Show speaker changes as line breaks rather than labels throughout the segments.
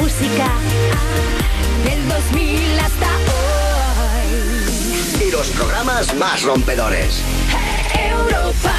música del 2000 hasta hoy.
Y los programas más rompedores.
Europa.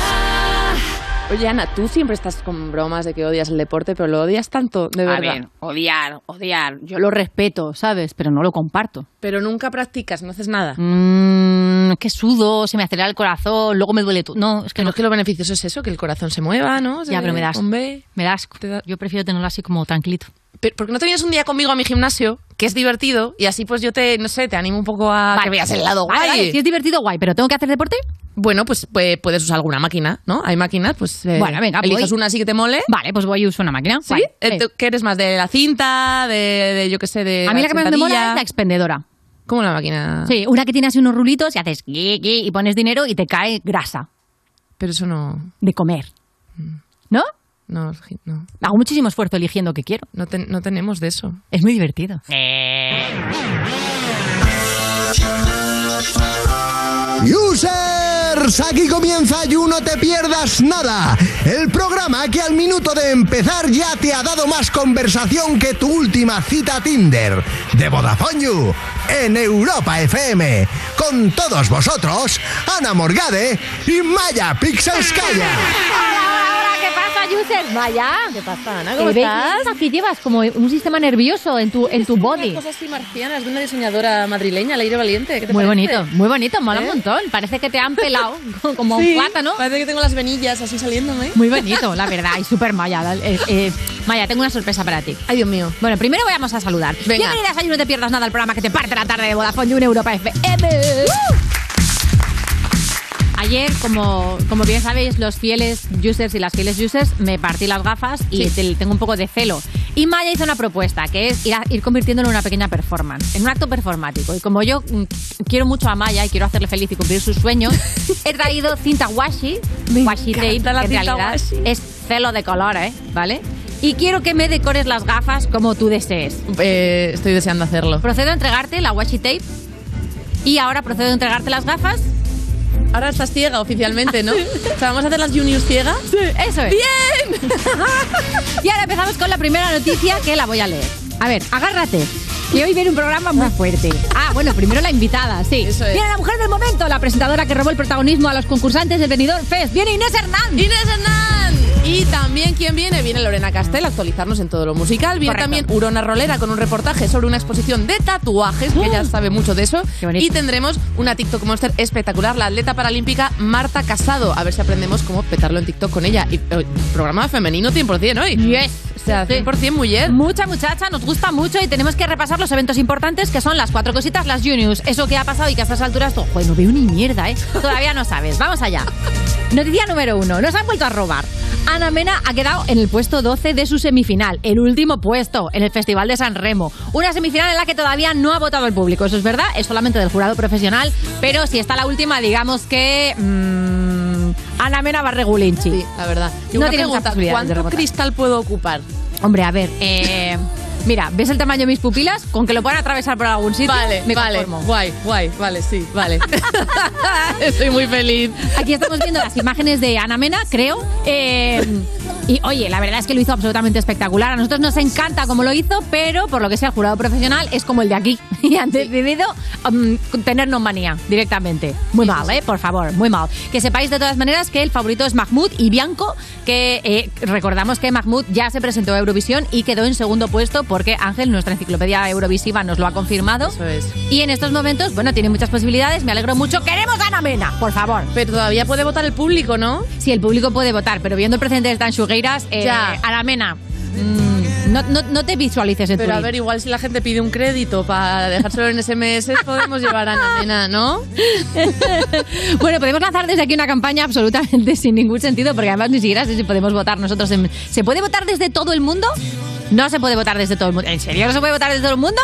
Oye, Ana, tú siempre estás con bromas de que odias el deporte, pero lo odias tanto, de
A
verdad.
ver, odiar, odiar. Yo lo respeto, ¿sabes? Pero no lo comparto.
Pero nunca practicas, no haces nada.
Mmm, que sudo, se me acelera el corazón, luego me duele todo. No, es que
Que
no.
no, que lo beneficioso es eso, que el corazón se mueva, ¿no?
Ya, pero me das. Me da asco.
Te da-
Yo prefiero tenerlo así como tranquilito.
Pero, ¿Por qué no te vienes un día conmigo a mi gimnasio, que es divertido, y así pues yo te, no sé, te animo un poco a que veas el lado
Vale,
guay?
vale, si es divertido, guay, pero ¿tengo que hacer deporte?
Bueno, pues, pues, puedes usar alguna máquina, ¿no? Hay máquinas, pues eh,
Bueno, venga,
eliges
voy.
una así que te mole.
Vale, pues voy y uso una máquina.
¿Sí? Eh,
Sí.
¿tú ¿Qué eres más? ¿De la cinta? ¿De, de, yo qué sé, de
A mí la que más me mola es la expendedora.
¿Cómo la máquina?
Sí, una que tiene así unos rulitos y haces y pones dinero y te cae grasa
Pero eso no...
de comer. ¿No?
No, no,
Hago muchísimo esfuerzo eligiendo qué quiero.
no, ten- no tenemos de eso.
Es muy divertido.
Users, aquí comienza You No Te Pierdas Nada, el programa que al minuto de empezar ya te ha dado más conversación que tu última cita Tinder, de Vodafone You, en Europa FM, con todos vosotros, Ana Morgade y Maya Pixelskaya.
¿Qué pasa, Yusef? Vaya.
¿Qué pasa, Ana?
Eh,
¿Cómo estás?
Aquí llevas como un sistema nervioso en tu, en tu body.
Cosas así marcianas de una diseñadora madrileña, Leire Valiente. ¿Qué te
Muy
parece?
bonito, muy bonito, mola
¿Eh?
un montón. Parece que te han pelado como
Sí,
un plátano.
Parece que tengo las venillas así saliéndome.
Muy bonito, la verdad, y súper Maya. Eh, eh, Maya, tengo una sorpresa para ti.
Ay, Dios mío.
Bueno, primero vamos a saludar.
Venga.
Bienvenidas a You No Te Pierdas Nada, el programa que te parte la tarde de Vodafone You en Europa FM. Ayer, como, como bien sabéis, los fieles users y las fieles users, me partí las gafas y te- tengo un poco de celo. Y Maya hizo una propuesta, que es ir, a- ir convirtiéndolo en una pequeña performance, en un acto performático. Y como yo mm, quiero mucho a Maya y quiero hacerle feliz y cumplir sus sueños, he traído cinta washi,
Me
washi tape,
la
que en realidad
washi.
es celo de color, ¿eh? ¿Vale? Y quiero que me decores las gafas como tú desees.
Eh, estoy deseando hacerlo.
Procedo a entregarte la washi tape y ahora procedo a entregarte las gafas.
Ahora estás ciega oficialmente, ¿no? O sea, vamos a hacer las juniors ciegas.
Eso es. ¡Bien! y ahora empezamos con la primera noticia que la voy a leer. A ver, agárrate. Que hoy viene un programa muy fuerte. Ah, bueno, primero la invitada, sí.
Eso es.
Viene la mujer del momento, la presentadora que robó el protagonismo a los concursantes del Benidorm Fest. Viene Inés Hernán.
Inés Hernán. Y también, ¿quién viene? Viene Lorena Castel a actualizarnos en todo lo musical. Viene
Correcto.
también Urona Rolera con un reportaje sobre una exposición de tatuajes, que ella sabe mucho de eso. Y tendremos una TikTok Monster espectacular, la atleta paralímpica Marta Casado. A ver si aprendemos cómo petarlo en TikTok con ella. Y, eh, programa femenino 100% hoy.
Yes. Sí.
100% mujer.
Mucha muchacha, nos gusta mucho y tenemos que repasar los eventos importantes que son las cuatro cositas, las juniors. Eso que ha pasado y que a estas alturas, todo, joder, no veo ni mierda, ¿eh? Todavía no sabes. Vamos allá. Noticia número uno. Nos han vuelto a robar. Ana Mena ha quedado en el puesto 12 de su semifinal, el último puesto en el Festival de San Remo. Una semifinal en la que todavía no ha votado el público. Eso es verdad, es solamente del jurado profesional, pero si está la última, digamos que mm, Ana Mena va regulinchi.
Sí, la verdad. Y
No
una
tiene muchas
pregunta,
posibilidades de
¿cuánto cristal puedo ocupar?
Hombre, a ver, eh, mira, ¿ves el tamaño de mis pupilas? Con que lo puedan atravesar por algún sitio,
Vale,
me
vale.
conformo.
Guay, guay, vale, sí, vale. Estoy muy feliz.
Aquí estamos viendo las imágenes de Ana Mena, creo. eh, y oye, la verdad es que lo hizo absolutamente espectacular. A nosotros nos encanta cómo lo hizo, pero por lo que sea el jurado profesional es como el de aquí. Y han decidido um, tenernos manía directamente. Muy mal, ¿eh? Por favor, muy mal. Que sepáis de todas maneras que el favorito es Mahmoud y Bianco, que eh, recordamos que Mahmoud ya se presentó a Eurovisión y quedó en segundo puesto porque Ángel, nuestra enciclopedia eurovisiva, nos lo ha confirmado.
Eso es.
Y en estos momentos, bueno, tiene muchas posibilidades. Me alegro mucho. ¡Queremos a Ana Mena! Por favor.
Pero todavía puede votar el público, ¿no?
Sí, el público puede votar, pero viendo el precedente de Stan Sugueiras, eh. Ana Mena, mm, no, no, no te visualices en
Pero a ver, igual si la gente pide un crédito para dejárselo en SMS, podemos llevar a Ana Mena, ¿no?
bueno, podemos lanzar desde aquí una campaña absolutamente sin ningún sentido, porque además ni siquiera sé si podemos votar nosotros. En... ¿Se puede votar desde todo el mundo? No se puede votar desde todo el mundo. ¿En serio no se puede votar desde todo el mundo?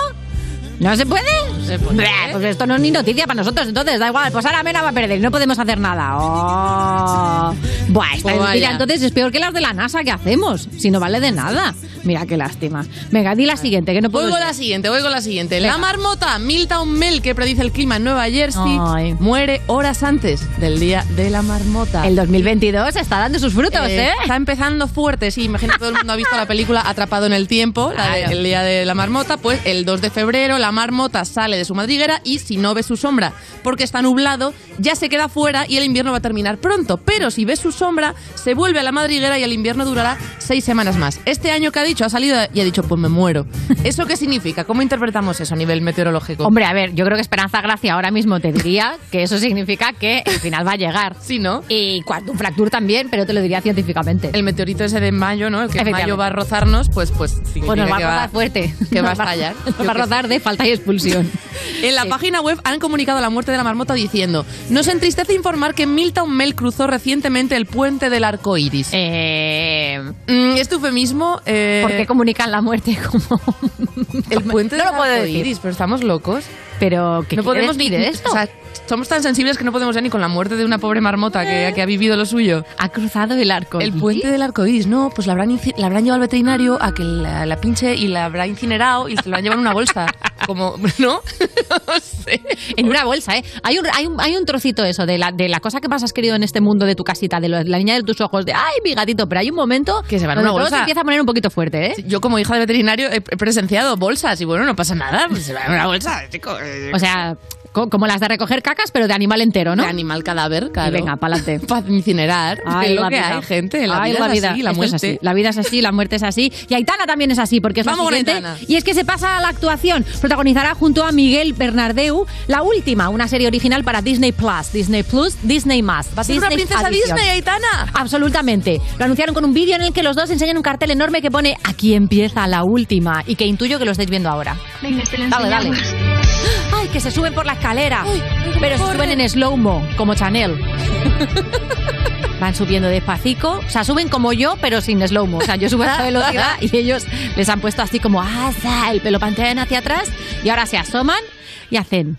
¿No se puede?
Se puede.
Blah, Pues esto no es ni noticia para nosotros, entonces da igual. Pues ahora Mena va a perder y no podemos hacer nada. Oh. Buah, esta
vaya.
mira, entonces es peor que las de la NASA. ¿Qué hacemos? Si no vale de nada. Mira, qué lástima. Venga, di la siguiente, que no puedo...
Voy con la siguiente, voy con la siguiente. La marmota Milton Mel, que predice el clima en Nueva Jersey,
Ay.
muere horas antes del día de la marmota.
El 2022 está dando sus frutos,
Eh,
¿eh?
Está empezando fuerte, sí. Imagino que todo el mundo ha visto la película Atrapado en el Tiempo, la de- el día de la marmota. Pues el 2 de febrero la marmota sale de su madriguera y si no ve su sombra porque está nublado, ya se queda fuera y el invierno va a terminar pronto. Pero si ve su sombra, se vuelve a la madriguera y el invierno durará seis semanas más. Este año que ha dicho, ha salido y ha dicho, pues me muero. ¿Eso qué significa? ¿Cómo interpretamos eso a nivel meteorológico?
Hombre, a ver, yo creo que Esperanza Gracia ahora mismo te diría que eso significa que el final va a llegar.
Sí, ¿no?
Y Quantum Fracture también, pero te lo diría científicamente.
El meteorito ese de mayo, ¿no? El que en mayo va a rozarnos, pues, pues significa
Pues nos va a rozar fuerte.
Que va a estallar.
Va a rozar de falta y expulsión.
En la
Sí.
página web han comunicado la muerte de la marmota diciendo: Nos entristece informar que Milton Mel cruzó recientemente el puente del arco iris.
Eh,
Mm, ¿Es tu eufemismo? Eh,
¿Por qué comunican la muerte como.?
el puente
no
del
lo puedo
arco
decir.
iris, pero estamos locos.
Pero, ¿qué
no podemos ni.
de esto?
O sea, somos tan sensibles que no podemos ya ni con la muerte de una pobre marmota que, que ha vivido lo suyo.
ha cruzado el arco.
El puente del arco iris, no, pues la habrán, inci- la habrán llevado al veterinario a que la, la pinche y la habrá incinerado y se la han llevado en una bolsa. Como, ¿no? no sé.
En una bolsa, ¿eh? Hay un, hay un, hay un trocito eso de la, de la cosa que más has querido en este mundo de tu casita, de lo- la niña de tus ojos, de ¡ay, mi gatito! Pero hay un momento
Que se va en una
todo
bolsa.
se empieza a poner un poquito fuerte, ¿eh?
Yo como hija de veterinario he presenciado bolsas y bueno, no pasa nada, pues se va en una bolsa, chico. eh,
O sea, co- como las de recoger cacas, pero de animal entero, ¿no?
de animal cadáver, claro.
Y venga, pa'lante.
Para incinerar,
Ay,
es lo
la
que
vida.
hay, gente. La
Ay,
vida,
la
es
vida.
así, la
Esto es
muerte.
así. La vida es así, la muerte es así. Y Aitana también es así, porque es
Vamos
la
con
siguiente.
Aitana.
Y es que se pasa a la actuación. Protagonizará junto a Miguel Bernardeu la última, una serie original para Disney Plus. Disney Plus, Disney Más.
¿Va a ser una princesa. Disney, Aitana?
Absolutamente. Lo anunciaron con un vídeo en el que los dos enseñan un cartel enorme que pone Aquí empieza la última y que intuyo que lo estáis viendo ahora.
Venga, te lo
Dale, dale.
enseñamos.
¡Ay, que se suben por la escalera! Pero se suben en slow-mo, como Chanel. Van subiendo despacito. O sea, suben como yo, pero sin slow-mo. O sea, yo subo a esta velocidad y ellos les han puesto así como asa, el pelo pantean hacia atrás y ahora se asoman y hacen.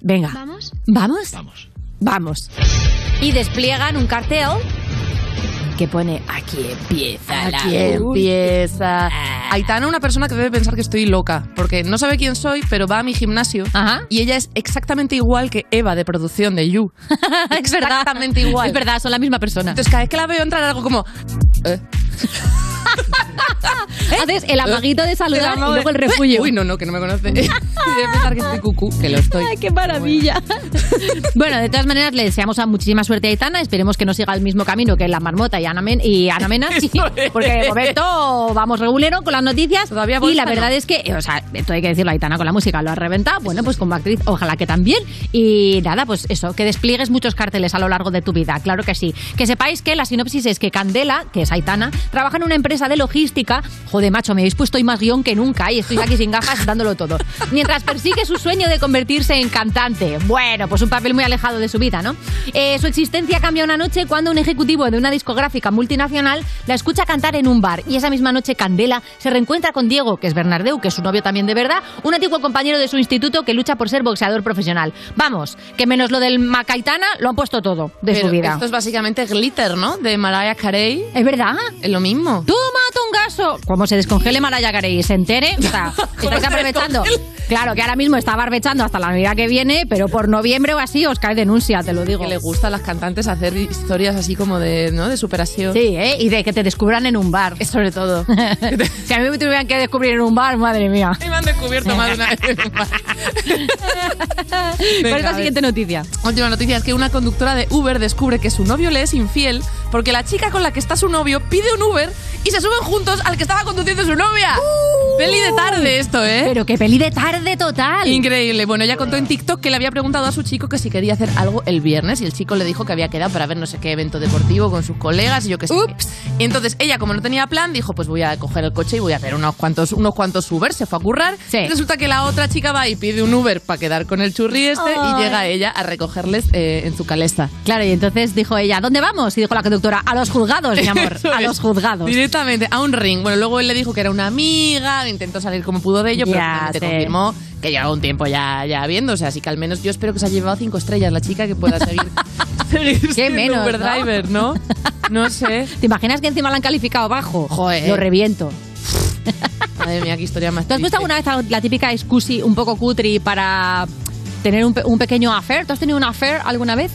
Venga.
¿Vamos?
¿Vamos? Vamos. Vamos. Y despliegan un cartel que pone Aquí empieza la
Aquí empieza. Aitana, una persona que debe pensar que estoy loca, porque no sabe quién soy, pero va a mi gimnasio
Ajá.
y ella es exactamente igual que Eva de producción de You.
es verdad.
Exactamente igual.
Es verdad, son la misma persona.
Entonces, cada vez que la veo entrar algo como. eh,
Haces el amaguito de saludar y luego el refugio.
Uy, no, no, que no me conoce. Debe pensar que estoy cucú, que lo estoy.
¡Ay, qué maravilla! bueno, de todas maneras, le deseamos a muchísima suerte a Aitana. Esperemos que no siga el mismo camino que la marmota y Ana, Men- y Ana Mena, sí, porque de momento vamos regulero con las noticias.
Todavía
y la verdad
no.
es que, o sea, esto hay que decirlo, Aitana con la música lo ha reventado. Bueno, pues como actriz, ojalá que también. Y nada, pues eso, que despliegues muchos carteles a lo largo de tu vida, claro que sí. Que sepáis que la sinopsis es que Candela, que es Aitana, trabaja en una empresa de logística. Joder, macho, me habéis puesto hoy más guion que nunca y estoy aquí sin gafas dándolo todo. Mientras persigue su sueño de convertirse en cantante. Bueno, pues un papel muy alejado de su vida, ¿no? Eh, su existencia cambia una noche cuando un ejecutivo de una discográfica multinacional la escucha cantar en un bar y esa misma noche Candela se reencuentra con Diego, que es Bernardeu, que es su novio también de verdad, un antiguo compañero de su instituto que lucha por ser boxeador profesional. Vamos, que menos lo del Macaitana lo han puesto todo de
Pero
su vida.
Esto es básicamente Glitter, ¿no? De Mariah Carey.
¿Es verdad?
Es lo mismo.
¡Tú mata un gaso! Como se descongele Mariah Carey y se entere, o sea, estáis aprovechando. Claro que ahora mismo está barbechando hasta la Navidad que viene, pero por noviembre o así os cae denuncia, te lo digo.
Que le gusta a las cantantes hacer historias así como de, ¿no? de superación.
Sí, ¿eh? Y de que te descubran en un bar.
Es sobre todo.
si a mí me tuvieran que descubrir en un bar, madre mía.
Y me han descubierto más de una vez.
¿Cuál
Venga,
es la
a ver.
siguiente noticia?
Última noticia es que una conductora de Uber descubre que su novio le es infiel porque la chica con la que está su novio pide un Uber y se suben juntos al que estaba conduciendo su novia. Peli de tarde esto, ¿eh?
Pero qué peli de tarde total.
Increíble. Bueno, ella contó en TikTok que le había preguntado a su chico que si quería hacer algo el viernes y el chico le dijo que había quedado para ver no sé qué evento deportivo con sus colegas y yo qué sé. qué. Y entonces ella, como no tenía plan, dijo, pues voy a coger el coche y voy a hacer unos cuantos, unos cuantos Uber. Se fue a currar.
Sí.
Y resulta que la otra chica va y pide un Uber para quedar con el churri este
Ay.
y llega ella a recogerles eh, en su calesta.
Claro, y entonces dijo ella, ¿dónde vamos? Y dijo la conductora, a los juzgados, mi amor,
Eso
a
es.
los juzgados.
Directamente, a un ring. Bueno, luego él le dijo que era una amiga, intentó salir como pudo de ello, pero
Ya
finalmente
sé.
confirmó que lleva un tiempo ya, ya viéndose, así que al menos yo espero que se haya llevado cinco estrellas la chica que pueda seguir, seguir siendo
menos,
Uber
¿no?
driver, ¿no? No sé.
¿Te imaginas que encima la han calificado bajo?
Joder.
Lo reviento.
Madre mía, qué historia más
¿Tú has puesto alguna vez la típica excusi un poco cutri para tener un, un pequeño affair? ¿Tú has tenido un affair alguna vez?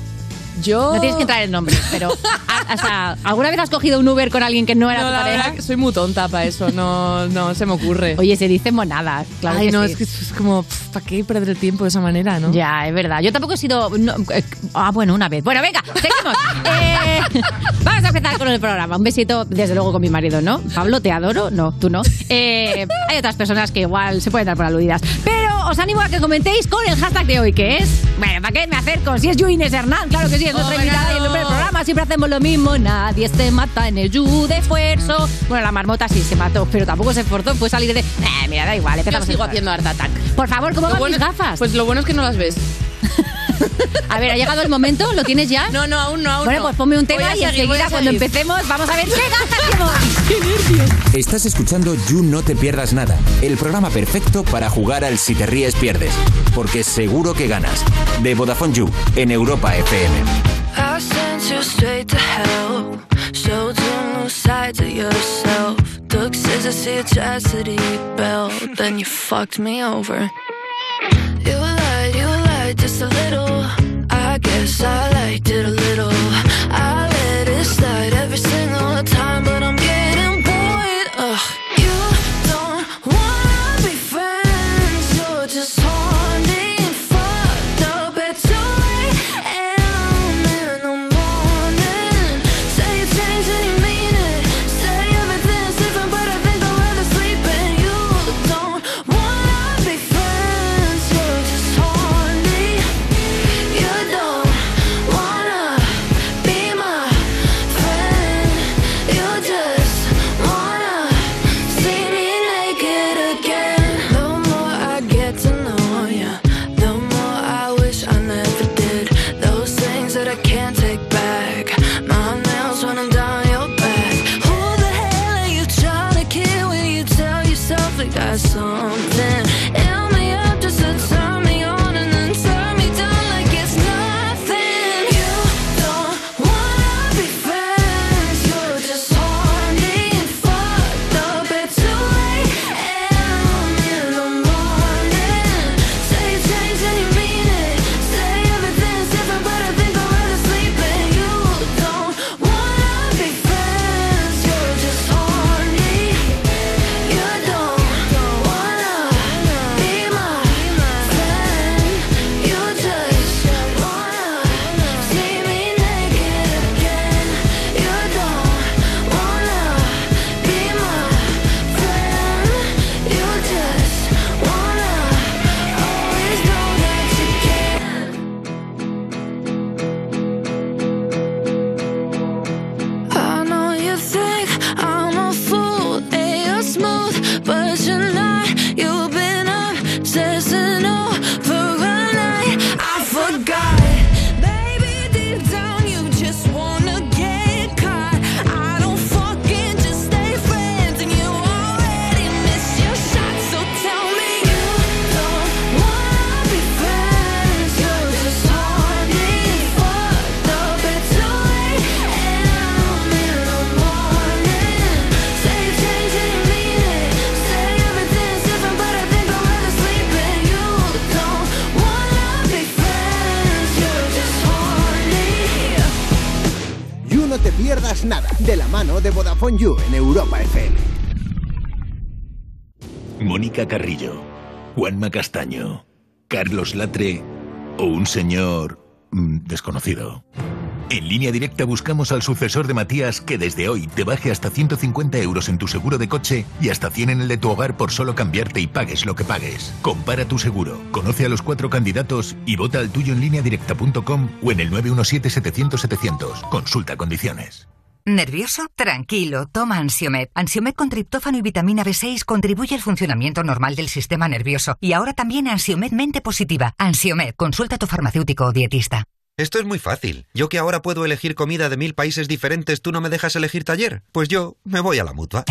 Yo...
No tienes que entrar en nombre, pero a- o sea, ¿alguna vez has cogido un Uber con alguien que no era
No,
tu
la
pareja?
que soy muy tonta para eso, no, no se me ocurre.
Oye, se dicen monadas, claro
Ay,
que
no,
sí.
es que es como, ¿para qué perder el tiempo de esa manera, no?
Ya, es verdad. Yo tampoco he sido... no, eh, ah, bueno, una vez. Bueno, venga, seguimos. Eh, vamos a empezar con el programa. Un besito, desde luego, con mi marido, ¿no? Pablo, te adoro. No, tú no. Eh, hay otras personas que igual se pueden dar por aludidas. Pero os animo a que comentéis con el hashtag de hoy, que es... Bueno, ¿para qué me acerco? Si es Inés Hernán, claro que sí, es nuestra invitada y el nombre del programa. Siempre hacemos lo mismo. Nadie se mata en el Yu de esfuerzo. Bueno, la marmota sí se mató, pero tampoco se esforzó. Fue salir de... Eh, mira, da igual.
Yo
empezamos
sigo haciendo Art Attack.
Por favor, ¿cómo
Lo
van
bueno
mis
es-
gafas?
Pues lo bueno es que no las ves.
A ver, ¿ha llegado el momento? ¿Lo tienes ya?
No, no, aún no, aún
Bueno,
no.
pues ponme un tema y
a seguir,
enseguida cuando empecemos vamos a ver qué gafas llevo.
Estás escuchando You No Te Pierdas Nada, el programa perfecto para jugar al Si Te Ríes Pierdes, porque seguro que ganas. De Vodafone You, en Europa FM.
I sent you straight to hell. Showed you new sides of yourself. Took scissors to your chastity belt. Then you fucked me over. You just a little. I guess I liked it a little. I let it slide every
de la mano de Vodafone You en Europa FM.
Mónica Carrillo, Juanma Castaño, Carlos Latre o un señor mm, desconocido. En línea directa buscamos al sucesor de Matías que desde hoy te baje hasta 150 euros en tu seguro de coche y hasta 100 en el de tu hogar por solo cambiarte y pagues lo que pagues. Compara tu seguro, conoce a los cuatro candidatos y vota al tuyo en línea directa.com o en el 917-700-700. Consulta condiciones.
¿Nervioso? Tranquilo, toma Ansiomed. Ansiomed con triptófano y vitamina B6 contribuye al funcionamiento normal del sistema nervioso. Y ahora también Ansiomed Mente Positiva. Ansiomed, consulta a tu farmacéutico o dietista.
Esto es muy fácil. Yo que ahora puedo elegir comida de mil países diferentes, ¿tú no me dejas elegir taller? Pues yo me voy a la mutua.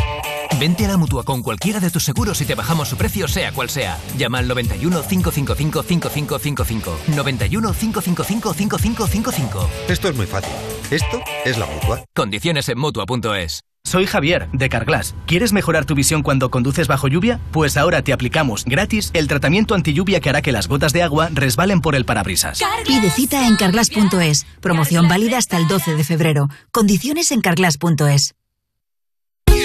Vente a la mutua con cualquiera de tus seguros y te bajamos su precio, sea cual sea. Llama al 91 555 5555. 91 555 5555.
Esto es muy fácil. Esto es la mutua.
Condiciones en mutua.es. Soy Javier, de Carglass. ¿Quieres mejorar tu visión cuando conduces bajo lluvia? Pues ahora te aplicamos gratis el tratamiento anti lluvia que hará que las gotas de agua resbalen por el parabrisas.
Pide cita en carglass.es. Promoción válida hasta el 12 de febrero. Condiciones en carglass.es.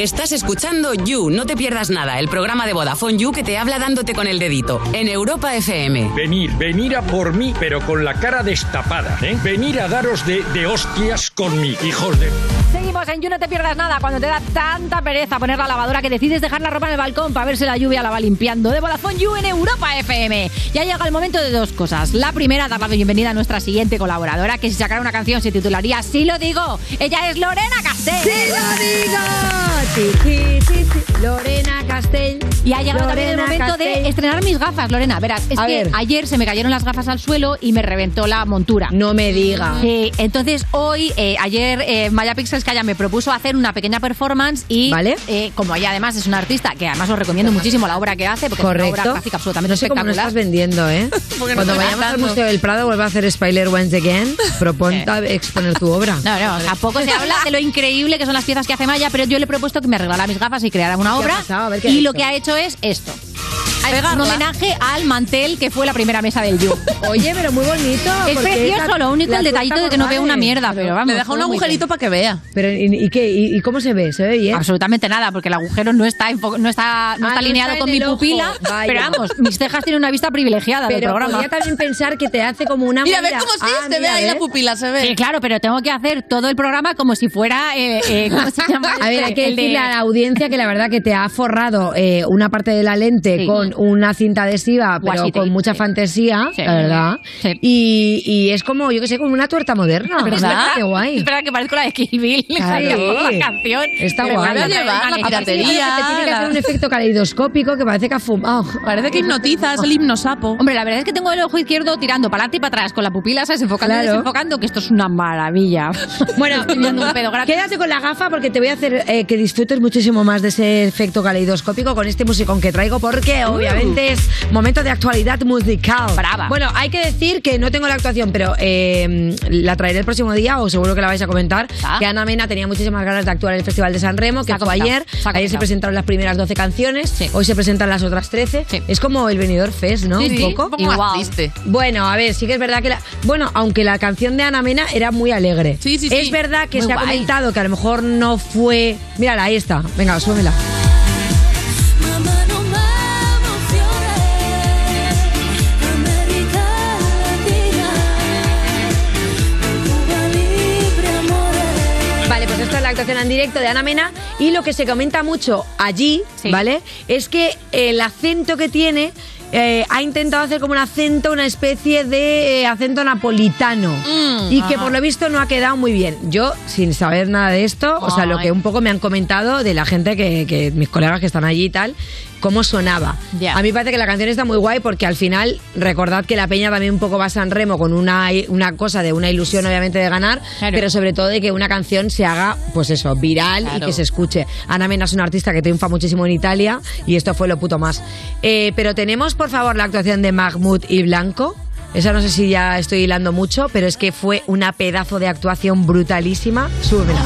Estás escuchando You, no te pierdas nada, el programa de Vodafone You que te habla dándote con el dedito en Europa FM.
Venir, venir a por mí, pero con la cara destapada, ¿eh? Venir a daros de, de hostias con mí, hijos de...
Seguimos en You No Te Pierdas Nada cuando te da tanta pereza poner la lavadora que decides dejar la ropa en el balcón para ver si la lluvia la va limpiando. De Vodafone You en Europa FM. Ya llega el momento de dos cosas. La primera, dar la bienvenida a nuestra siguiente colaboradora que si sacara una canción se titularía Sí lo digo. Ella es Lorena Castell.
¡Sí lo digo! Tiji, tiji. Lorena Castell.
Y ha llegado también el
Lorena
momento de
Castell.
estrenar mis gafas, Lorena. Verás, es
A
que
ver.
ayer se me cayeron las gafas al suelo y me reventó la montura.
No me diga.
Sí, entonces hoy, eh, ayer, eh, Maya Pixels Me propuso hacer una pequeña performance y eh, como ella además es una artista, que además os recomiendo muchísimo la obra que hace, porque es una
Correcto.
obra gráfica absolutamente
no sé cómo lo
espectacular.
estás vendiendo, ¿eh?
No
Cuando vayamos al. Museo del Prado vuelva a hacer Spider Once Again, proponta exponer tu obra.
No, no, o sea, poco se habla de lo increíble que son las piezas que hace Maya, pero yo le he propuesto que me regalara mis gafas y creara una
¿Qué ha
obra. y lo que ha hecho es esto. Un homenaje al mantel que fue la primera mesa del You.
Oye, pero muy bonito.
Es precioso, lo único el detallito de que no veo una mierda, pero vamos.
Le deja un agujerito para que vea.
Pero, ¿y, y qué? ¿Y, y cómo se ve? ¿Se ve bien?
Absolutamente nada, porque el agujero no está no está, no
Ah,
está
no
alineado
está
con mi pupila.
Vaya.
Pero vamos, mis cejas tienen una vista privilegiada del
Pero
programa.
podría también pensar que te hace como una
Mira, ¿ves
movida.
cómo sí?
Ah,
se ve
mira,
ahí la
¿ves?
pupila, se ve.
Sí, claro, pero tengo que hacer todo el programa como si fuera. Eh, eh, ¿Cómo se llama?
A ver, hay que
de-
decirle a la audiencia que la verdad que te ha forrado eh, una parte de la lente
Sí.
con una cinta adhesiva, pero
Washi
con
tape,
mucha
sí.
fantasía,
Sí.
la verdad.
Sí.
Y, y es como, yo que sé, como una tuerta moderna.
¿Verdad?
Qué guay.
Espera, que parezco la de Kill Bill.
Claro.
la canción.
Está
Me
guay.
van a llevar la
Aparte,
piratería.
creo que te tiene que hacer un efecto caleidoscópico que parece que ha fumado.
Parece que hipnotiza, es el hipnosapo.
Hombre, la verdad es que tengo el ojo izquierdo tirando para adelante y para atrás, con la pupila, ¿sabes? Enfocando y
Claro.
desenfocando, que esto es una maravilla.
Bueno,
Estoy viendo un pedo gratis.
quédate con la gafa porque te voy a hacer eh, que disfrutes muchísimo más de ese efecto caleidoscópico con este musicón que traigo porque obviamente es momento de actualidad musical.
Brava.
Bueno, hay que decir que no tengo la actuación, pero eh, la traeré el próximo día o seguro que la vais a comentar.
Ah.
Que Ana Mena tenía muchísimas ganas de actuar en el Festival de San Remo, que fue ayer. Ayer se presentaron las primeras 12 canciones,
Sí.
hoy se presentan las otras 13.
Sí.
Es como el venidor Fest, ¿no?
Sí,
un poco.
Igual.
Bueno, a ver, sí que es verdad que la. Bueno, aunque la canción de Ana Mena era muy alegre.
Sí, sí,
Es verdad que
Muy
se ha comentado que a lo mejor no fue. Mírala, ahí está. Venga, súbela. Actuación en directo de Ana Mena. Y lo que se comenta mucho allí,
Sí.
¿vale? Es que el acento que tiene eh, ha intentado hacer como un acento, una especie de eh, acento napolitano.
Mm,
y que por lo visto no ha quedado muy bien. Yo, sin saber nada de esto, o sea, lo que un poco me han comentado de la gente que, que mis colegas que están allí y tal, cómo sonaba.
Ya.
A mí me parece que la canción está muy guay porque al final, recordad que la peña también un poco va a San Remo con una, una cosa de una ilusión obviamente de ganar,
Claro.
pero sobre todo de que una canción se haga, pues eso, viral y
Claro.
que se escuche. Ana Mena es una artista que triunfa muchísimo en Italia y esto fue lo puto más. Eh, pero tenemos, por favor, la actuación de Mahmoud y Blanco. Esa no sé si ya estoy hilando mucho, pero es que fue una pedazo de actuación brutalísima. Súbemela.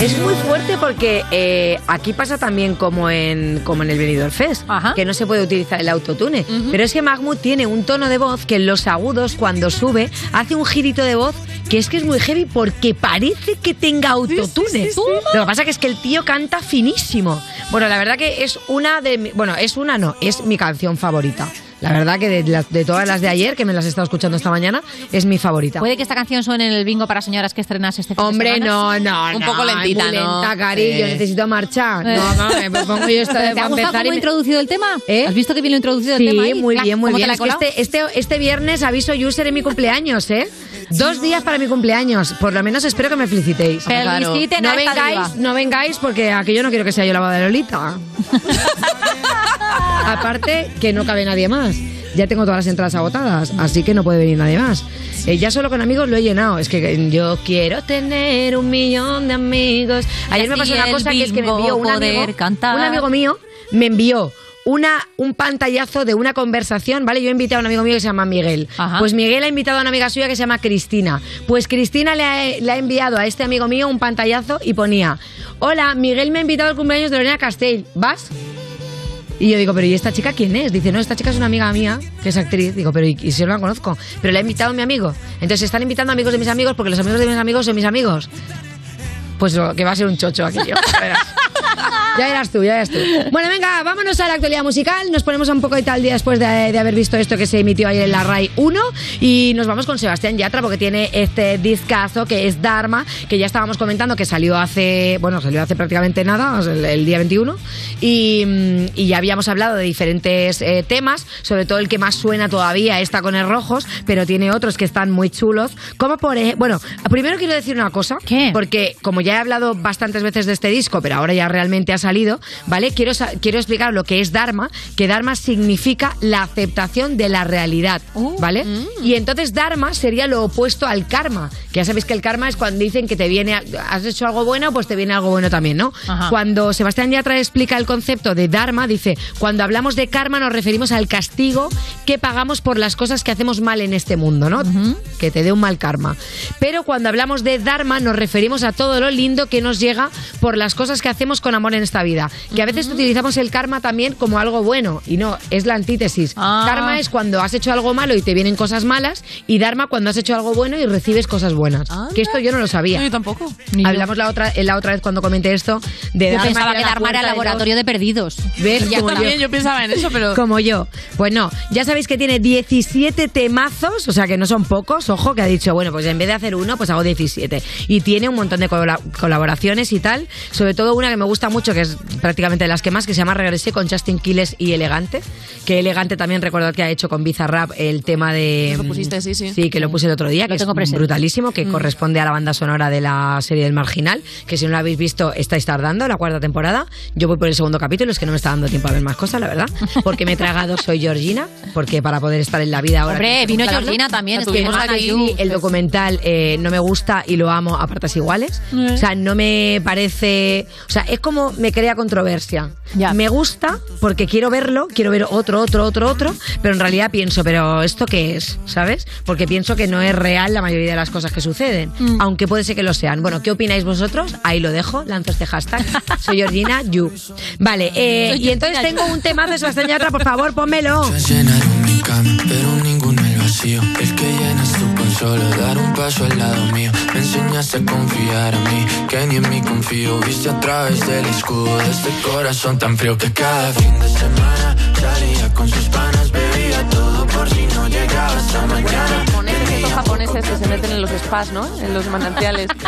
Es muy fuerte porque eh, aquí pasa también como en, como en el Benidorm Fest, que no se puede utilizar el autotune. Pero es que Mahmoud tiene un tono de voz que en los agudos, cuando sube, hace un girito de voz que es que es muy heavy porque parece que tenga autotune. Lo que pasa que es que el tío canta finísimo. Bueno, la verdad que es una de... mi- Bueno, es una no, es mi canción favorita. La verdad que de, las- de todas las de ayer, que me las he estado escuchando esta mañana, es mi favorita.
¿Puede que esta canción suene en el bingo para señoras que estrenas este fin de
Hombre,
semana?
no, no,
Un
no,
poco lentita,
muy
¿no?
lenta, cariño,
Sí.
necesito marchar. No, no, me pongo yo esto de
¿Te ha gustado cómo
me-
introducido el tema?
¿Eh?
¿Has visto que ha introducido
Sí,
el tema ahí?
muy bien, muy
¿cómo te
bien. Es que este, este, este viernes aviso user en mi cumpleaños, ¿eh? Dos días para mi cumpleaños. Por lo menos espero que me felicitéis.
Feliciten
no vengáis, no vengáis porque aquello no quiero que sea yo la boda de Lolita. Aparte que no cabe nadie más. Ya tengo todas las entradas agotadas, así que no puede venir nadie más. Eh, ya solo con amigos lo he llenado. Es que eh, yo quiero tener un millón de amigos. Ayer me pasó una cosa que es que me envió un amigo,
cantar.
un amigo mío me envió una, un pantallazo de una conversación, ¿vale? Yo he invitado a un amigo mío que se llama Miguel.
Ajá.
Pues Miguel ha invitado a una amiga suya que se llama Cristina. Pues Cristina le ha, le ha enviado a este amigo mío un pantallazo y ponía, hola, Miguel me ha invitado al cumpleaños de Lorena Castell, ¿vas? Y yo digo, pero ¿y esta chica quién es? Dice, no, esta chica es una amiga mía, que es actriz. Digo, pero ¿y, y si yo no la conozco? Pero la ha invitado mi amigo. Entonces están invitando amigos de mis amigos porque los amigos de mis amigos son mis amigos. Pues lo que va a ser un chocho aquello. Verás. Ya eras tú, ya eras tú. Bueno, venga, vámonos a la actualidad musical. Nos ponemos un poco y tal día después de, de haber visto esto que se emitió ayer en la RAI 1. Y nos vamos con Sebastián Yatra porque tiene este discazo que es Dharma, que ya estábamos comentando que salió hace, bueno, salió hace prácticamente nada, el, el día 21. Y, mm, y ya habíamos hablado de diferentes eh, temas, sobre todo el que más suena todavía está con el rojos, pero tiene otros que están muy chulos. Como por ej- bueno, primero quiero decir una cosa, porque como ya he hablado bastantes veces de este disco, pero ahora ya realmente ha salido, ¿vale? Quiero, quiero explicar lo que es Dharma, que Dharma significa la aceptación de la realidad, ¿vale? Y entonces Dharma sería lo opuesto al karma, que ya sabéis que el karma es cuando dicen que te viene, has hecho algo bueno, pues te viene algo bueno también, ¿no?
Ajá.
Cuando Sebastián Yatra explica el concepto de Dharma, dice, cuando hablamos de karma nos referimos al castigo que pagamos por las cosas que hacemos mal en este mundo, ¿no? Que te dé un mal karma. Pero cuando hablamos de Dharma nos referimos a todo lo lindo que nos llega por las cosas que hacemos con amor en esta vida. Que a veces utilizamos el karma también como algo bueno y no, es la antítesis.
Ah.
Karma es cuando has hecho algo malo y te vienen cosas malas y Dharma cuando has hecho algo bueno y recibes cosas buenas. Que esto yo no lo sabía.
No, yo tampoco.
Hablamos la otra, la otra vez cuando comenté esto de
Yo
Dharma.
pensaba
que
Dharma era
de
laboratorio de perdidos.
¿Ves?
Yo
Como
también, yo pensaba en eso, pero...
Como yo. Pues no, ya sabéis que tiene 17 temazos, o sea que no son pocos, ojo, que ha dicho, bueno, pues en vez de hacer uno, pues hago 17. Y tiene un montón de cola- colaboraciones y tal, sobre todo una que me gusta mucho, que es prácticamente de las que más, que se llama Regresé con Justin Quiles y Elegante, que Elegante también recordad que ha hecho con Bizarrap el tema de...
Lo pusiste, sí, sí.
Sí, que lo puse el otro día,
Lo
que es
tengo presente.
brutalísimo, que
Mm.
corresponde a la banda sonora de la serie del Marginal, que si no la habéis visto, estáis tardando, la cuarta temporada. Yo voy por el segundo capítulo, es que no me está dando tiempo a ver más cosas, la verdad. Porque me he tragado Soy Georgina, porque para poder estar en la vida ahora...
Hombre, vino. Georgina también,
La
es que
tuvimos
además
aquí, sí, el documental eh, no me gusta y lo amo a partes iguales.
Eh.
O sea, no me parece... O sea, es como me crea controversia. Me gusta porque quiero verlo, quiero ver otro, otro, otro, otro, pero en realidad pienso, ¿pero esto qué es? ¿Sabes? Porque pienso que no es real la mayoría de las cosas que suceden,
Mm.
aunque puede ser que lo sean. Bueno, ¿qué opináis vosotros? Ahí lo dejo, lanzo este hashtag. Soy Georgina You. Vale, eh, y entonces tengo un tema de Sebastián Yatra, por favor, pónmelo.
Pero ninguno el vacío. El que llena su
solo dar un paso al lado mío. Me enseñaste a confiar en mí, que ni en mí confío. Viste a través del escudo de este corazón tan frío que cada fin de semana salía con sus panas, bebía todo por si no llegaba hasta mañana.
Japoneses, estos japoneses que se meten en los spas, ¿no? En los manantiales.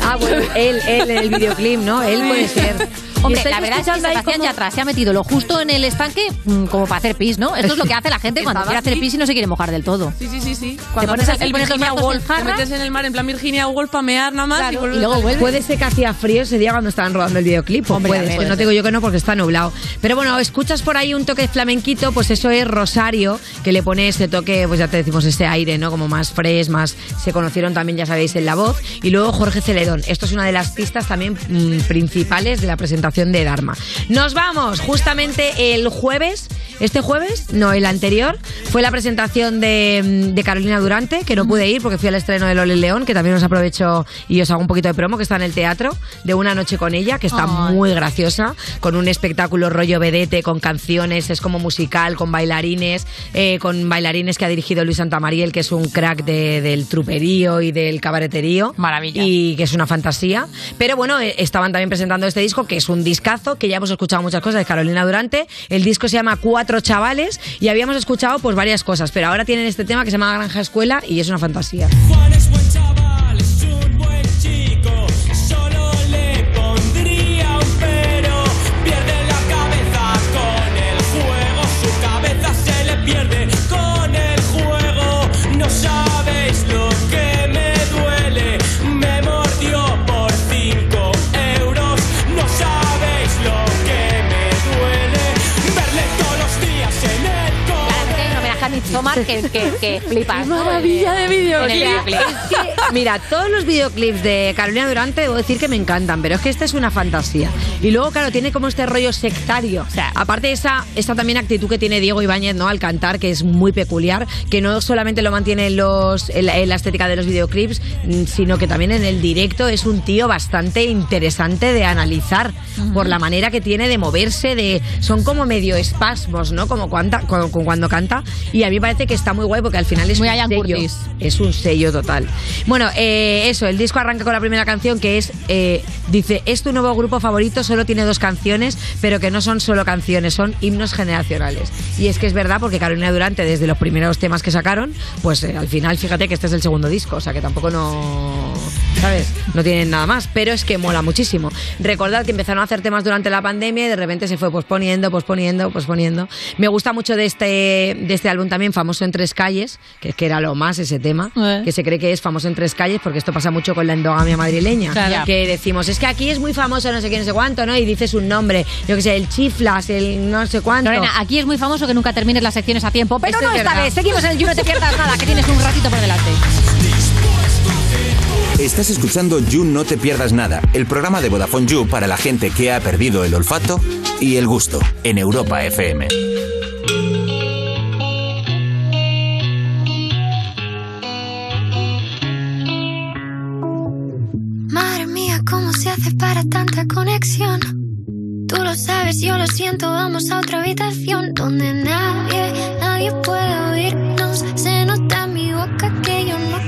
Ah, bueno, él, él el videoclip, ¿no? Él puede ser.
Hombre, la verdad es que Sebastián
como-
Yatra se ha metido lo justo en el estanque mm, como para hacer pis, ¿no? Esto es lo que hace la gente cuando quiere hacer pis y no se quiere mojar del todo.
Sí, sí, sí, sí.
Te
Cuando
pones
el
pones los
Virginia Woolf, te metes en el mar en plan Virginia Woolf para mear nada más y, vuelves a-
Puede ser que hacía frío ese día cuando estaban rodando el videoclip.
Hombre,
puede
ver, puede
no te digo yo que no porque está nublado. Pero bueno, escuchas por ahí un toque flamenquito, pues eso es Rosario, que le pone ese toque, pues ya te decimos, ese aire, ¿no? Como más fresh, más. Se conocieron también, ya sabéis, en la voz. Y luego Jorge Celedón. Esto es una de las pistas también mm, principales de la presentación de Dharma. Nos vamos justamente el jueves. Este jueves, no, el anterior, fue la presentación de, mm, de Carolina Durante, que no pude ir porque fui al estreno de Loli León, que también os aprovecho y os hago un poquito de promo, que está en el teatro, de Una Noche con ella, que está muy graciosa, con un espectáculo rollo vedete, con canciones, es como musical, con bailarines, eh, con bailarines que ha dirigido Luis Santamariel, que es un crack de- del truperío y del cabareterío.
Maravilla.
Y que es una fantasía. Pero bueno, eh, estaban también presentando este disco, que es un discazo, que ya hemos escuchado muchas cosas de Carolina Durante. El disco se llama Cuatro Chavales y habíamos escuchado pues varias cosas, pero ahora tienen este tema que se llama Granja Escuela y es una fantasía.
Midsommar, que, que, que flipas. ¿no?
maravilla de videoclip. Es que, mira, todos los videoclips de Carolina Durante debo decir que me encantan, pero es que esta es una fantasía. Y luego, claro, tiene como este rollo sectario. Aparte de esa, esta también actitud que tiene Diego Ibáñez, ¿no? Al cantar, que es muy peculiar, que no solamente lo mantiene en, los, en, la, en la estética de los videoclips, mm, sino que también en el directo es un tío bastante interesante de analizar por la manera que tiene de moverse, de son como medio espasmos, ¿no? Como cuando, cuando, cuando canta. Y a mí me parece que está muy guay porque al final es
Muy
un sello.
Curtis.
Es un sello total. Bueno, eh, eso, el disco arranca con la primera canción que es, eh, dice, es tu nuevo grupo favorito, solo tiene dos canciones, pero que no son solo canciones, son himnos generacionales. Y es que es verdad porque Carolina Durante, desde los primeros temas que sacaron, pues eh, al final, fíjate que este es el segundo disco, o sea que tampoco no, ¿sabes? No tienen nada más, pero es que mola muchísimo. Recordad que empezaron a hacer temas durante la pandemia y de repente se fue posponiendo, posponiendo, posponiendo. Me gusta mucho de este, de este álbum también, Famoso en Tres Calles, que que era lo más ese tema,
Eh.
que se cree que es famoso en tres calles, porque esto pasa mucho con la endogamia madrileña.
Claro.
Que decimos, es que aquí es muy famoso no sé quién, no sé cuánto, ¿no? Y dices un nombre, yo que sé, el chiflas, el no sé cuánto.
Lorena, aquí es muy famoso que nunca termines las secciones a tiempo, pero
Esto
no
es
esta vez. Seguimos en el You, no te pierdas nada, que tienes un ratito por delante.
Estás escuchando You No Te Pierdas Nada, el programa de Vodafone You para la gente que ha perdido el olfato y el gusto en Europa FM.
Madre mía, ¿cómo se hace para tanta conexión? Tú lo sabes, yo lo siento, vamos a otra habitación donde nadie, nadie puede oírnos. Se nota en mi boca que yo no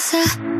que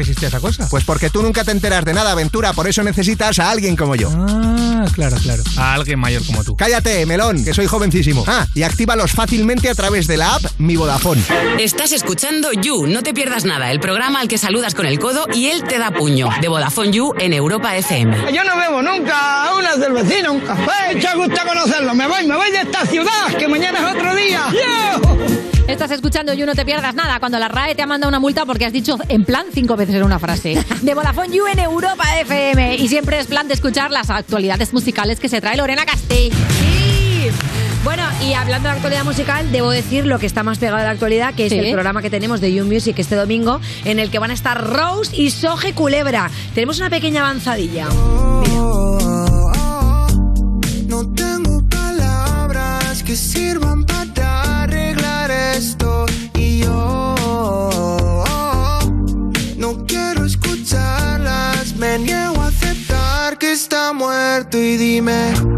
existía esa cosa?
Pues porque tú nunca te enteras de nada, aventura, por eso necesitas a alguien como yo.
Ah, claro, claro. A alguien mayor como tú.
Cállate, melón, que soy jovencísimo. Ah, y actívalos fácilmente a través de la app Mi Vodafone.
Estás escuchando You, no te pierdas nada, el programa al que saludas con el codo y él te da puño, de Vodafone You en Europa FM.
Yo no bebo nunca una cervecina, un café. Echa gusto conocerlo. Me voy, me voy de esta ciudad, que mañana es otro día.
Estás escuchando You No Te Pierdas Nada cuando la RAE te ha mandado una multa porque has dicho en plan cinco veces en una frase. De Vodafone You en Europa FM. Y siempre es plan de escuchar las actualidades musicales que se trae Lorena Castell.
Sí. Bueno, y hablando de actualidad musical, debo decir lo que está más pegado de la actualidad, que es
Sí.
el programa que tenemos de You Music este domingo, en el que van a estar Rose y Soje Culebra. Tenemos una pequeña avanzadilla.
No tengo palabras que sirvan me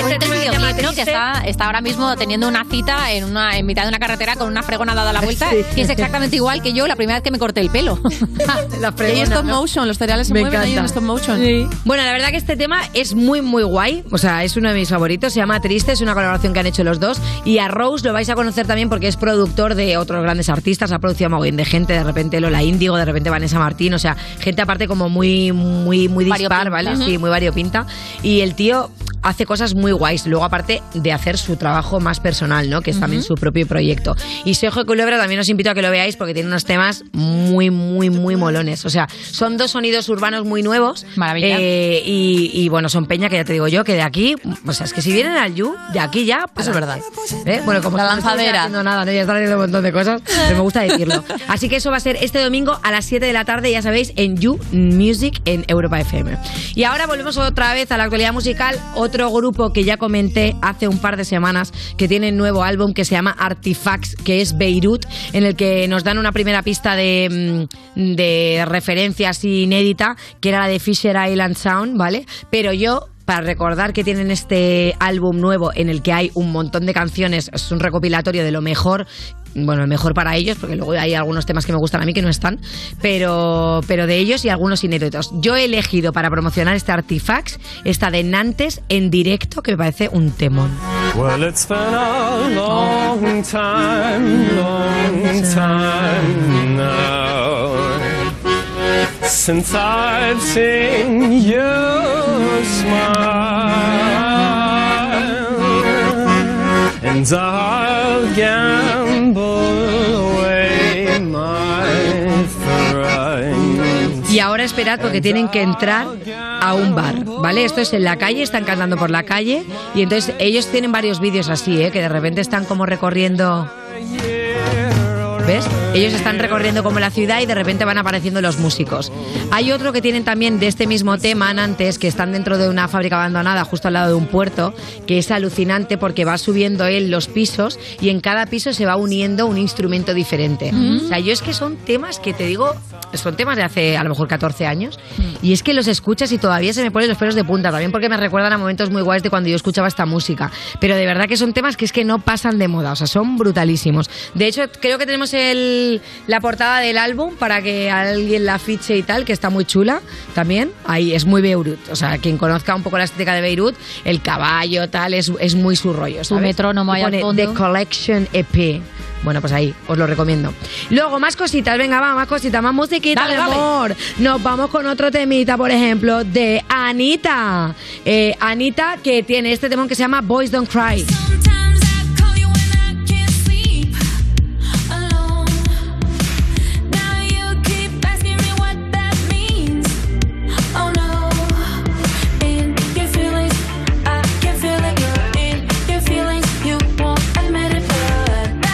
Este es ¿no? Que está, está ahora mismo teniendo una cita en, una, en mitad de una carretera con una fregona dada la vuelta,
Sí.
que es exactamente igual que yo la primera vez que me corté el pelo. la
Y hay stop motion, los cereales se
Me
mueven ahí en
encanta.
stop motion.
Bueno, la verdad que este tema es muy, muy guay. O sea, es uno de mis favoritos. Se llama Triste, es una colaboración que han hecho los dos. Y a Rose lo vais a conocer también porque es productor de otros grandes artistas. Ha producido a de gente. De repente Lola Índigo, de repente Vanessa Martín. O sea, gente aparte como muy, muy, muy dispar,
Variopinta.
¿vale?
Ujú.
Sí, muy variopinta. Y el tío hace cosas muy guays. Luego, aparte de hacer su trabajo más personal, ¿no? Que es también su propio proyecto. Y Sejo Culebra también os invito a que lo veáis porque tiene unos temas muy, muy, muy molones. O sea, son dos sonidos urbanos muy nuevos.
Maravilla.
Eh, y, y, bueno, son peña que ya te digo yo, que de aquí, o sea, es que si vienen al You, de aquí ya.
Eso es verdad.
¿Eh? Bueno, como
La
no
lanzadera.
haciendo nada, ¿no? Ya están haciendo un montón de cosas, pero me gusta decirlo. Así que eso va a ser este domingo a las 7 de la tarde, ya sabéis, en You Music en Europa FM. Y ahora volvemos otra vez a la actualidad musical, otro grupo que ya comenté hace un par de semanas que tiene nuevo álbum que se llama Artifacts, que es Beirut, en el que nos dan una primera pista de, mm, de referencia así inédita, que era la de Fisher Island Sound, ¿vale? Pero yo para recordar que tienen este álbum nuevo en el que hay un montón de canciones, es un recopilatorio de lo mejor, bueno, mejor para ellos, porque luego hay algunos temas que me gustan a mí que no están, pero, pero de ellos y algunos inéditos. Yo he elegido para promocionar este Artifacts, esta de Nantes en directo, que me parece un temón.
Well, it's been a long time, long time now since I've seen you smile,
ahora esperad porque tienen que entrar a un bar, ¿vale? Esto es en la calle, están cantando por la calle y entonces ellos tienen varios vídeos así, ¿eh? Que de repente están como recorriendo... ¿Ves? Ellos están recorriendo como la ciudad y de repente van apareciendo los músicos. Hay otro que tienen también de este mismo tema, antes, que están dentro de una fábrica abandonada justo al lado de un puerto, que es alucinante porque va subiendo él los pisos y en cada piso se va uniendo un instrumento diferente.
Mm.
O sea, yo es que son temas que te digo, son temas de hace a lo mejor 14 años y es que los escuchas y todavía se me ponen los pelos de punta, también porque me recuerdan a momentos muy guays de cuando yo escuchaba esta música. Pero de verdad que son temas que es que no pasan de moda, o sea, son brutalísimos. De hecho, creo que tenemos el, la portada del álbum para que alguien la fiche y tal, que está muy chula también. Ahí es muy Beirut, o sea, quien conozca un poco la estética de Beirut, el caballo, tal, es, es muy su rollo.
Su
¿sabes?
metrónomo ahí al fondo.
The Collection EP. Bueno, pues ahí, os lo recomiendo. Luego, más cositas, venga, va, más cositas, más musiquita
Dale,
de
dale.
amor. Nos vamos con otro temita, por ejemplo, de Anita. Eh, Anita, que tiene este temón que se llama Boys Don't Cry.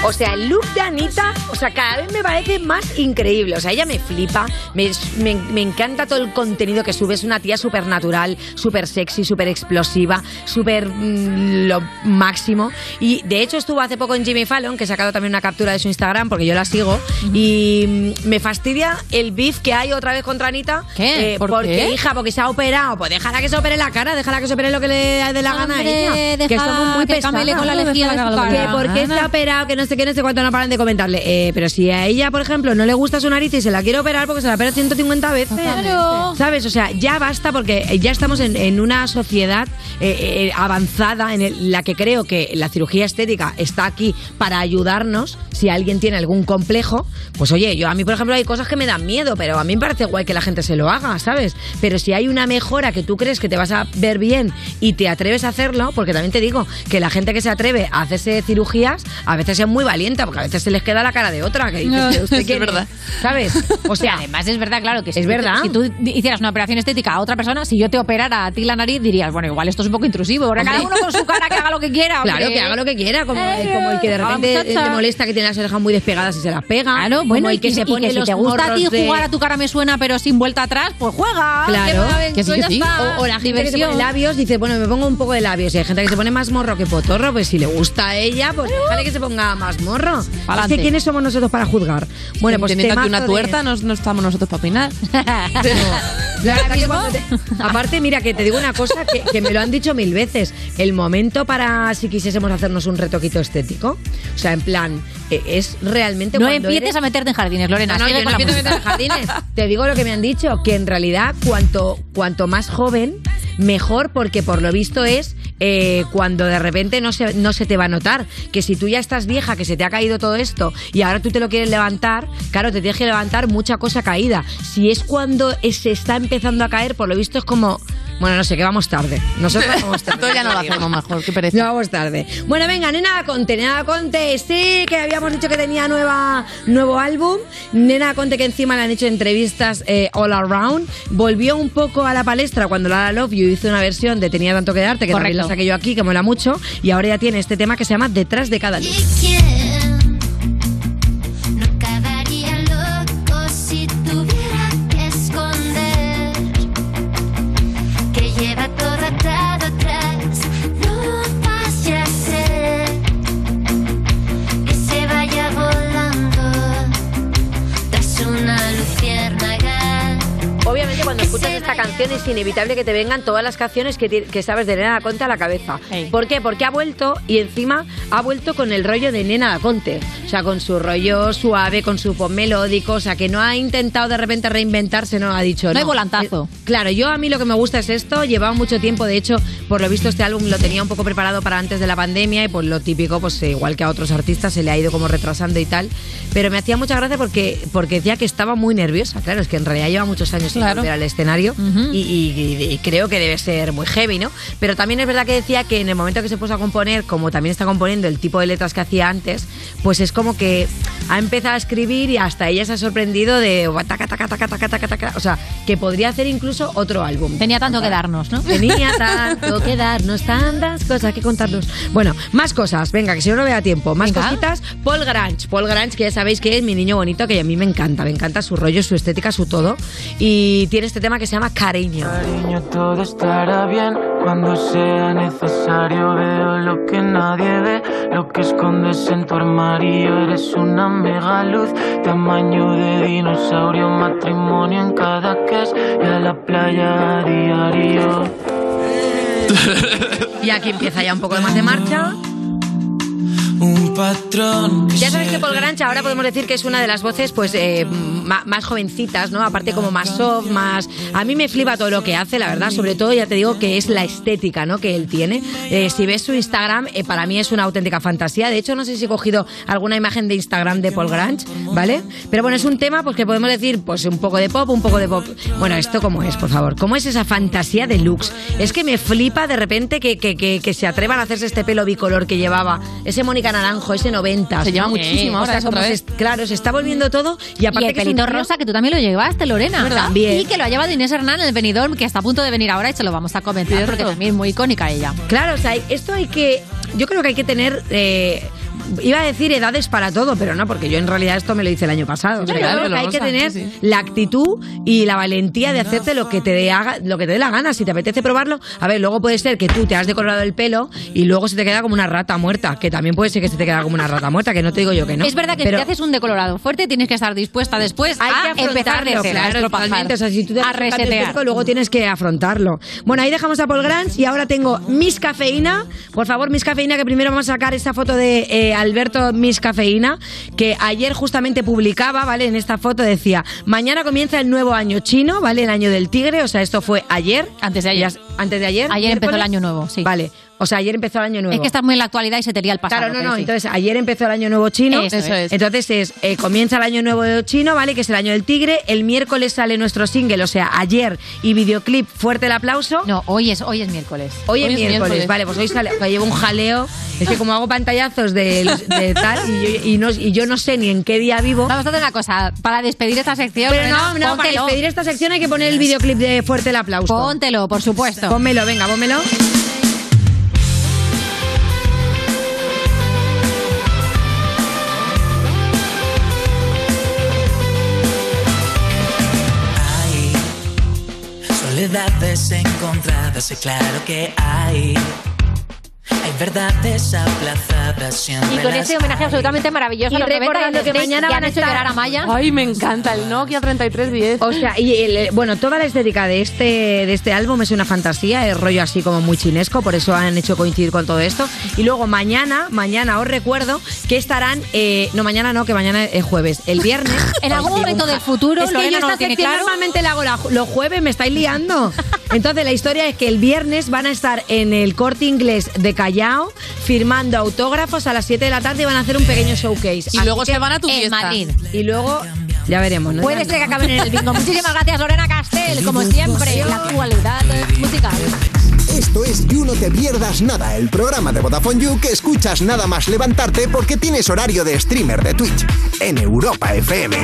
O sea, el look de Anita, o sea, cada vez me parece más increíble. O sea, ella me flipa, me, me- me encanta todo el contenido que sube. Es una tía súper natural, súper sexy, súper explosiva, súper mm, lo máximo. Y de hecho estuvo hace poco en Jimmy Fallon, que he sacado también una captura de su Instagram, porque yo la sigo. Y mm, me fastidia el beef que hay otra vez contra Anita.
¿Qué?
eh,
¿Por
porque,
qué?
hija, porque se ha operado. Pues déjala que se opere la cara, déjala que se opere lo que le dé la gana a ella. Que somos muy
que
pesadas.
camele con la lejía de su cara.
Que por qué se ha operado, que no sé qué, no sé cuánto, no paran de comentarle. Eh, pero si a ella, por ejemplo, no le gusta su nariz y se la quiere operar porque se la opera 150 veces.
Claro.
¿Sabes? O sea, ya basta porque ya estamos en, en una sociedad eh, eh, avanzada en el- la que creo que la cirugía estética está aquí para ayudarnos. Si alguien tiene algún complejo, pues oye, yo a mí, por ejemplo, hay cosas que me dan miedo, pero a mí me parece guay que la gente se lo haga, ¿sabes? Pero si hay una mejora que tú crees que te vas a ver bien y te atreves a hacerlo, porque también te digo que la gente que se atreve a hacerse cirugías a veces es muy valiente, porque a veces se les queda la cara de otra. Que dices, "¿Pero usted
Es verdad.
¿Sabes? O sea,
además es verdad, claro, que si
Es
tú te-
verdad.
si tú hicieras una operación estética a otra persona, si yo te operara a ti la nariz, dirías, bueno, igual esto es un poco intrusivo. Ahora cada uno con su cara que haga lo que quiera.
Claro, que haga lo que quiera, como,
Eh,
como el que de repente
muchacha.
le molesta que tiene las orejas muy despegadas y se las pega.
Claro,
como
bueno,
el que
que,
se
y
pone
que si te gusta a ti
de-
jugar a tu cara me suena, pero sin vuelta atrás, pues juega.
Claro,
que, pues ya está.
O, o la gente que se
Diversión.
pone labios dice, bueno, me pongo un poco de labios. Y hay gente que se pone más morro que potorro, pues si le gusta a ella, pues déjale que se ponga más morro. Es que ¿quiénes somos nosotros para juzgar? Bueno, pues
Teniendo aquí una
de-
tuerta, no, no estamos nosotros para opinar.
Te- aparte, mira, que te digo una cosa que, que me lo han dicho mil veces. El momento para si quisiésemos hacernos un retoquito estético, o sea, en plan, eh, es realmente
No empieces
eres-
a meterte en jardines, Lorena.
No, no,
sigue
yo no
con la
empiezo a meter en jardines. Te digo lo que me han dicho, que en realidad cuanto, cuanto más joven, mejor, porque por lo visto es eh, cuando de repente no se, no se te va a notar. Que si tú ya estás vieja, que se te ha caído todo esto y ahora tú te lo quieres levantar, claro, te tienes que levantar mucha cosa caída. Si es cuando se está empezando a caer, por lo visto es como... Bueno, no sé, que vamos tarde. Nosotros vamos tarde.
Esto ya no lo hacemos mejor, qué pereza.
No vamos tarde. Bueno, venga, Nena Conte, Nena Conte, sí, que habíamos dicho que tenía nueva, nuevo álbum. Nena Conte, que encima le han hecho entrevistas eh, all around. Volvió un poco a la palestra cuando Lara Love You hizo una versión de Tenía tanto que darte, que también
Correcto.
la yo aquí, que mola mucho. Y ahora ya tiene este tema que se llama Detrás de cada luz. Canción es inevitable que te vengan todas las canciones que, que sabes de Nena da Conte a la cabeza. ¿Por qué? Porque ha vuelto y encima ha vuelto con el rollo de Nena da Conte. O sea, con su rollo suave, con su pop melódico, o sea, que no ha intentado de repente reinventarse, no ha dicho.
No hay volantazo.
Eh, Claro, yo a mí lo que me gusta es esto, llevaba mucho tiempo, de hecho, por lo visto este álbum lo tenía un poco preparado para antes de la pandemia y pues lo típico, pues eh, igual que a otros artistas se le ha ido como retrasando y tal, pero me hacía mucha gracia porque, porque decía que estaba muy nerviosa, claro, es que en realidad lleva muchos años
Claro.
volver al escenario y, y- y creo que debe ser muy heavy, ¿no? Pero también es verdad que decía que en el momento que se puso a componer, como también está componiendo el tipo de letras que hacía antes, pues es como que ha empezado a escribir y hasta ella se ha sorprendido de taca, taca, taca, taca, taca, taca. o sea, que podría hacer incluso otro álbum.
Tenía tanto que darnos, ¿no?
Tenía tanto que darnos, tantas cosas que contarnos. Bueno, más cosas, venga, que si no no vea tiempo. Más
Venga.
cositas. Paul Grange. Paul Grange, que ya sabéis que es mi niño bonito, que a mí me encanta. Me encanta su rollo, su estética, su todo. Y tiene este tema que se llama Cariño.
Cariño, todo estará bien cuando sea necesario. Veo lo que nadie ve, lo que escondes en tu armario. Eres una mega luz, tamaño de dinosaurio. Matrimonio en cada que es y a la playa a diario.
Y aquí empieza ya un poco más de marcha.
Un patrón.
Ya sabes que Paul Grange ahora podemos decir que es una de las voces pues eh, más, jovencitas, ¿no? Aparte como más soft, más... A mí me flipa todo lo que hace, la verdad. Sobre todo ya te digo que es la estética, ¿no? Que él tiene. Eh, si ves su Instagram, eh, para mí es una auténtica fantasía. De hecho, no sé si he cogido alguna imagen de Instagram de Paul Grange, ¿vale? Pero bueno, es un tema pues que podemos decir pues un poco de pop, un poco de pop. Bueno, ¿esto cómo es, por favor? ¿Cómo es esa fantasía de looks? Es que me flipa de repente que, que, que, que se atrevan a hacerse este pelo bicolor que llevaba, ese Mónica Naranjo, ese 90.
Se lleva muchísimo ahora,
claro, se está volviendo todo y aparte
y el
que
pelito
tío-
rosa que tú también lo llevaste, Lorena.
¿Verdad? También.
Y que lo ha llevado Inés Hernán en el Benidorm, que está a punto de venir ahora y se lo vamos a comentar porque también es muy icónica ella.
Claro, o sea, esto hay que. Yo creo que hay que tener. eh, iba a decir edades para todo, pero no, porque yo en realidad esto me lo hice el año pasado.
Verdad,
creo
pelo
que hay que tener
sí, sí.
la actitud y la valentía de hacerte lo que te dé lo que te dé la gana. Si te apetece probarlo, a ver, luego puede ser que tú te has decolorado el pelo y luego se te queda como una rata muerta, que también puede ser que se te quede como una rata muerta, que no te digo yo que no.
Es verdad que
Pero-
si te haces un decolorado fuerte, tienes que estar dispuesta después
hay
a
que
empezar de cero, a
claro, totalmente. O sea, si tú te
a resetear.
luego tienes que afrontarlo. Bueno, ahí dejamos a Paul Grange y ahora tengo Miss Cafeína. Por favor, Miss Cafeína, que primero vamos a sacar esta foto de eh, Alberto Miss Cafeína, que ayer justamente publicaba, ¿vale? En esta foto decía, mañana comienza el nuevo año chino, ¿vale? El año del tigre, o sea, esto fue ayer.
Antes de ayer.
Antes de ayer.
Ayer empezó el año nuevo, sí.
Vale, o sea, ayer empezó el año nuevo.
Es que estás muy en la actualidad y se te lía el pasado.
Claro, no, no.
sí.
Entonces, ayer empezó el año nuevo chino.
Eso Eso es.
Entonces, es, eh, comienza el año nuevo chino, ¿vale? Que es el año del tigre. El miércoles sale nuestro single, o sea, ayer, y videoclip, fuerte el aplauso.
No, hoy es, hoy es miércoles.
Hoy,
Hoy
es
es
miércoles.
miércoles.
Vale, pues hoy sale, que llevo un jaleo. Es que como hago pantallazos de, de tal, y yo, y no, y yo no sé ni en qué día vivo.
Vamos a hacer una cosa, para despedir esta sección.
Pero no,
Lorena,
no, para despedir esta sección hay que poner el videoclip de Fuerte el Aplauso.
Póntelo, por supuesto.
Pónmelo, venga, pónmelo.
Soledades encontradas y claro que hay. Hay verdades aplazadas siempre.
Y con ese homenaje absolutamente maravilloso
Y
a los 90
recordando que mañana van
han
a
hecho
estar-
llorar a Maya.
Ay, me encanta el Nokia 3310.
O sea, y el- bueno, toda la estética de este, de este álbum es una fantasía, es rollo así como muy chinesco, por eso han hecho coincidir con todo esto. Y luego mañana, mañana os recuerdo que estarán, eh, no mañana no, que mañana es jueves, el viernes.
En algún momento del futuro,
es que
Lorena
yo
no lo tiene claro.
normalmente la hago la- los jueves, me estáis liando. Entonces la historia es que el viernes van a estar en el corte inglés de Callao firmando autógrafos a las 7 de la tarde y van a hacer un pequeño showcase.
Y
Así
luego
que-
se van a tu
En
fiesta.
Madrid.
Y luego ya veremos, ¿no?
Puede ser que acaben en el bingo. Muchísimas gracias, Lorena Castel. Como siempre, la actualidad musical.
Esto es You No Te Pierdas Nada, el programa de Vodafone You que escuchas nada más levantarte porque tienes horario de streamer de Twitch en Europa FM.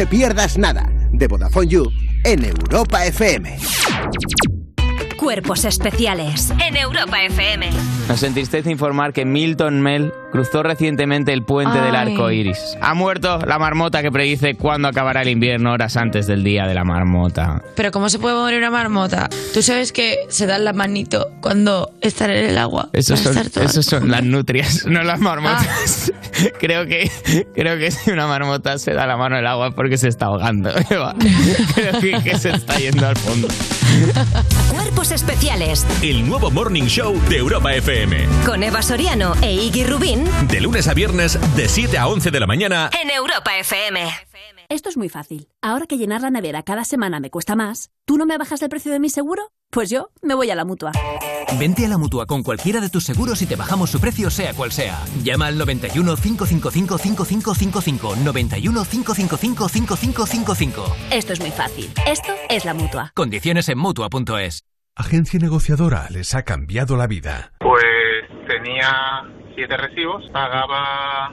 Te Pierdas Nada, de Vodafone You, en Europa FM.
Cuerpos especiales en Europa FM.
Nos entristece informar que Milton Mel cruzó recientemente el puente del
Ay.
arco iris. Ha muerto la marmota que predice cuándo acabará el invierno horas antes del día de la marmota.
Pero ¿cómo se puede morir una marmota? Tú sabes que se dan la manito cuando están en el agua.
Esos
para
son, son las nutrias, no las marmotas.
Ah.
creo, que, creo que si una marmota se da la mano al agua porque se está ahogando. Eva. creo que, que se está yendo al fondo.
Cuerpos especiales
El nuevo Morning Show de Europa FM.
con Eva Soriano e Iggy Rubín
De lunes a viernes, de 7 a 11 de la mañana.
en Europa FM.
Esto es muy fácil. Ahora que llenar la nevera cada semana me cuesta más, ¿tú no me bajas el precio de mi seguro? Pues yo me voy a la mutua.
Vente a la mutua con cualquiera de tus seguros y te bajamos su precio, sea cual sea. Llama al 91 555 5555. 91 555 5555.
Esto es muy fácil. Esto es la mutua.
Condiciones en mutua.es.
Agencia negociadora les ha cambiado la vida.
Pues tenía siete recibos, pagaba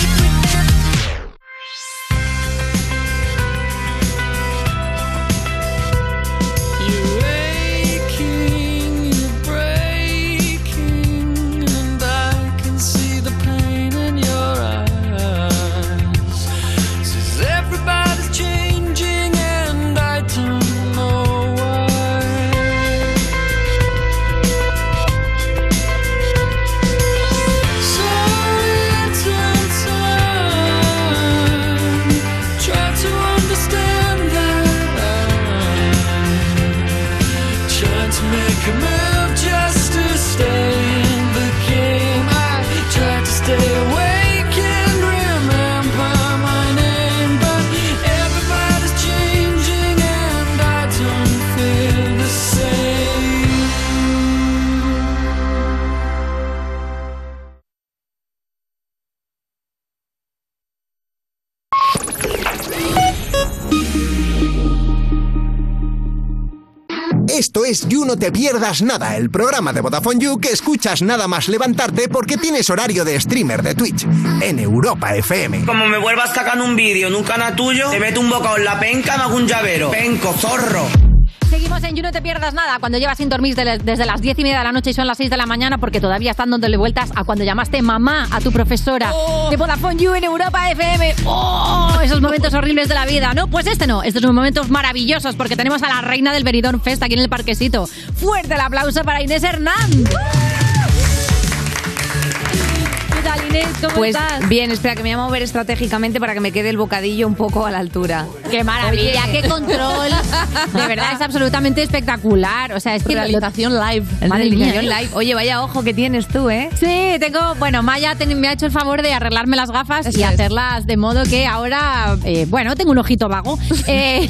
Esto es You No Te Pierdas Nada, el programa de Vodafone You que escuchas nada más levantarte porque tienes horario de streamer de Twitch en Europa FM.
Como me vuelvas sacando un vídeo en un canal tuyo, te meto un bocado en la penca, me hago un llavero. Penco, zorro.
Seguimos en You No Te Pierdas Nada, cuando llevas sin dormir de- desde las 10 y media de la noche y son las 6 de la mañana porque todavía están dándole vueltas a cuando llamaste mamá a tu profesora de Vodafone You en Europa FM. ¡Oh! Esos momentos horribles de la vida, ¿no? Pues este no, estos son momentos maravillosos porque tenemos a la reina del Benidorm Fest aquí en el parquecito. Fuerte el aplauso para Inés Hernández. ¿Cómo
Pues
estás?
bien, espera, que me voy a mover estratégicamente para que me quede el bocadillo un poco a la altura.
¡Qué maravilla! ¡Qué control! De verdad, es absolutamente espectacular. O sea, es que...
Realización live.
Madre
Realización live. Oye, vaya ojo que tienes tú, ¿eh?
Sí, tengo, bueno, Maya ten- me ha hecho el favor de arreglarme las gafas y
es.
hacerlas de modo que ahora, eh, bueno, tengo un ojito vago. Eh,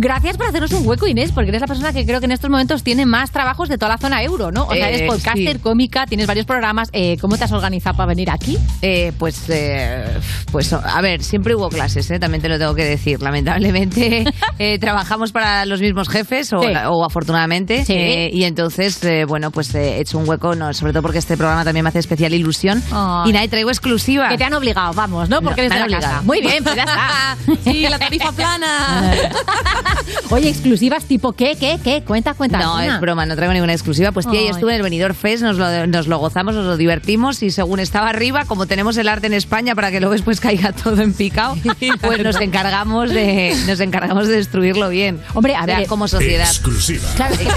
gracias por hacernos un hueco, Inés, porque eres la persona que creo que en estos momentos tiene más trabajos de toda la zona euro, ¿no? O sea, eres
Eh,
podcaster,
sí.
cómica, tienes varios programas. Eh, ¿Cómo te has organizado para venir aquí?
Eh, pues, eh, pues, a ver, siempre hubo clases, ¿eh? también te lo tengo que decir. Lamentablemente trabajamos para los mismos jefes, o,
Sí.
o afortunadamente,
Sí.
y entonces, bueno, pues he hecho un hueco, no, sobre todo porque este programa también me hace especial ilusión.
Ay.
Y nada, y traigo exclusiva.
Que te han obligado, vamos, ¿no? Porque
No,
eres de la casa. Muy bien, pues ya está.
Sí, la tarifa plana.
Oye, exclusivas tipo qué, qué, qué, cuenta, cuenta.
No,
alguna.
es broma, no traigo ninguna exclusiva. Pues tía,
Ay.
yo estuve en el Benidorm Fest, nos lo, nos lo gozamos, nos lo divertimos y según estaba arriba, como tenemos el arte en España para que luego después caiga todo en picado, pues nos encargamos de nos encargamos de destruirlo bien.
Hombre, a
O sea,
ver,
como sociedad.
Exclusiva.
Claro, es que te-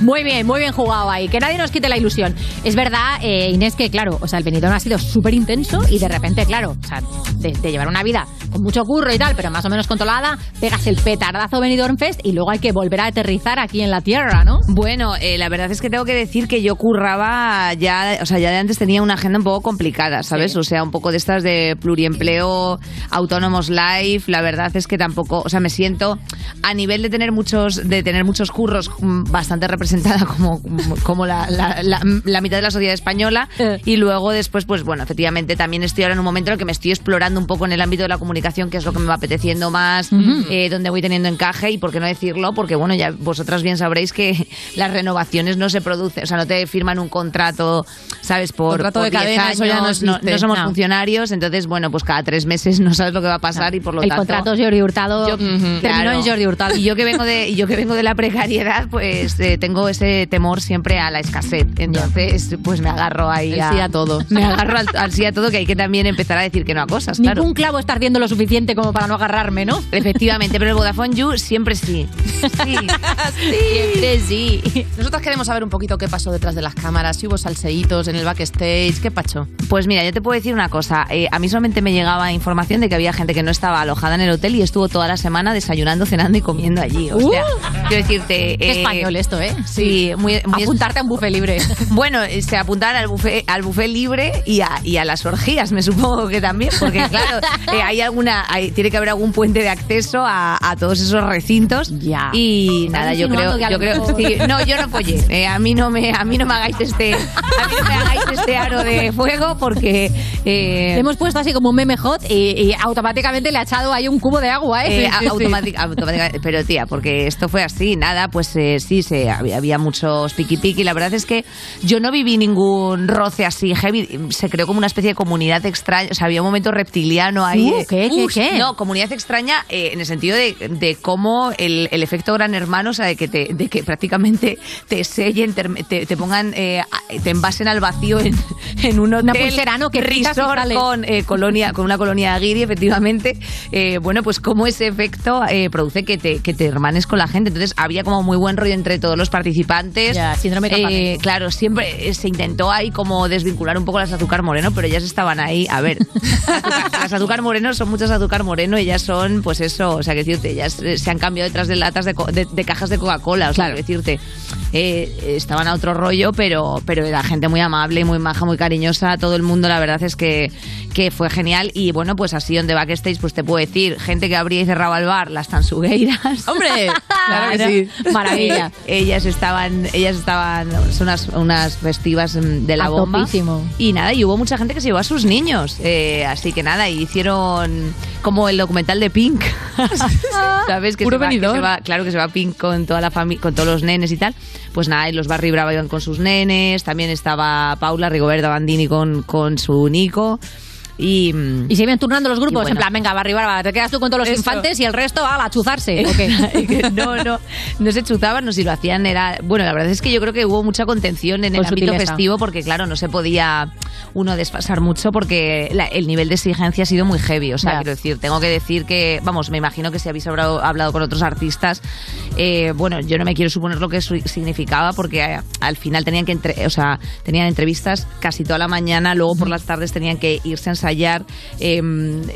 Muy bien, muy bien jugado ahí. Que nadie nos quite la ilusión. Es verdad, eh, Inés, que claro, o sea, el Benidorm ha sido súper intenso y de repente, claro, o sea, de, de llevar una vida con mucho curro y tal, pero más o menos controlada, pegas el petardazo Benidorm Fest y luego hay que volver a aterrizar aquí en la tierra, ¿no?
Bueno, eh, la verdad es que tengo que decir que yo curraba ya, o sea, ya de antes tenía una agenda un poco complicada, ¿sabes?
Sí.
O sea, un poco de estas de pluriempleo, autónomos live. La verdad es que tampoco, o sea, me siento a nivel de tener muchos, de tener muchos curros mm, bastante representada como, como la, la- la- la mitad de la sociedad española.
Eh.
Y luego después, pues bueno, efectivamente también estoy ahora en un momento en el que me estoy explorando un poco en el ámbito de la comunicación, que es lo que me va apeteciendo más, eh, donde voy teniendo encaje y por qué no decirlo, porque bueno, ya vosotras bien sabréis que las renovaciones no se producen, o sea, no te firman un contrato, ¿sabes? Por,
Contrato
por
de
10
cadena,
años,
eso ya no
no,
existe.
no somos
No.
funcionarios, entonces bueno, pues cada tres meses no sabes lo que va a pasar y por lo
el
tanto...
contrato Jordi Hurtado
Yo-
terminó
claro.
en Jordi Hurtado.
Y yo que vengo de, yo que vengo de la precariedad, pues eh, tengo ese temor siempre a la escasez. Entonces, pues me agarro ahí
El sí a todo.
Me agarro al, al sí a todo, que hay que también empezar a decir que no a cosas, claro.
Ningún clavo está ardiendo lo suficiente como para no agarrarme, ¿no?
Efectivamente, pero el Vodafone You siempre sí. Sí, siempre sí.
Nosotros queremos saber un poquito qué pasó detrás de las cámaras, si hubo salseitos en el backstage, qué pacho.
Pues mira, yo te puedo decir una cosa. Eh, a mí solamente me llegaba información de que había gente que no estaba alojada en el hotel y estuvo toda la semana desayunando, cenando y comiendo allí. O sea, quiero decirte...
Qué
eh,
español esto, ¿eh?
Sí, muy, muy
Apuntarte a un buffet libre.
Bueno, eh, se apuntaban al buffet, al buffet libre y a, y a las orgías, me supongo que también, porque claro, eh, hay alguna, hay- tiene que haber algún puente de acceso a, a todos esos recintos.
Ya.
Y
¿Estás
nada, yo creo, yo creo, sí, no, yo no follé. Eh, a mí no me, a mí no me hagáis este, a mí no me hagáis este aro de fuego porque eh,
Le hemos puesto así como un meme hot y, y automáticamente le ha echado ahí un cubo de agua, ¿eh?
Eh, a- automátic- automática- pero tía, porque esto fue así, nada, pues eh, sí, se, había, había muchos piqui piqui. La verdad es que yo no viví ningún roce así heavy. Se creó como una especie de comunidad extraña. O sea, había un momento reptiliano ahí.
Uh. ¿qué, qué?
No, comunidad extraña eh, en el sentido de, de cómo el, el efecto gran hermano, o sea, de que, te, de que prácticamente te sellen, te, te- pongan, eh, te envasen al vacío en, en un hotel.
Una pulsera, ¿no? Que
resort con eh, colonia, con una colonia guiri, efectivamente, eh, bueno, pues cómo ese efecto produce que te, que te hermanes con la gente. Entonces había como muy buen rollo entre todos los participantes.
Ya, síndrome de
claro, siempre se intentó ahí como desvincular un poco las azúcar moreno, pero ellas estaban ahí. A ver, las azúcar moreno son muchas azúcar moreno, ellas son, pues eso, o sea, que decirte, ellas se han cambiado detrás de latas de, co- de- de cajas de Coca-Cola, o sea, que decirte. Eh, estaban a otro rollo, pero, pero era gente muy amable, muy maja, muy cariñosa. Todo el mundo, la verdad es que, que fue genial. Y bueno, pues así donde backstage, pues te puedo decir, gente que abría y cerraba el bar, las tansugueiras.
¡Hombre! Claro que sí.
Maravilla. ellas estaban, ellas estaban, son unas, unas festivas mm, de la
A
bomba.
topísimo.
Y nada, y hubo mucha gente que se llevó a sus niños. Eh, así que nada, y hicieron como el documental de Pink. ¿Sabes? Que
Puro
se va, que se va- claro que se va Pink con toda la familia, con todos los nenes y tal. Pues nada, los Barry Brava iban con sus nenes. También estaba Paula Rigoberta Bandini con, con su Nico. Y,
Y se iban turnando los grupos,
bueno.
en plan, venga, Barry Barba, te quedas tú con todos los
Eso.
infantes y el resto, a la chuzarse.
no, no, no se chuzaban, no si lo hacían era... Bueno, la verdad es que yo creo que hubo mucha contención en el
Con
ámbito
sutileza.
festivo porque, claro, no se podía uno desfasar mucho porque la- el nivel de exigencia ha sido muy heavy. O sea,
Ya.
quiero decir, tengo que decir que, vamos, me imagino que si habéis hablado, hablado con otros artistas, eh, bueno, yo no me quiero suponer lo que significaba porque eh, al final tenían que, entre- o sea, tenían entrevistas casi toda la mañana, luego por las tardes tenían que irse a ensayar, eh,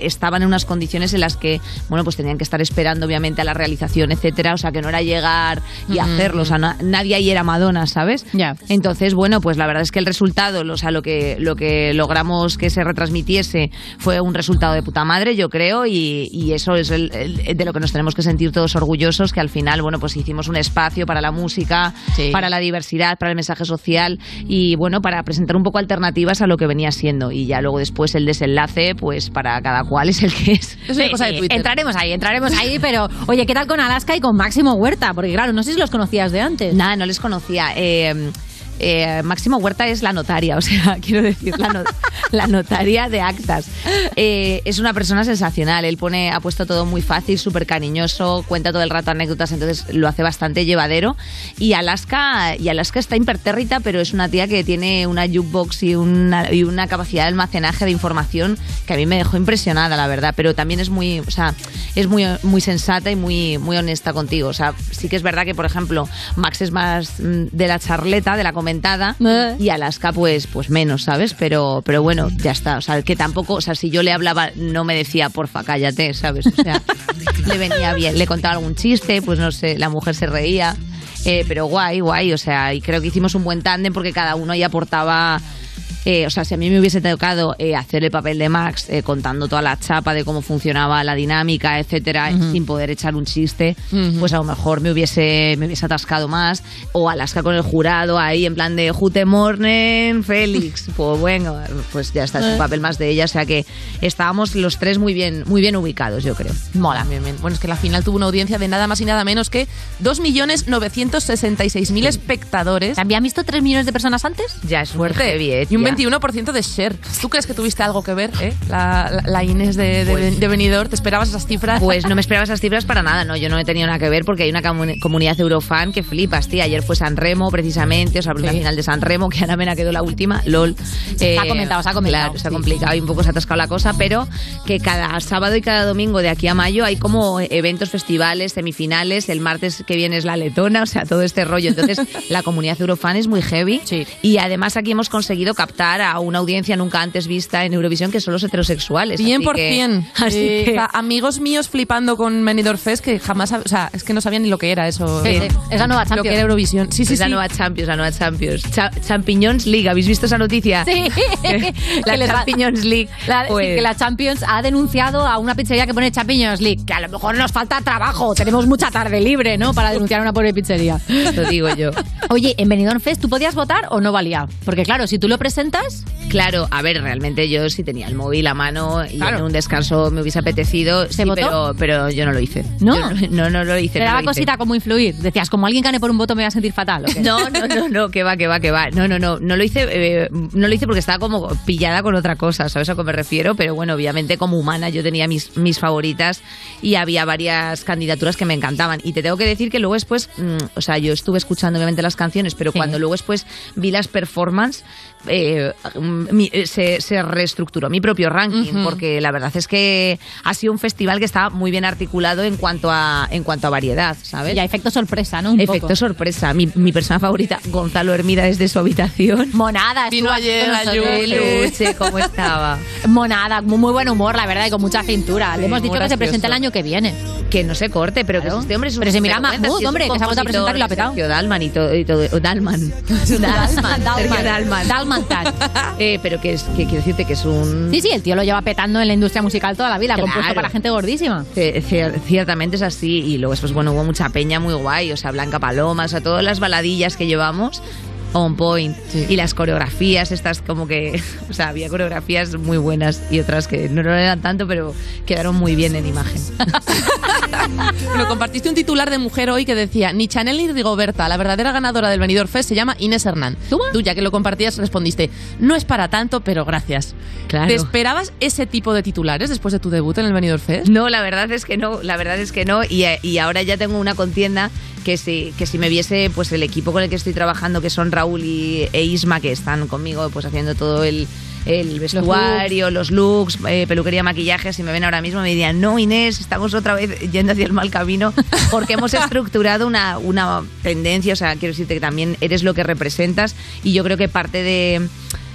estaban en unas condiciones en las que, bueno, pues tenían que estar esperando obviamente a la realización, etcétera, o sea, que no era llegar y
Ujú.
hacerlo, o sea, na- nadie ahí era Madonna, ¿sabes?
Ya.
Entonces, bueno, pues la verdad es que el resultado, o sea, lo que, lo que logramos que se retransmitiese fue un resultado de puta madre, yo creo, y, y eso es el- el- de lo que nos tenemos que sentir todos orgullosos, que al final, bueno, pues hicimos un espacio para la música,
Sí.
para la diversidad, para el mensaje social y, bueno, para presentar un poco alternativas a lo que venía siendo. Y ya luego después el desenlace, pues para cada cual es el que es.
Es una
Sí,
cosa de
sí,
Twitter.
Entraremos ahí, entraremos ahí, pero oye, ¿qué tal con Alaska y con Máximo Huerta? Porque claro, no sé si los conocías de antes.
Nada, no les conocía. Eh, eh, Huerta es la notaria, o sea, quiero decir, la, no- la notaria de actas. Eh, es una persona sensacional. Él pone, ha puesto todo muy fácil, súper cariñoso, cuenta todo el rato anécdotas, entonces lo hace bastante llevadero. Y Alaska, y Alaska está impertérrita, pero es una tía que tiene una jukebox y una, y una capacidad de almacenaje de información que a mí me dejó impresionada, la verdad. Pero también es muy, o sea, es muy, muy sensata y muy, muy honesta contigo. O sea, sí que es verdad que, por ejemplo, Max es más mm, de la charleta, de la comentada, y Alaska, pues, pues menos, ¿sabes? Pero, pero bueno, ya está. O sea, que tampoco, o sea, si yo le hablaba, no me decía, porfa, cállate, ¿sabes? O sea, le venía bien. Le contaba algún chiste, pues no sé, la mujer se reía. Eh, pero guay, guay, o sea, y creo que hicimos un buen tándem porque cada uno ahí aportaba eh, o sea, si a mí me hubiese tocado eh, hacer el papel de Max eh, contando toda la chapa de cómo funcionaba la dinámica, etcétera, sin poder echar un chiste, pues a lo mejor me hubiese, me hubiese atascado más. O Alaska con el jurado ahí en plan de Jute Morning, Félix. Pues bueno, pues ya está, es un
Eh.
papel más de ella. O sea que estábamos los tres muy bien, muy bien ubicados, yo creo.
Mola, bien, bien. Bueno, es que la final tuvo una audiencia de nada más y nada menos que 2.966.000 espectadores.
¿Habían visto 3 millones de personas antes?
Ya es
Fuerte.
eh,
y un. 21% de share. ¿Tú crees que tuviste algo que ver, eh? La, la- la Inés de, de,
Pues-
de Benidorm, ¿te esperabas esas cifras?
Pues no me esperaba esas cifras para nada, no, yo no he tenido nada que ver porque hay una comu- comunidad eurofan que flipas, tía. Ayer fue San Remo, precisamente, o sea, la
Sí.
final de San Remo, que Ana Mena quedó la última, LOL.
Se ha comentado, se ha comentado,
Claro, se ha
sí.
complicado y un poco se ha atascado la cosa, pero que cada sábado y cada domingo de aquí a mayo hay como eventos, festivales, semifinales. El martes que viene es la letona, o sea, todo este rollo. Entonces, la comunidad eurofan es muy heavy. Y además aquí hemos conseguido captar a una audiencia nunca antes vista en Eurovisión, que son los heterosexuales.
100%.
que- Así
Eh, amigos míos flipando con Benidorm Fest que jamás, o sea, es que no sabían ni lo que era eso.
Sí, sí.
Es la nueva
Lo
Champions.
que era Eurovisión. Sí, sí,
es la
sí.
nueva Champions, la nueva Champions. Cha- League, ¿habéis visto esa noticia?
Sí.
la
Que
Champions League.
La- sí,
Pues-
que la Champions ha denunciado a una pizzería que pone Champions League, que a lo mejor nos falta trabajo, tenemos mucha tarde libre, ¿no? Para denunciar a una pobre pizzería.
Lo digo yo.
Oye, en Benidorm Fest, ¿tú podías votar o no valía? Porque claro, si tú lo presentas...
Claro, a ver, realmente yo sí tenía el móvil a mano y
Claro.
en un descanso me hubiese apetecido, sí, pero, pero yo no lo hice.
¿No?
Yo no, no, no lo hice.
¿Te
no
daba
hice.
cosita como influir? Decías, como alguien gane por un voto me voy a sentir fatal. ¿o qué?
No, no, no, no, que va, que va, que va. No, no, no, no lo hice, eh, no lo hice porque estaba como pillada con otra cosa, ¿sabes a qué me refiero? Pero bueno, obviamente como humana yo tenía mis, mis favoritas y había varias candidaturas que me encantaban. Y te tengo que decir que luego después, mm, o sea, yo estuve escuchando obviamente las canciones, pero cuando luego después vi las performances, eh, mm, mi- eh, se, se reestructuró mi propio ranking,
Ujú.
porque la verdad es que ha sido un festival que estaba muy bien articulado en cuanto a, en cuanto a variedad, ¿sabes?
Y a efecto sorpresa, ¿no? Un
Efecto
poco.
sorpresa. Mi, mi persona favorita, Gonzalo Hermida, desde su habitación.
Monada,
Vino ayer
aquí con
a
nosotros.
Peluche, ¿cómo estaba?
Monada, muy, muy buen humor, la verdad, y con mucha cintura. Le
Sí,
hemos
muy
dicho que se
gracioso.
presenta el año que viene.
que no se corte, pero que
Claro.
este hombre es un
Pero si mira hombre, que se ha vuelto a presentar y lo ha petado.
Dalman y todo. Y todo Dalman.
Dalman, Dalman.
Dalman.
Tag.
Eh, pero que, es, que quiero decirte que es un...
Sí, sí, el tío lo lleva petando en la industria musical toda la vida,
Claro.
compuesto para gente gordísima.
Eh, cier- Ciertamente es así. Y luego después, bueno, hubo mucha peña muy guay. O sea, Blanca Paloma, o sea, todas las baladillas que llevamos on point. Y las coreografías, estas como que... O sea, había coreografías muy buenas y otras que no lo eran tanto, pero quedaron muy bien en imagen.
Lo compartiste un titular de mujer hoy que decía ni Chanel ni Rigoberta, la verdadera ganadora del Benidorm Fest se llama Inés Hernán. Tú ya que lo compartías respondiste, no es para tanto, pero gracias.
Claro.
¿Te esperabas ese tipo de titulares después de tu debut en el Benidorm Fest?
No, la verdad es que no, la verdad es que no. Y, eh, y ahora ya tengo una contienda que si, que si me viese pues el equipo con el que estoy trabajando, que son Raúl y, e Isma, que están conmigo pues haciendo todo el, el vestuario, los looks, eh, peluquería, maquillaje, si me ven ahora mismo me dirían, no Inés, estamos otra vez yendo hacia el mal camino porque hemos estructurado una, una tendencia, o sea, quiero decirte que también eres lo que representas y yo creo que parte de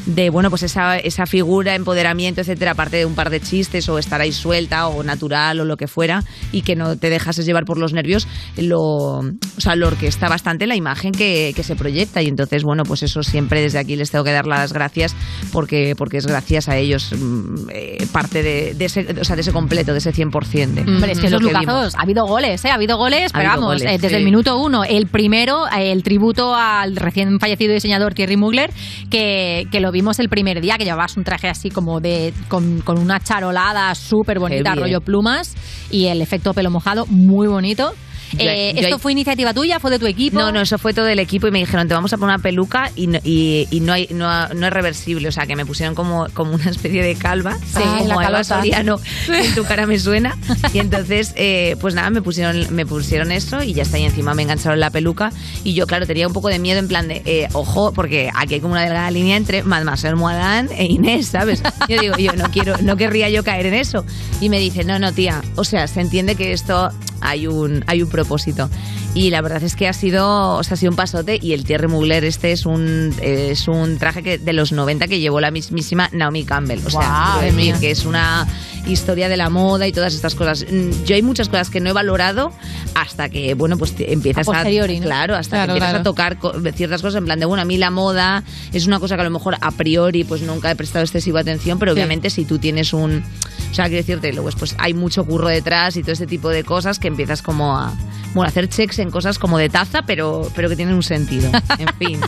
de bueno pues esa, esa figura, empoderamiento, etcétera, aparte de un par de chistes o estar ahí suelta o natural o lo que fuera y que no te dejases llevar por los nervios, lo, o sea, lo orquesta bastante la imagen que, que se proyecta y entonces bueno pues eso siempre desde aquí les tengo que dar las gracias porque, porque es gracias a ellos mm, eh, parte de, de ese, o sea, de ese completo, de ese 100% de
Hombre, es que
lo
esos lucazos, ha habido goles, ¿eh? Ha habido goles,
Ha
pero
habido
vamos,
goles,
eh, desde
sí.
el minuto uno. El primero, el tributo al recién fallecido diseñador Thierry Mugler, que, que lo vimos el primer día, que llevabas un traje así como de con, con una charolada súper bonita,
Heavy,
rollo
eh.
plumas, y el efecto pelo mojado, muy bonito.
Yo-
Eh,
yo
¿Esto
ahí-
fue iniciativa tuya? ¿Fue de tu equipo?
No, no, eso fue todo del equipo y me dijeron, te vamos a poner una peluca y no, y, y no, hay, no, no es reversible. O sea, que me pusieron como, como una especie de calva,
Sí,
como
la
Eva. Soriano, en tu cara me suena. Y entonces, eh, pues nada, me pusieron, me pusieron eso y ya está. Y encima me engancharon la peluca. Y yo, claro, tenía un poco de miedo en plan de, eh, ojo, porque aquí hay como una delgada línea entre Mademoiselle Moadán e Inés, ¿sabes? Yo digo, yo no quiero, no querría yo caer en eso. Y me dice, no, no, tía, o sea, se entiende que esto hay un, hay un propósito. Y la verdad es que ha sido, o sea, ha sido un pasote y el Thierry Mugler este es un, es un traje que de los 90 que llevó la mismísima Naomi Campbell. O sea, quiero decir que es una historia de la moda y todas estas cosas. Mm, Yo hay muchas cosas que no he valorado hasta que, bueno, pues empiezas
A posteriori,
a...
¿no?
Claro, hasta
Claro,
que empiezas
claro.
a tocar ciertas cosas en plan de, bueno, a mí la moda es una cosa que a lo mejor a priori pues nunca he prestado excesiva atención, pero
Sí.
obviamente si tú tienes un... O sea, quiero decirte, luego pues hay mucho curro detrás y todo este tipo de cosas que empiezas como a... Bueno, a hacer checks en cosas como de taza, pero, pero que tienen un sentido. En fin.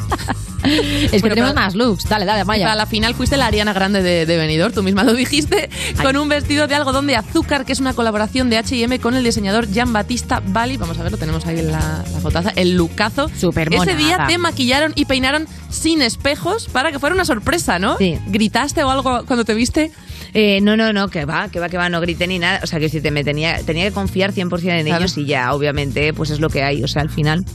Es que
Bueno,
tenemos
para-
más looks. Dale, dale,
Para
vaya.
la final fuiste la Ariana Grande de, de Benidorm, tú misma lo dijiste, con un vestido de algodón de azúcar, que es una colaboración de H&M con el diseñador Jean Batista Bali. Vamos a ver, lo tenemos ahí en la, la fotaza, el lucazo.
Súper
Ese día te maquillaron y peinaron sin espejos para que fuera una sorpresa, ¿no?
Sí.
¿Gritaste o algo cuando te viste?
Eh, no, no, no, que va, que va, que va, no grité ni nada. O sea, que decirte, me tenía, tenía que confiar 100% en
Claro.
ellos y ya, obviamente, pues es lo que hay. O sea, al final.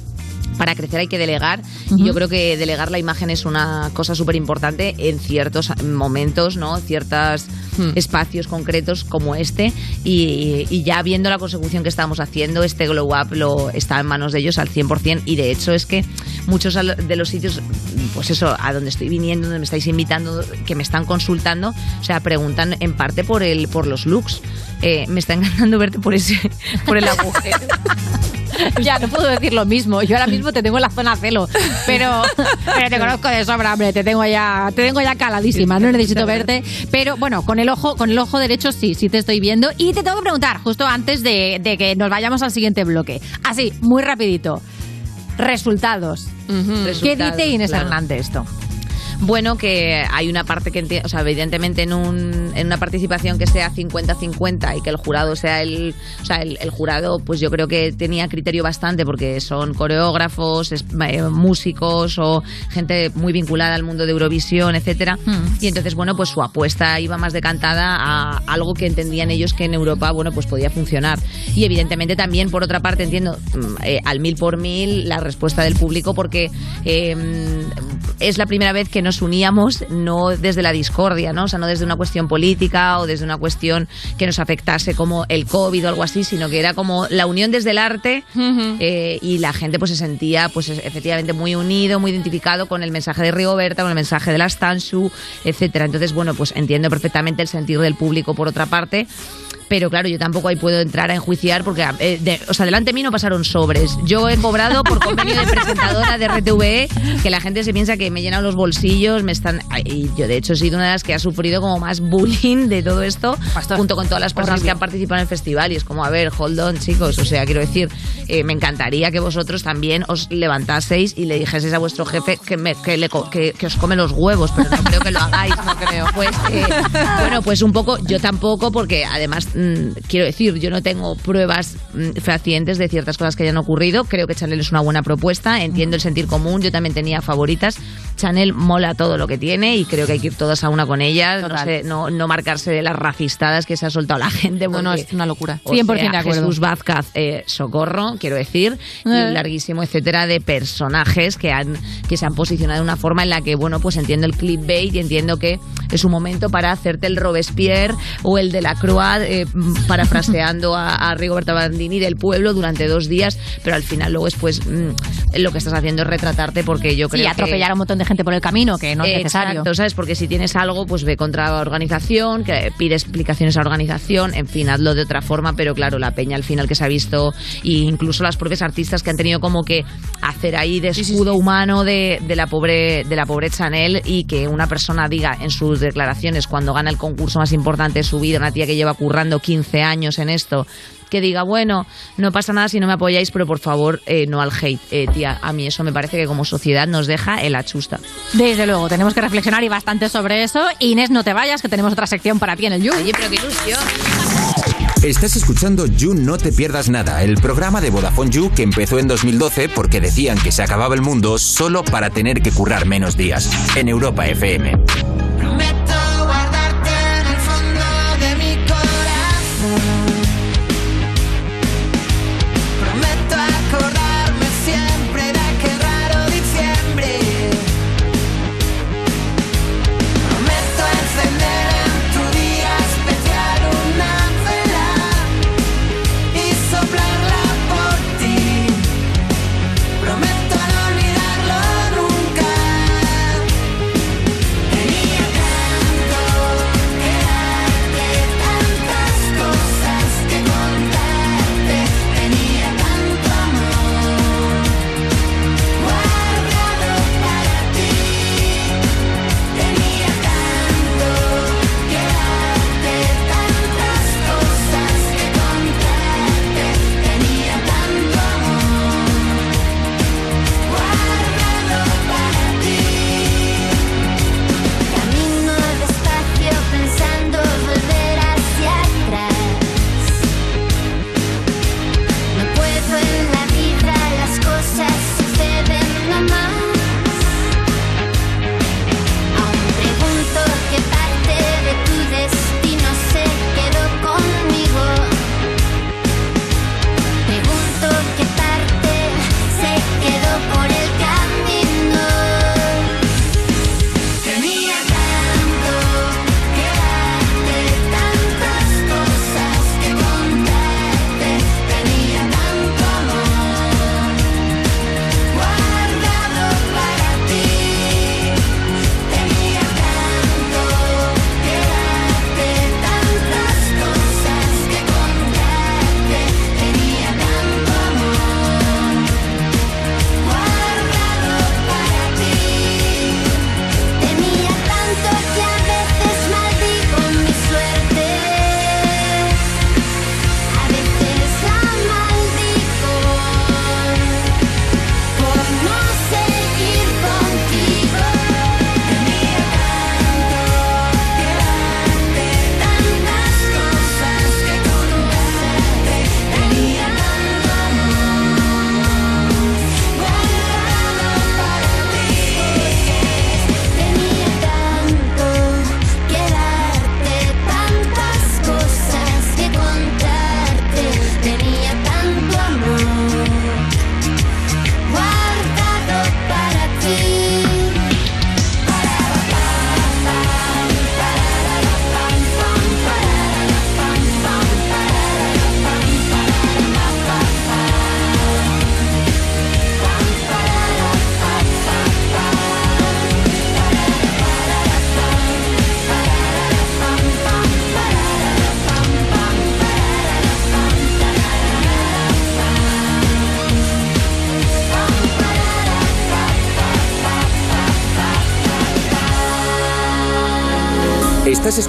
Para crecer hay que delegar y yo creo que delegar la imagen es una cosa súper importante en ciertos momentos, ¿no? Ciertos
Hmm.
espacios concretos como este y, y ya viendo la consecución que estamos haciendo, este glow up lo está en manos de ellos al 100% y de hecho es que muchos de los sitios, pues eso, a donde estoy viniendo, donde me estáis invitando, que me están consultando, o sea, preguntan en parte por el por los looks. Eh, me está encantando verte por ese por el agujero.
Ya, no puedo decir lo mismo. Yo ahora mismo te tengo en la zona celo, pero, pero te conozco de sobra, hombre. Te tengo ya, te tengo ya caladísima. No necesito verte. Pero bueno, con el ojo, con el ojo derecho sí, sí te estoy viendo. Y te tengo que preguntar, justo antes de, de que nos vayamos al siguiente bloque. Así, muy rapidito. Resultados. ¿Qué
Resultados,
dice Inés
claro.
Hernández esto?
Bueno, que hay una parte que, o sea, evidentemente en, un, en una participación que sea 50-50 y que el jurado sea el, o sea, el, el jurado, pues yo creo que tenía criterio bastante porque son coreógrafos, es- eh, músicos o gente muy vinculada al mundo de Eurovisión, etcétera. Y entonces, bueno, pues su apuesta iba más decantada a algo que entendían ellos que en Europa, bueno, pues podía funcionar. Y evidentemente también, por otra parte, entiendo mm, eh, al mil por mil la respuesta del público porque eh, es la primera vez que nos uníamos no desde la discordia, ¿no? O sea, no desde una cuestión política o desde una cuestión que nos afectase como el COVID o algo así, sino que era como la unión desde el arte eh, y la gente pues se sentía pues es- efectivamente muy unido, muy identificado con el mensaje de Rigoberta, con el mensaje de las Tanshu, etcétera. Entonces, bueno, pues entiendo perfectamente el sentir del público por otra parte. Pero claro, yo tampoco ahí puedo entrar a enjuiciar porque, eh, de- o sea, delante de mí no pasaron sobres. Yo he cobrado por convenio de presentadora de RTVE que la gente se piensa que me he llenado los bolsillos, me están... Y yo, de hecho, he sido una de las que ha sufrido como más bullying de todo esto, junto con todas las personas que han participado en el festival. Y es como, a ver, hold on, chicos. O sea, quiero decir, eh, me encantaría que vosotros también os levantaseis y le dijeseis a vuestro jefe que, me- que, le que- que os come los huevos, pero no creo que lo hagáis, no creo. Pues, eh, bueno, pues un poco, yo tampoco, porque además, mm, quiero decir, yo no tengo pruebas mm, fehacientes de ciertas cosas que hayan ocurrido. Creo que Chanel es una buena propuesta, entiendo el sentir común, yo también tenía favoritas. Chanel mola todo lo que tiene y creo que hay que ir todas a una con ella, no, sé, no, no marcarse de las racistadas que se ha soltado la gente.
No, no,
porque-
es una locura.
o
100%
sea,
de acuerdo.
Jesús Vázquez, eh, socorro, quiero decir, y
Eh.
un larguísimo etcétera de personajes que han que se han posicionado de una forma en la que, bueno, pues entiendo el clickbait y entiendo que es un momento para hacerte el Robespierre o el de la Croix, eh, parafraseando a, a Rigoberta Bandini del pueblo durante dos días, pero al final luego después mm, lo que estás haciendo es retratarte porque yo creo
Sí,
que
atropellar a un montón de gente por el camino, que no es necesario.
Exacto, ¿sabes? Porque si tienes algo, pues ve contra la organización, que pide explicaciones a la organización, en fin, hazlo de otra forma, pero claro, la peña al final que se ha visto, e incluso las propias artistas que han tenido como que hacer ahí de escudo humano de, de la pobre de la pobre Chanel y que una persona diga en sus declaraciones cuando gana el concurso más importante de su vida, una tía que lleva currando 15 años en esto, que diga, bueno, no pasa nada si no me apoyáis, pero por favor, eh, no al hate. Eh, tía, a mí eso me parece que como sociedad nos deja en la chusta.
Desde luego, tenemos que reflexionar y bastante sobre eso. Inés, no te vayas, que tenemos otra sección para ti en el You.
Oye, pero qué ilusión.
Estás escuchando You No Te Pierdas Nada, el programa de Vodafone You que empezó en 2012 porque decían que se acababa el mundo solo para tener que currar menos días. En Europa FM.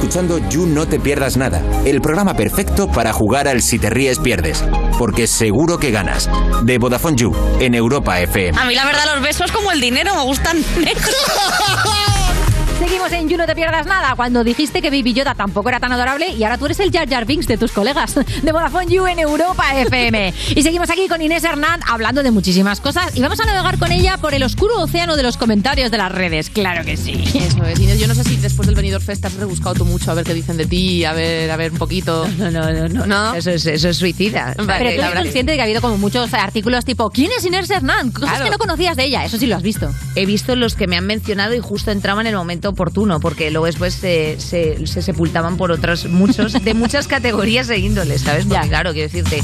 Escuchando You No Te Pierdas Nada, el programa perfecto para jugar al Si Te Ríes Pierdes, porque seguro que ganas. De Vodafone You, en Europa FM.
A mí la verdad los besos como el dinero me gustan negros.
Seguimos en You No Te Pierdas Nada. Cuando dijiste que Baby Yoda tampoco era tan adorable y ahora tú eres el Jar Jar Binks de tus colegas de Vodafone You en Europa FM. Y seguimos aquí con Inés Hernán hablando de muchísimas cosas y vamos a navegar con ella por el oscuro océano de los comentarios de las redes. Claro que sí.
Eso es, Inés. Yo no sé si después del Benidorm Fest has rebuscado tú mucho a ver qué dicen de ti, a ver, a ver un poquito.
No, no, no, no.
¿No?
Eso es, eso es suicida.
Pero tú eres consciente de que ha habido como muchos artículos tipo ¿Quién es Inés Hernán? Cosas
Claro.
que no conocías de ella. Eso sí lo has visto.
He visto los que me han mencionado y justo entraban en el momento oportuno, porque luego después se, se- se sepultaban por otros muchos, de muchas categorías e índoles, ¿sabes? Porque claro, quiero decirte,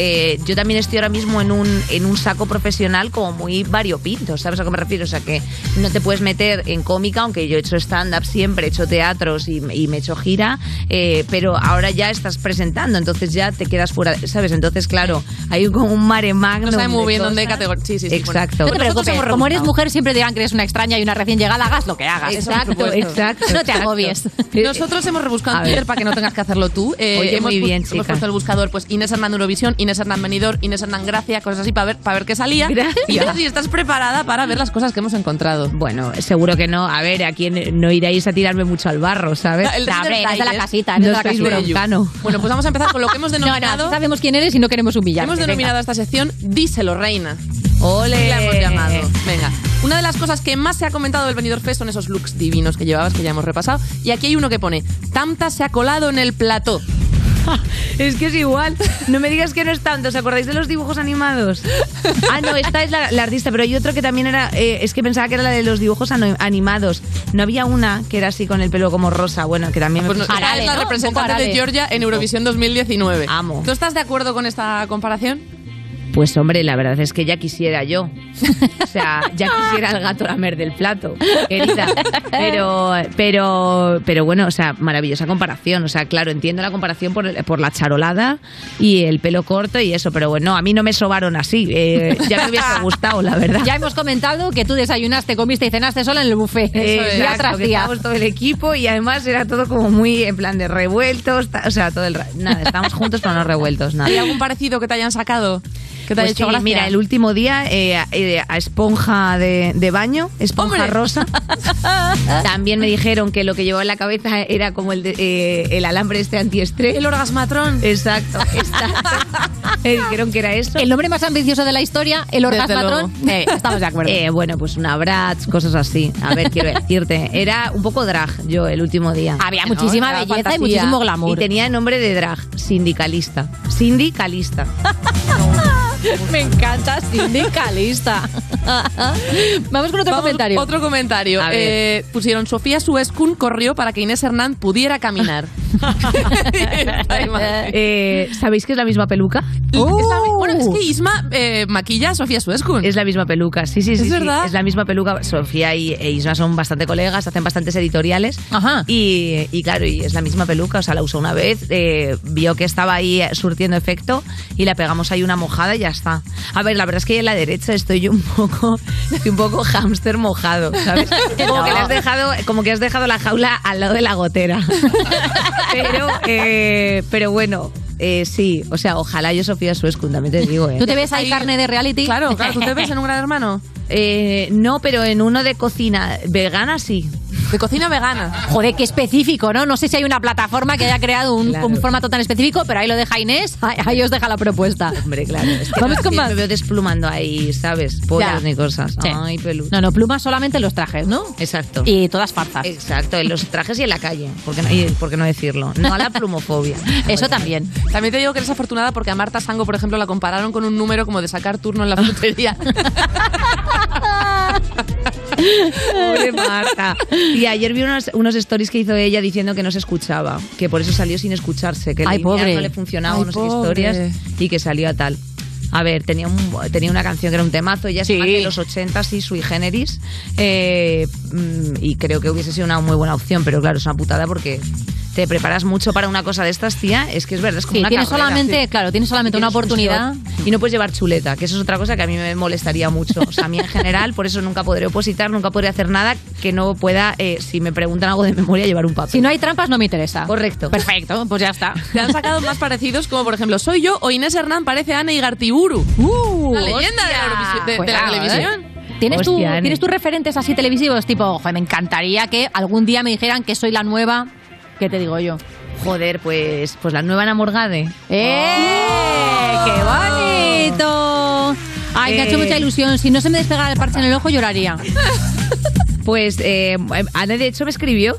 eh, yo también estoy ahora mismo en un, en un saco profesional como muy variopinto, ¿sabes a qué me refiero? O sea, que no te puedes meter en cómica, aunque yo he hecho stand-up siempre, he hecho teatros y, y me he hecho gira, eh, pero ahora ya estás presentando, entonces ya te quedas fuera, ¿sabes? Entonces, claro, hay como un mare magnum.
No sabe muy bien dónde categoría. Sí, sí, sí.
Exacto.
No te preocupes,
hemos
como eres
rebuscado.
mujer siempre dirán que eres una extraña y una recién llegada, hagas lo que hagas.
Exacto, exacto,
No te agobies.
Nosotros hemos rebuscado en. Twitter para que no tengas que hacerlo tú. Eh,
Oye,
hemos
muy bien,
Hemos
chica.
puesto el buscador, pues Inés Hernán Eurovisión, Inés Hernán Benidorm, Inés Hernán Gracia, cosas así, para ver, para ver qué salía.
Gracias.
Y si estás preparada para ver las cosas que hemos encontrado.
Bueno, seguro que no. A ver, aquí no iréis a tirarme mucho al barro, ¿sabes?
El
No, hombre, de la
Evil.
casita,
No
de la
sois
casita.
Bueno, pues vamos a empezar con lo que hemos
No, no,
denominado.
aquí sabemos quién eres y no queremos humillarte.
hemos denominado esta sección Díselo, reina.
¡Ole!
La hemos llamado. Venga. Una de las cosas que más se ha comentado del Benidorm Fest son esos looks divinos que llevabas, que ya hemos repasado. Y aquí hay uno que pone: Tamta se ha colado en el plató.
Es que es igual. No me digas que no es tanto. ¿Os acordáis de los dibujos animados? Ah, no, esta es la, la artista, pero hay otro que también era. eh, es que pensaba que era la de los dibujos animados. No había una que era así con el pelo como rosa. Bueno, que también me
Pues no,
puso-
esta es la representante de
Arale.
Georgia en Eurovisión 2019.
Amo.
¿Tú estás de acuerdo con esta comparación?
Pues hombre, la verdad es que ya quisiera yo. O sea, ya quisiera el gato lamer del plato, querida. Pero, pero, pero bueno, o sea, maravillosa comparación. O sea, claro, entiendo la comparación por, por la charolada y el pelo corto y eso, pero bueno, a mí no me sobaron así. Eh, ya me hubiese gustado, la verdad.
Ya hemos comentado que tú desayunaste, comiste y cenaste sola en el buffet.
Exacto,
día tras día.
todo el equipo y además era todo como muy en plan de revueltos, o sea, todo el nada, estábamos juntos pero no revueltos, nada.
¿Hay algún parecido que te hayan sacado? Que te
Pues
hecho
sí,
gracia?
mira, el último día eh, eh, a esponja de, de baño, esponja
¡Hombre!
rosa. También me dijeron que lo que llevaba en la cabeza era como el, de- eh, el alambre este antiestrés.
El orgasmatrón.
Exacto, exacto. Me dijeron que era eso.
El nombre más ambicioso de la historia, el orgasmatrón. estamos de acuerdo.
Eh, bueno, pues una bratz, cosas así. A ver, quiero decirte. Era un poco drag yo el último día.
Había
no,
muchísima belleza
fantasía.
y muchísimo
Y
glamour.
tenía nombre de drag, sindicalista. Sindicalista.
Me encanta, sindicalista. Vamos con otro
Vamos,
comentario.
Otro comentario. Eh, pusieron Sofía Suescun corrió para que Inés Hernán pudiera caminar.
Eh, ¿Sabéis que es la misma peluca?
Es la- bueno, es que Isma eh, maquilla a Sofía Suescun.
Es la misma peluca, sí, sí, sí.
¿Es
sí.
verdad?
Es la misma peluca. Sofía y e Isma son bastante colegas, hacen bastantes editoriales.
Ajá.
Y, y claro, y es la misma peluca, o sea, la usó una vez, vio que estaba ahí surtiendo efecto y la pegamos ahí una mojada y ya está. A ver, la verdad es que en la derecha estoy un poco, estoy un poco hámster mojado, ¿sabes? Como, que le has dejado, como que has dejado la jaula al lado de la gotera. Pero, eh, pero bueno, eh, sí, o sea, ojalá yo Sofía Suescun, también te digo, ¿eh?
¿Tú te ves ahí carne de reality?
Claro, claro, ¿tú te ves en un gran hermano?
Eh, no, pero en uno de cocina vegana sí.
De cocina vegana.
Joder, qué específico, ¿no? No sé si hay una plataforma que haya creado un,
Claro.
un formato tan específico, pero ahí lo deja Inés, ahí os deja la propuesta.
Hombre, claro. Es que
Vamos
no,
con más.
me veo desplumando ahí, ¿sabes? Pollas ni cosas.
Sí.
Ay.
No, no, plumas solamente en los trajes, ¿no?
Exacto.
Y todas farzas.
Exacto, en los trajes y en la calle. ¿Por qué no, y por qué no decirlo? No a la plumofobia.
Eso también.
También te digo que eres afortunada porque a Marta Sango, por ejemplo, la compararon con un número como de sacar turno en la frutería.
Pobre Marta. Y ayer vi unos, unos stories que hizo ella diciendo que no se escuchaba, que por eso salió sin escucharse, que
Ay, pobre.
no le funcionaba,
Ay,
unas
pobre.
historias, y que salió a tal. A ver, tenía, un, tenía una canción que era un temazo, ella es más de los 80 sí, sui generis, eh, mm, y creo que hubiese sido una muy buena opción, pero claro, es una putada porque te preparas mucho para una cosa de estas, tía, es que es verdad, es como
Sí,
una
tienes
carrera.
solamente, claro, tienes solamente una
Tienes
oportunidad.
Y no puedes llevar chuleta, que eso es otra cosa que a mí me molestaría mucho. O sea, a mí en general, por eso nunca podré opositar, nunca podré hacer nada que no pueda, eh, si me preguntan algo de memoria, llevar un papel.
Si no hay trampas, no me interesa.
Correcto.
Perfecto, pues ya está.
Te han sacado más parecidos, como por ejemplo, soy yo o Inés Hernán parece Ana Igartiburu.
Uh,
la leyenda de la, Eurovisi- de- de la
Cuidado,
televisión.
¿eh? ¿Tienes, tú,
Hostia, Ani.
¿Tienes tus referentes así televisivos? Tipo, joder, me encantaría que algún día me dijeran que soy la nueva. ¿Qué te digo yo?
Joder, pues, pues la nueva enamorgade.
¡Eh! ¡Qué bonito! Ay, me ha hecho
Eh.
mucha ilusión. Si no se me despegara el parche en el ojo, lloraría.
Pues eh, Ana de hecho me escribió.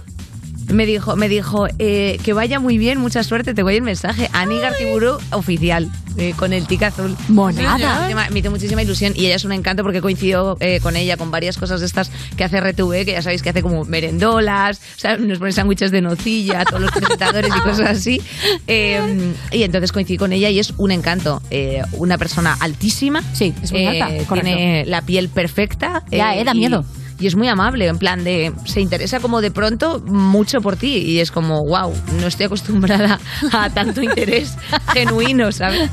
Me dijo, me dijo eh, que vaya muy bien, mucha suerte, te voy el mensaje. Ani Gartiburu oficial, eh, con el tic azul.
Monada.
Sí, Me hizo muchísima ilusión y ella es un encanto porque coincidió eh, con ella con varias cosas de estas que hace RTV, que ya sabéis que hace como merendolas, o sea, nos pone sándwiches de nocilla, todos los presentadores y cosas así. Eh, y entonces coincidí con ella y es un encanto. Eh, una persona altísima.
Sí, es muy alta, correcto.
Tiene la piel perfecta.
Ya, eh, da miedo.
Y es muy amable, en plan de se interesa como de pronto mucho por ti y es como, wow, no estoy acostumbrada a tanto interés genuino, ¿sabes?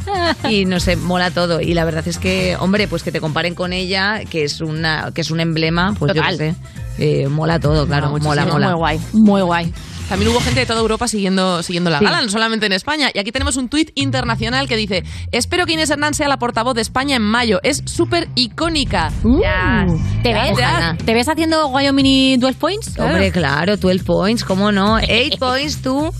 Y no sé, mola todo y la verdad es que, hombre, pues que te comparen con ella, que es una que es un emblema, pues
Total.
yo qué sé, eh, mola todo, claro, mola, mola.
Muy
guay, muy guay.
También hubo gente de toda Europa siguiendo, siguiendo la
Sí.
gala, no solamente en España. Y aquí tenemos un tuit internacional que dice: Espero que Inés Hernán sea la portavoz de España en mayo. Es súper icónica.
Ya,
¿Te ves? ¿Te ves haciendo Wyoming 12 points?
Hombre, claro, 12 points, ¿cómo no? 8 points to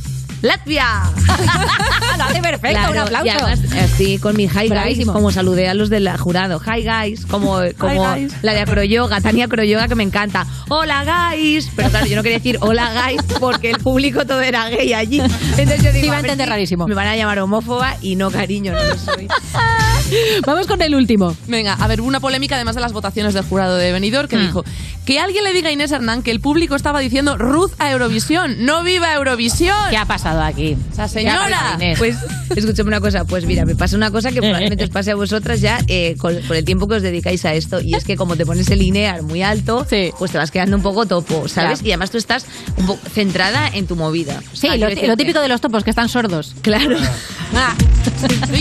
Latvia.
Lo hace perfecto, un aplauso.
Y además, así con mi hi guys, como saludé a los del jurado. Hi guys, como, como
guys.
la de acroyoga, Tania Acroyoga, que me encanta. Hola guys. Pero claro, yo no quería decir hola guys porque el público todo era gay allí. Entonces yo digo,
a entender rarísimo.
Me van a llamar homófoba y no cariño, no lo soy.
Vamos con el último.
Venga, a ver, hubo una polémica además de las votaciones del jurado de Benidorm
Hmm.
que dijo que alguien le diga a Inés Hernán que el público estaba diciendo Ruth a Eurovisión, no viva Eurovisión.
¿Qué ha pasado aquí?
O sea,
¿Qué ha pasado,
señora.
Inés?
Pues escúchame una cosa, pues mira, me pasa una cosa que probablemente os pase a vosotras ya eh, con, con el tiempo que os dedicáis a esto y es que como te pones el linear muy alto, pues te vas quedando un poco topo, ¿sabes?
Ya.
Y además tú estás un poco centrada en tu movida.
Sí, lo, típico de los topos, que están sordos.
Claro.
Ah,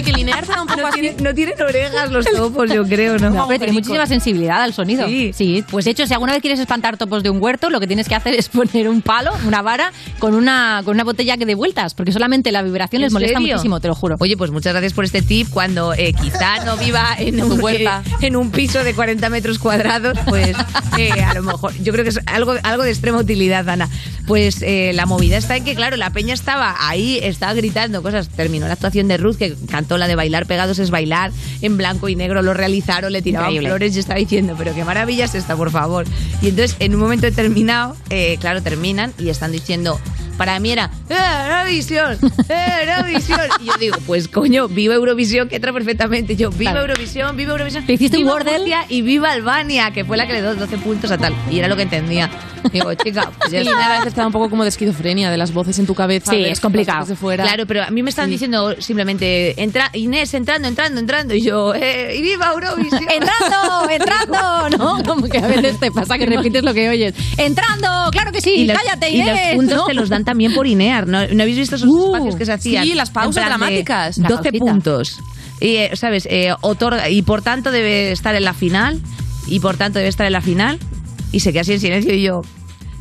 que linear un poco
No,
así.
tienen, no tienen orejas los topos, yo creo, ¿no?
No, tiene muchísima sensibilidad al sonido. Sí. Pues de hecho, si alguna vez quieres espantar topos de un huerto, lo que tienes que hacer es poner un palo, una vara, con una, con una botella que dé vueltas, porque solamente la vibración les
¿En
molesta
serio?
muchísimo, te lo juro.
Oye, pues muchas gracias por este tip. Cuando eh, quizá no viva en un,
huerta.
eh, en un piso de 40 metros cuadrados, pues eh, a lo mejor, yo creo que es algo, algo de extrema utilidad, Ana. Pues eh, la movida está en que, claro, la peña estaba ahí, estaba gritando cosas. Terminó la actuación de Ruth, que cantó la de bailar pegados es bailar, en blanco y negro, lo realizaron, le tiraban
Increíble.
flores y estaba diciendo, pero qué maravilla es esta, por favor. Y entonces, en un momento determinado, eh, claro, terminan y están diciendo, para mí era, ¡Eh, Eurovisión! ¡Eh, Eurovisión! Y yo digo, pues coño, viva Eurovisión, que entra perfectamente. Yo, viva. Eurovisión, viva Eurovisión.
Te hiciste un
viva
Wordle.
Murcia y viva Albania, que fue la que le dio 12 puntos a tal. Y era lo que entendía. Digo, chica, pues ya
Sí,
está.
a veces te da un poco como de esquizofrenia de las voces en tu cabeza.
Sí, es complicado.
de fuera.
Claro, pero a mí me están diciendo simplemente, entra, Inés, entrando, entrando, entrando. Y yo, eh, y viva Eurovisión.
¡Entrando! ¡Entrando! ¿No? Como que a veces te pasa que repites lo que oyes. ¡Entrando! ¡Claro que sí!
Y los,
¡Cállate,
y los
Inés!
puntos
¿no?
te los dan también por INEAR. ¿No, ¿no habéis visto esos espacios que se hacían?
sí, las pausas dramáticas.
12
La pausita.
puntos. Y, eh, ¿sabes? Eh, otorga, y por tanto debe estar en la final. Y por tanto debe estar en la final. Y se queda así en silencio y yo...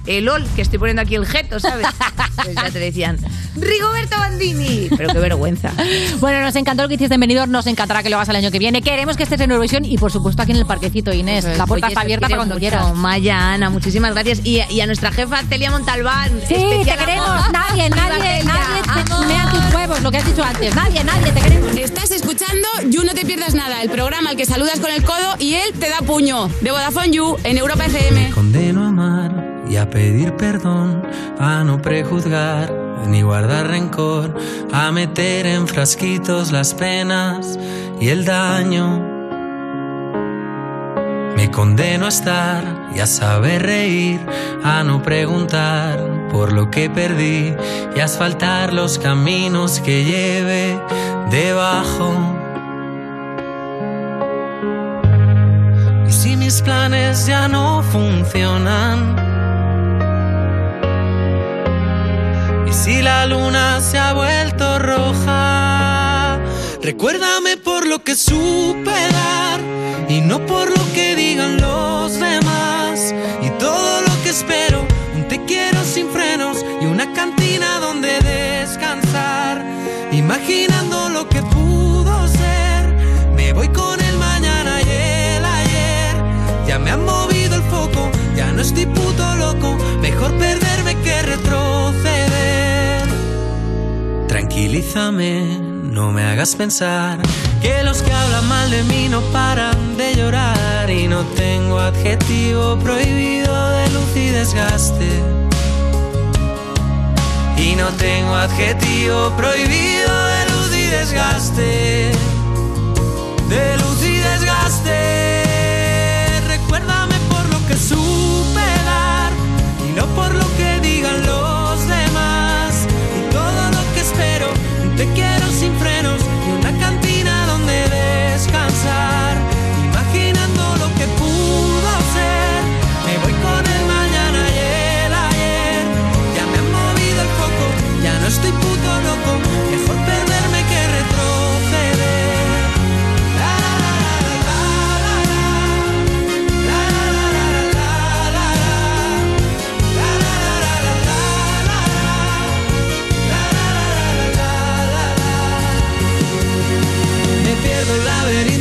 El LOL, que estoy poniendo aquí el jeto, ¿sabes? Pues ya te decían, Rigoberto Bandini. Pero qué vergüenza.
Bueno, nos encantó lo que hiciste en Benidorm, nos encantará que lo hagas el año que viene. Queremos que estés en Eurovisión y, por supuesto, aquí en el parquecito, Inés. La puerta
Oye,
está abierta para cuando
mucho.
quieras.
Maya, Ana, muchísimas gracias. Y, y a nuestra jefa Celia Montalbán.
Sí, te queremos.
amor.
Nadie, nadie, nadie te mea tus huevos, lo que has dicho antes. Nadie, nadie, te queremos.
Estás escuchando You No Te Pierdas Nada, el programa al que saludas con el codo y él te da puño. De Vodafone You en Europa FM.
Condeno a amar y a pedir perdón, a no prejuzgar ni guardar rencor, a meter en frasquitos las penas y el daño. Me condeno a estar y a saber reír, a no preguntar por lo que perdí y a asfaltar los caminos que lleve debajo. Mis planes ya no funcionan, y si la luna se ha vuelto roja. Recuérdame por lo que supe dar y no por lo que digan los demás. Y todo lo que espero, un te quiero sin frenos y una cantina donde descansar. Imaginando lo que estoy loco. Mejor perderme que retroceder. Tranquilízame, no me hagas pensar que los que hablan mal de mí no paran de llorar y no tengo adjetivo prohibido de luz y desgaste. Y no tengo adjetivo prohibido de luz y desgaste. De luz inside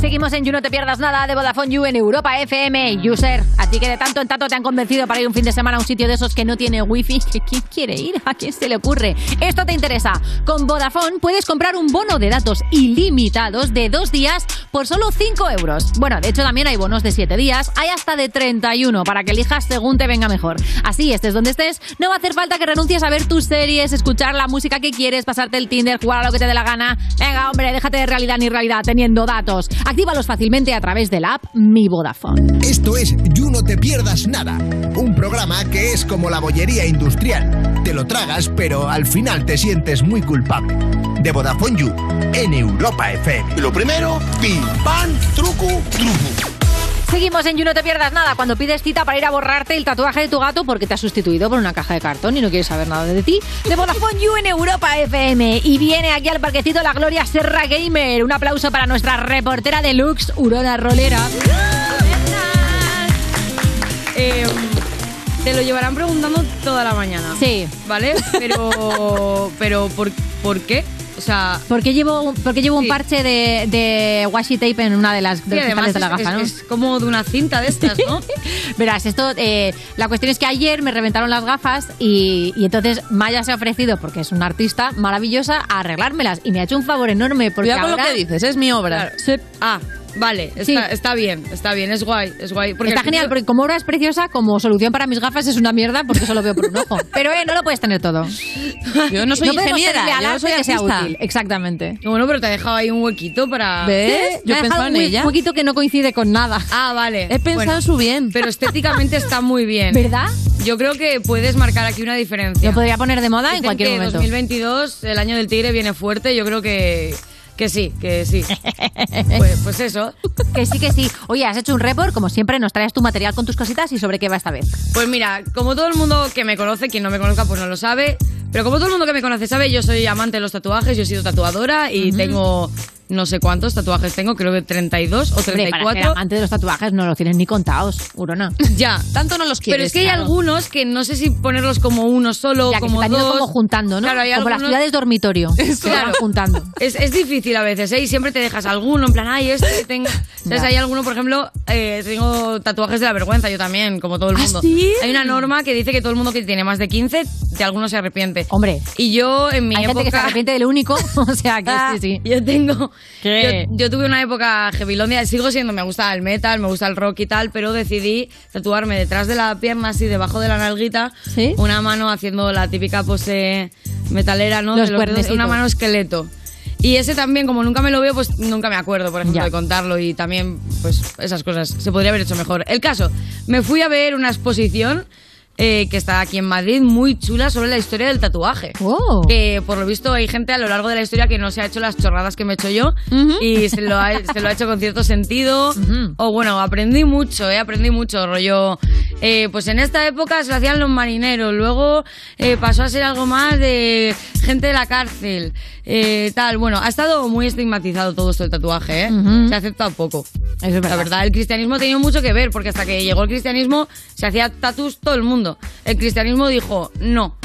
Seguimos en You No Te Pierdas Nada de Vodafone You en Europa FM. User, a ti que de tanto en tanto te han convencido para ir un fin de semana a un sitio de esos que no tiene wifi, ¿que ¿quién quiere ir? ¿A quién se le ocurre? Esto te interesa. Con Vodafone puedes comprar un bono de datos ilimitados de dos días por solo 5 euros. Bueno, de hecho también hay bonos de 7 días, hay hasta de 31 para que elijas según te venga mejor. Así, estés donde estés, no va a hacer falta que renuncies a ver tus series, escuchar la música que quieres, pasarte el Tinder, jugar a lo que te dé la gana. Venga, hombre, déjate de realidad ni realidad teniendo datos. Actívalos fácilmente a través de la app Mi Vodafone.
Esto es You No Te Pierdas Nada, un programa que es como la bollería industrial. Te lo tragas, pero al final te sientes muy culpable. De Vodafone You, en Europa FM.
Lo primero, pim, pam, truco, truco.
Seguimos en You No Te Pierdas Nada cuando pides cita para ir a borrarte el tatuaje de tu gato porque te has sustituido por una caja de cartón y no quieres saber nada de ti. De Vodafone You en Europa FM. Y viene aquí al parquecito la Gloria Serra Gamer. Un aplauso para nuestra reportera de Lux, Urona Rolera.
Eh, te lo llevarán preguntando toda la mañana.
Sí.
¿Vale? Pero, pero ¿por, ¿por qué? O sea...
¿Por qué llevo, por qué llevo un parche de, de washi tape en una de las de
Sí, además
de la
es-
gafa,
es-
no?
es como de una cinta de estas, ¿no?
Verás, esto, eh, la cuestión es que ayer me reventaron las gafas y, y entonces Maya se ha ofrecido, porque es una artista maravillosa, a arreglármelas y me ha hecho un favor enorme porque
Cuidado con lo
ahora...
que dices, es mi obra.
Ah,
Vale, está, está bien, está bien, es guay, es guay. Porque
Está genial, porque como obra es preciosa, como solución para mis gafas es una mierda porque solo veo por un ojo. Pero eh, no lo puedes tener todo.
Yo no soy
podemos
ingeniera, yo soy
que sea
artista.
útil. Exactamente.
Bueno, pero te ha dejado ahí un huequito para...
¿Ves? Yo he
dejado
pensado en
un
ella.
poquito que no coincide con nada.
Ah, vale.
He pensado en su bien.
Pero estéticamente está muy bien.
¿Verdad?
Yo creo que puedes marcar aquí una diferencia.
Lo podría poner de moda en cualquier
que
momento.
2022, el año del tigre, viene fuerte. Yo creo que, que sí, que sí. pues, pues eso.
Que sí, que sí. Oye, has hecho un report, como siempre, nos traes tu material con tus cositas y sobre qué va esta vez.
Pues mira, como todo el mundo que me conoce, quien no me conozca pues no lo sabe, pero como todo el mundo que me conoce sabe, yo soy amante de los tatuajes, yo he sido tatuadora y tengo no sé cuántos tatuajes tengo, creo que 32 o
Hombre, para ser
34.
amante de los tatuajes no los tienes ni contados, Urona.
Ya.
Tanto no los quieres.
Pero es que hay algunos que no sé si ponerlos como uno solo,
Ya, que
como
se
dos.
como juntando, ¿no?
Claro, hay
como las
algunos-
ciudades dormitorio.
Claro.
juntando.
Es, es difícil a veces, ¿eh? Y siempre te dejas alguno, en plan, ay, este tengo. ¿Sabes? Hay alguno, por ejemplo, eh, tengo tatuajes de la vergüenza, yo también, como todo el
¿Ah,
mundo.
sí?
Hay una norma que dice que todo el mundo que tiene más de 15, de alguno se arrepiente.
Hombre.
Y yo, en mi
Hay
época.
gente que se arrepiente del único, o sea que sí, sí.
Yo tengo.
¿Qué?
Yo, yo tuve una época heavilondia, sigo siendo, me gusta el metal, me gusta el rock y tal, pero decidí tatuarme detrás de la pierna, así debajo de la nalguita,
¿Sí?
una mano haciendo la típica pose metalera, ¿no?
Los
De una mano esqueleto. Y ese también, como nunca me lo veo, pues nunca me acuerdo, por ejemplo,
Ya.
de contarlo y también, pues esas cosas se podría haber hecho mejor. El caso, me fui a ver una exposición eh, que está aquí en Madrid, muy chula, sobre la historia del tatuaje.
Oh.
Que por lo visto hay gente a lo largo de la historia que no se ha hecho las chorradas que me he hecho yo y se lo, ha, se lo ha hecho con cierto sentido. O bueno, aprendí mucho, ¿eh? aprendí mucho, rollo. eh, pues en esta época se lo hacían los marineros, luego eh, pasó a ser algo más de gente de la cárcel, eh, tal. Bueno, ha estado muy estigmatizado todo esto del tatuaje, ¿eh? Se ha aceptado poco.
Eso es
La
verdad.
verdad, el cristianismo ha tenido mucho que ver, porque hasta que llegó el cristianismo se hacía tatus todo el mundo. El cristianismo dijo no.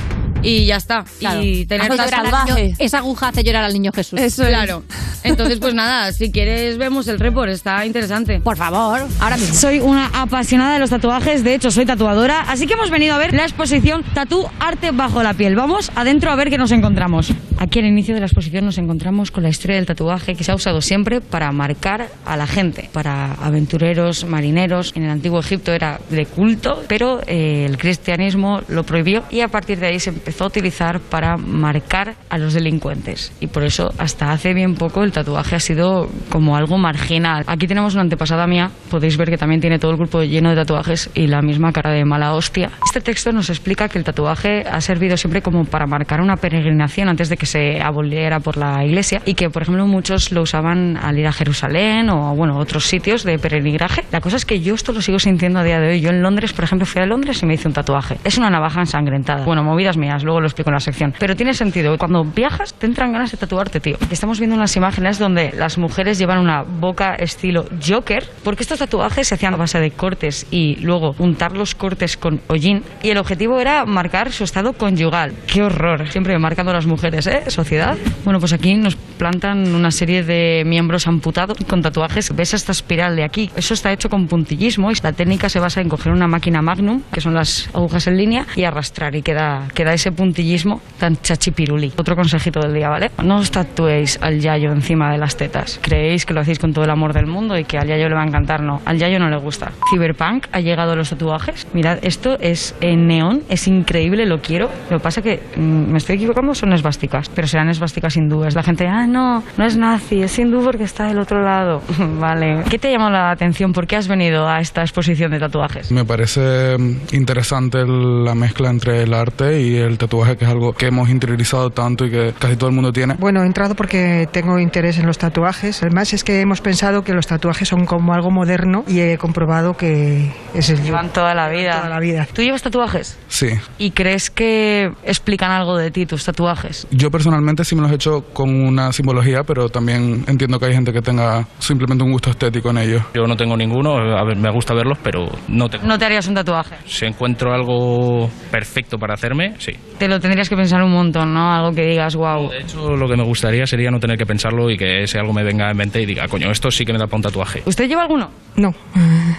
Y ya está.
Claro.
Y tener
salvaje.
niño- esa aguja hace llorar al niño Jesús.
Eso es.
Claro. Entonces, pues nada, si quieres vemos el report, está interesante.
Por favor, ahora mismo.
Soy una apasionada de los tatuajes, de hecho soy tatuadora, así que hemos venido a ver la exposición Tatú Arte Bajo la Piel. Vamos adentro a ver qué nos encontramos. Aquí al inicio de la exposición nos encontramos con la historia del tatuaje que se ha usado siempre para marcar a la gente, para aventureros, marineros. En el antiguo Egipto era de culto, pero eh, el cristianismo lo prohibió y a partir de ahí se empezó a utilizar para marcar a los delincuentes. Y por eso hasta hace bien poco el tatuaje ha sido como algo marginal. Aquí tenemos una antepasada mía, podéis ver que también tiene todo el cuerpo lleno de tatuajes y la misma cara de mala hostia. Este texto nos explica que el tatuaje ha servido siempre como para marcar una peregrinación antes de que se aboliera por la iglesia y que, por ejemplo, muchos lo usaban al ir a Jerusalén o, bueno, otros sitios de peregrinaje. La cosa es que yo esto lo sigo sintiendo a día de hoy. Yo en Londres, por ejemplo, fui a Londres y me hice un tatuaje. Es una navaja ensangrentada. Bueno, movidas mías, luego lo explico en la sección. Pero tiene sentido. Cuando viajas, te entran ganas de tatuarte, tío. Estamos viendo unas imágenes donde las mujeres llevan una boca estilo Joker, porque estos tatuajes se hacían a base de cortes y luego untar los cortes con hollín. Y el objetivo era marcar su estado conyugal. ¡Qué horror! Siempre marcando a las mujeres, ¿eh? Sociedad. Bueno, pues aquí nos plantan una serie de miembros amputados con tatuajes. ¿Ves esta espiral de aquí? Eso está hecho con puntillismo y la técnica se basa en coger una máquina Magnum, que son las agujas en línea, y arrastrar y queda, queda ese puntillismo tan chachipiruli. Otro consejito del día, ¿vale? No os tatuéis al yayo encima de las tetas. Creéis que lo hacéis con todo el amor del mundo y que al yayo le va a encantar. No, al yayo no le gusta. Cyberpunk ha llegado a los tatuajes. Mirad, esto es en neón, es increíble, lo quiero. Lo que pasa que mm, me estoy equivocando, son esvásticas, pero serán esvásticas hindúes. La gente, ah, no, no es nazi, es hindú porque está del otro lado. vale. ¿Qué te ha la atención? ¿Por qué has venido a esta exposición de tatuajes?
Me parece mm, interesante la mezcla entre el arte y el tatuaje, que es algo que hemos interiorizado tanto y que casi todo el mundo tiene.
Bueno, he entrado porque tengo interés en los tatuajes. Además es que hemos pensado que los tatuajes son como algo moderno y he comprobado que es el
Llevan toda la vida.
Toda la vida.
¿Tú llevas tatuajes?
Sí.
¿Y crees que explican algo de ti tus tatuajes?
Yo personalmente sí me los he hecho con una simbología, pero también entiendo que hay gente que tenga simplemente un gusto estético en ellos.
Yo no tengo ninguno, a ver, me gusta verlos, pero no tengo.
¿No te harías un tatuaje?
Si encuentro algo perfecto para hacerme, sí.
Te lo tendrías que pensar un montón, ¿no? Algo que digas, wow.
De hecho, lo que me gustaría sería no tener que pensarlo y que ese algo me venga en mente y diga, coño, esto sí que me da para un tatuaje.
¿Usted lleva alguno?
No.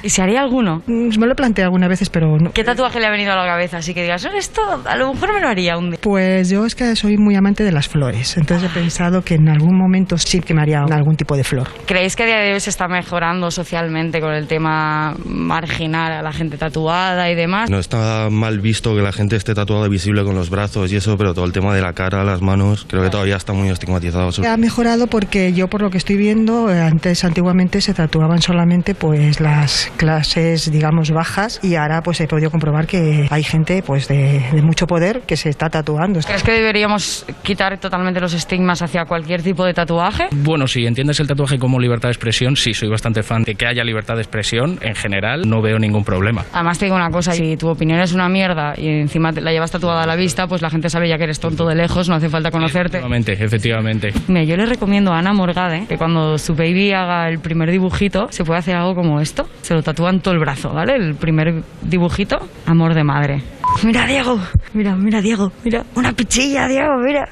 ¿Y se haría alguno?
Mm, Me lo planteé algunas veces, pero no.
¿Qué tatuaje le ha venido a la cabeza? Así que digas, "Oh, esto a lo mejor me lo haría un día.
Pues yo es que soy muy amante de las flores, entonces he pensado que en algún momento sí que me haría algún tipo de flor.
¿Creéis que a día de hoy se está mejorando socialmente con el tema marginal a la gente tatuada y demás?
No está mal visto que la gente esté tatuada visible con los brazos y eso, pero todo el tema de la cara, las manos, creo que todavía está muy estigmatizado.
Ha mejorado porque yo por lo que estoy viendo, eh, antes antiguamente se tatuaban solamente pues las clases digamos bajas y ahora pues he podido comprobar que hay gente pues de, de mucho poder que se está tatuando.
¿Crees que deberíamos quitar totalmente los estigmas hacia cualquier tipo de tatuaje?
Bueno, si entiendes el tatuaje como libertad de expresión, sí, soy bastante fan de que haya libertad de expresión. En general, no veo ningún problema.
Además te digo una cosa, si tu opinión es una mierda y encima te la llevas tatuada a la vista, pues la gente sabe ya que eres tonto de lejos, no hace falta conocerte.
Efectivamente, efectivamente.
Mira, yo le recomiendo a Ana Morgade que cuando su baby haga el primer dibujito, se puede hacer algo como esto. Se lo tatúan todo el brazo, ¿vale? El primer dibujito, amor de madre. Mira, Diego, mira, mira, Diego, mira, una pichilla, Diego, mira.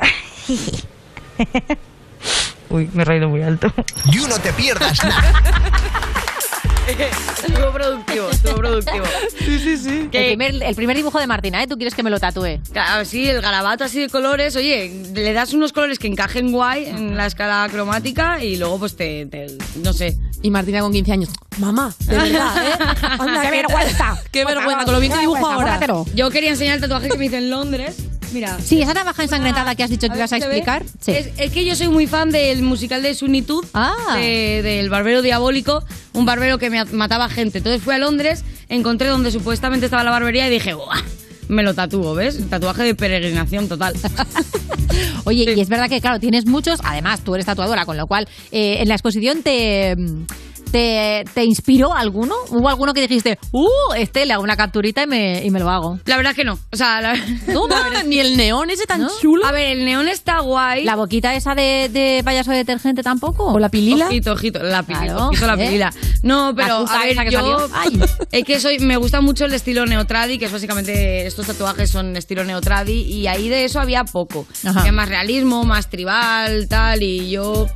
Uy, me he reído muy alto.
You no te pierdas nada.
Estuvo productivo, estuvo productivo.
Sí, sí, sí. El primer, el primer dibujo de Martina, ¿eh? ¿Tú quieres que me lo tatúe?
Claro, sí, el garabato así de colores. Oye, le das unos colores que encajen guay en la escala cromática y luego pues te, te- no sé.
Y Martina con 15 años. Mamá, de verdad, ¿eh? Anda,
¡Qué vergüenza!
¡Qué vergüenza! Con lo bien que dibujo ahora.
Yo quería enseñar el tatuaje que me hice en Londres. Mira.
Sí, esa navaja ensangrentada que has dicho que ibas a explicar. Sí.
Es, es que yo soy muy fan del musical de Sunitud,
Ah.
de- del barbero diabólico, un barbero que me mataba gente. Entonces fui a Londres, encontré donde supuestamente estaba la barbería y dije, ¡buah! Me lo tatúo, ¿ves? Tatuaje de peregrinación total.
Oye, y es verdad que, claro, tienes muchos. Además, tú eres tatuadora, con lo cual, eh, en la exposición te. ¿Te, ¿Te inspiró alguno? ¿Hubo alguno que dijiste, uh, este le hago una capturita y me, y me lo hago?
La verdad que no. O sea, la,
No,
la verdad es
ni el neón ese tan
¿No?
chulo.
A ver, el neón está guay.
¿La boquita esa de, de payaso de detergente tampoco?
¿O la pilila?
Ojito, ojito, la pilila,
Claro,
ojito la
¿eh?
pilila. No, pero a ver,
que
yo.
Ay.
es que soy me gusta mucho el estilo neotradi, que es básicamente estos tatuajes son estilo neotradi y ahí de eso había poco.
Ajá.
Había más realismo, más tribal, tal y yo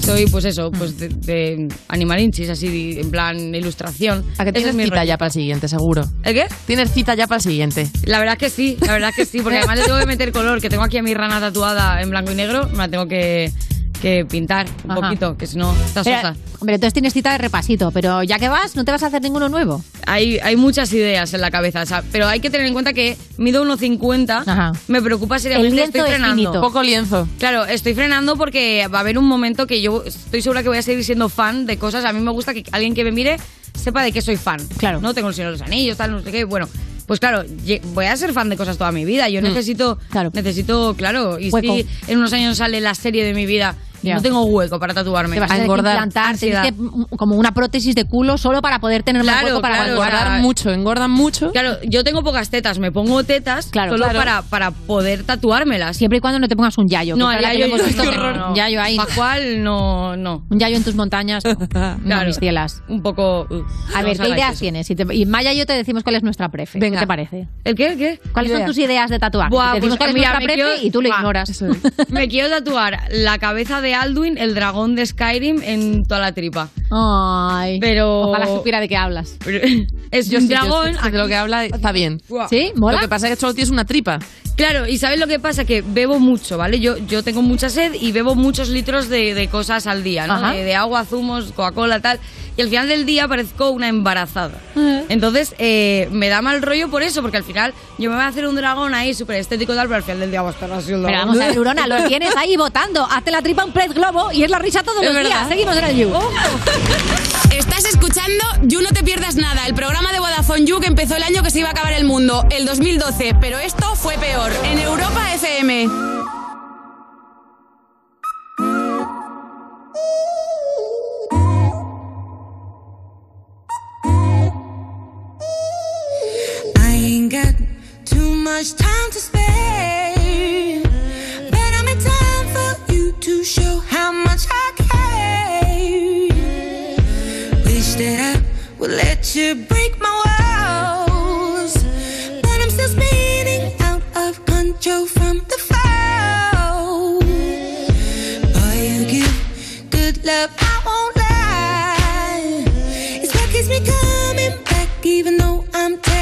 soy pues eso, pues de, de animalinchis así en plan ilustración.
¿A que tienes
es mi
cita
rollo.
ya para el siguiente, seguro?
¿El qué?
Tienes cita ya para el siguiente.
La verdad que sí, la verdad que sí, porque además le tengo que meter color, que tengo aquí a mi rana tatuada en blanco y negro, me la tengo que, que pintar un
Ajá.
poquito, que si no está
Pero,
sosa.
hombre, entonces tienes cita de repasito, pero ya que vas, ¿no te vas a hacer ninguno nuevo?
Hay, hay muchas ideas en la cabeza, o sea, pero hay que tener en cuenta que mido 1,50. Me preocupa seriamente.
El lienzo
estoy
es
frenando.
finito.
Poco lienzo.
Claro, estoy frenando porque va a haber un momento que yo estoy segura que voy a seguir siendo fan de cosas. A mí me gusta que alguien que me mire sepa de qué soy fan. Claro. No tengo el Señor de los Anillos, tal, no sé qué. Bueno, pues claro, voy a ser fan de cosas toda mi vida. Yo
Mm.
necesito, necesito, claro, y
Hueco.
si en unos años sale la serie de mi vida,
Ya.
no tengo hueco para tatuarme.
Te vas a, tener que como una prótesis de culo solo para poder tener más
Claro,
hueco para
claro,
guardar
o sea,
mucho, engordan mucho.
Claro, yo tengo pocas tetas, me pongo tetas
Claro,
solo. Para, para poder tatuármelas.
Siempre y cuando no te pongas un yayo.
No, yayo, no, no,
no,
no.
yayo ahí.
Pascual, no, no.
Un yayo en tus montañas. No,
Claro.
mis cielas.
Un poco. uh,
A
no
ver, ¿qué ideas
eso.
tienes? Y, te- y Maya y yo te decimos cuál es nuestra prefe.
Venga.
¿Qué te parece?
¿El qué? ¿El qué?
¿Cuáles son tus ideas de tatuar?
Buah,
te decimos
pues,
cuál es
mira,
nuestra prefe
quiero-
y tú lo ignoras.
Me quiero tatuar la cabeza de Alduin, el dragón de Skyrim, en toda la tripa.
Ay.
Pero.
Ojalá supiera de qué hablas.
Es
Yo
un
sí, yo
dragón.
sí, sé de lo que habla está bien.
¿Sí? ¿Mola?
Lo que pasa es que solo tienes una tripa.
Claro, y ¿sabes lo que pasa? Que bebo mucho, ¿vale? Yo, yo tengo mucha sed y bebo muchos litros de, de cosas al día, ¿no? De, de agua, zumos, Coca-Cola, tal. Y al final del día parezco una embarazada. Entonces, eh, me da mal rollo por eso, porque al final yo me voy a hacer un dragón ahí súper estético y tal, pero al final del día va a estar así el
Pero vamos a ver, Urona, lo tienes ahí votando. Hazte la tripa un pez globo y es la risa todos
Es
los
verdad.
días. Seguimos en el You.
Estás escuchando You No Te Pierdas Nada, el programa de Vodafone You que empezó el año que se iba a acabar el mundo, el 2012, pero esto fue peor, en Europa FM.
I ain't got too much time to spare, but I'm in time for you to show how much I care. Wish that I would let you break my keeps me coming back,
even though I'm.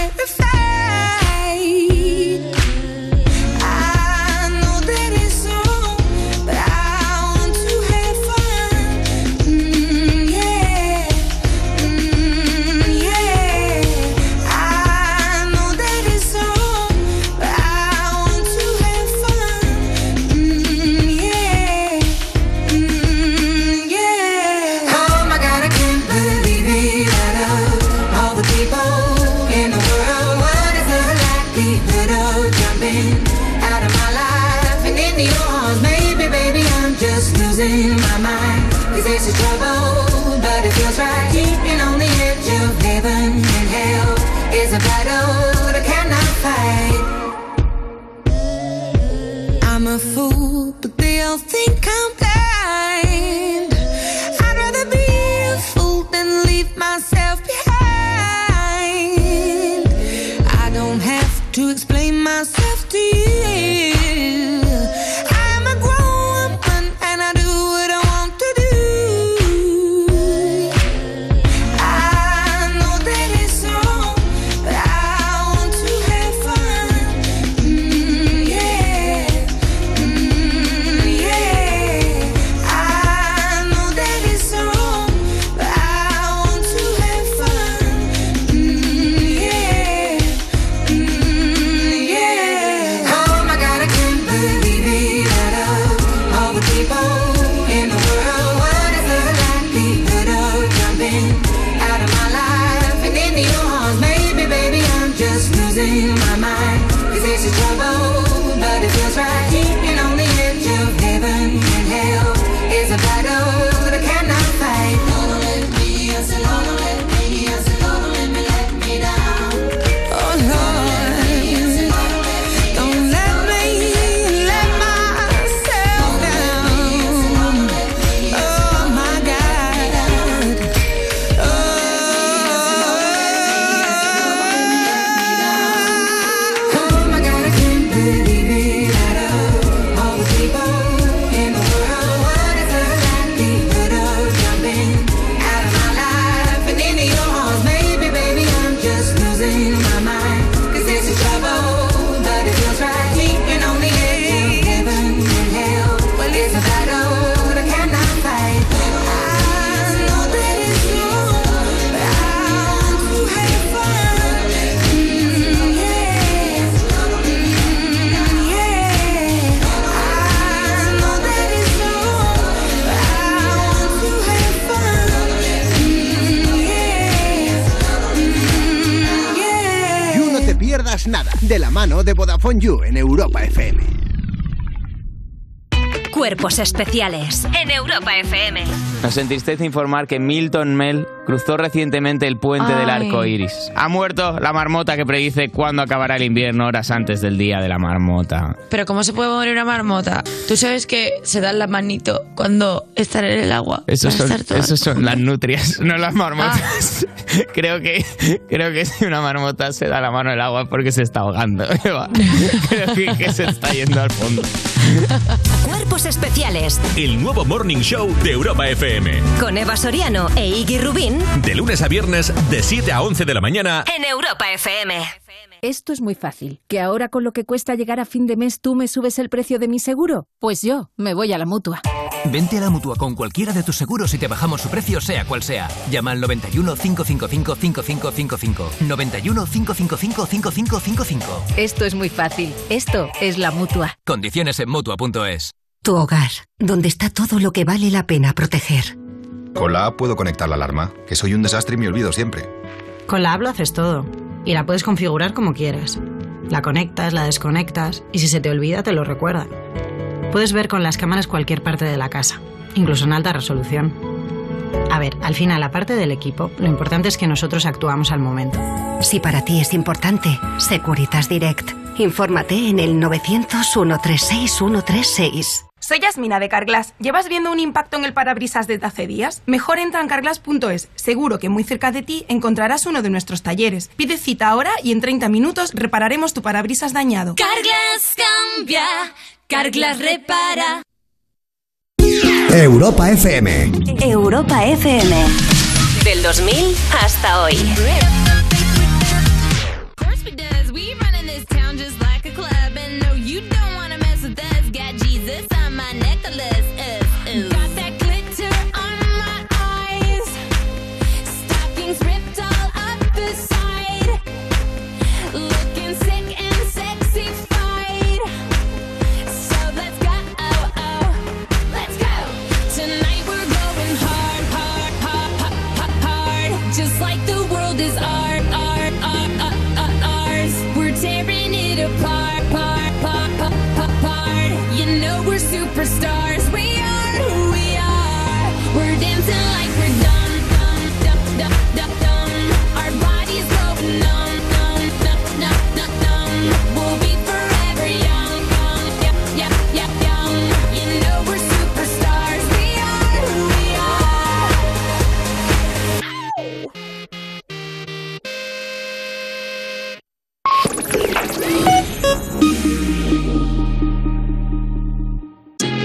Cuerpos especiales en Europa FM.
Nos entristece informar que Milton Mel cruzó recientemente el puente del
Ay.
arco iris. Ha muerto la marmota que predice cuándo acabará el invierno horas antes del día de la marmota.
Pero ¿cómo se puede morir una marmota? Tú sabes que se dan la manito cuando están en el agua.
Esos
Para
son,
estar
son las nutrias, no las marmotas.
Ah.
creo que creo que si una marmota se da la mano al agua porque se está ahogando. Eva. creo que, que se está yendo al fondo.
Cuerpos especiales
El nuevo Morning Show de Europa FM.
con Eva Soriano e Iggy Rubín
De lunes a viernes, de 7 a 11 de la mañana.
en Europa FM.
Esto es muy fácil. ¿Que ahora con lo que cuesta llegar a fin de mes tú me subes el precio de mi seguro? Pues yo me voy a la mutua.
Vente a la mutua con cualquiera de tus seguros y te bajamos su precio, sea cual sea. Llama al 91 555 5555. 91 555 5555.
Esto es muy fácil. Esto es la mutua.
Condiciones en mutua.es.
Tu hogar, donde está todo lo que vale la pena proteger.
Con la app puedo conectar la alarma, que soy un desastre y me olvido siempre.
Con la app lo haces todo y la puedes configurar como quieras. La conectas, la desconectas y si se te olvida te lo recuerda. Puedes ver con las cámaras cualquier parte de la casa, incluso en alta resolución. A ver, al final, aparte del equipo, lo importante es que nosotros actuamos al momento.
Si para ti es importante, Securitas Direct. Infórmate en el 900-136-136.
Soy Yasmina de Carglass. ¿Llevas viendo un impacto en el parabrisas desde hace días? Mejor entra en carglass.es. Seguro que muy cerca de ti encontrarás uno de nuestros talleres. Pide cita ahora y en 30 minutos repararemos tu parabrisas dañado.
Carglass cambia, Carglass repara.
Europa FM.
Europa FM. Del 2000 hasta hoy.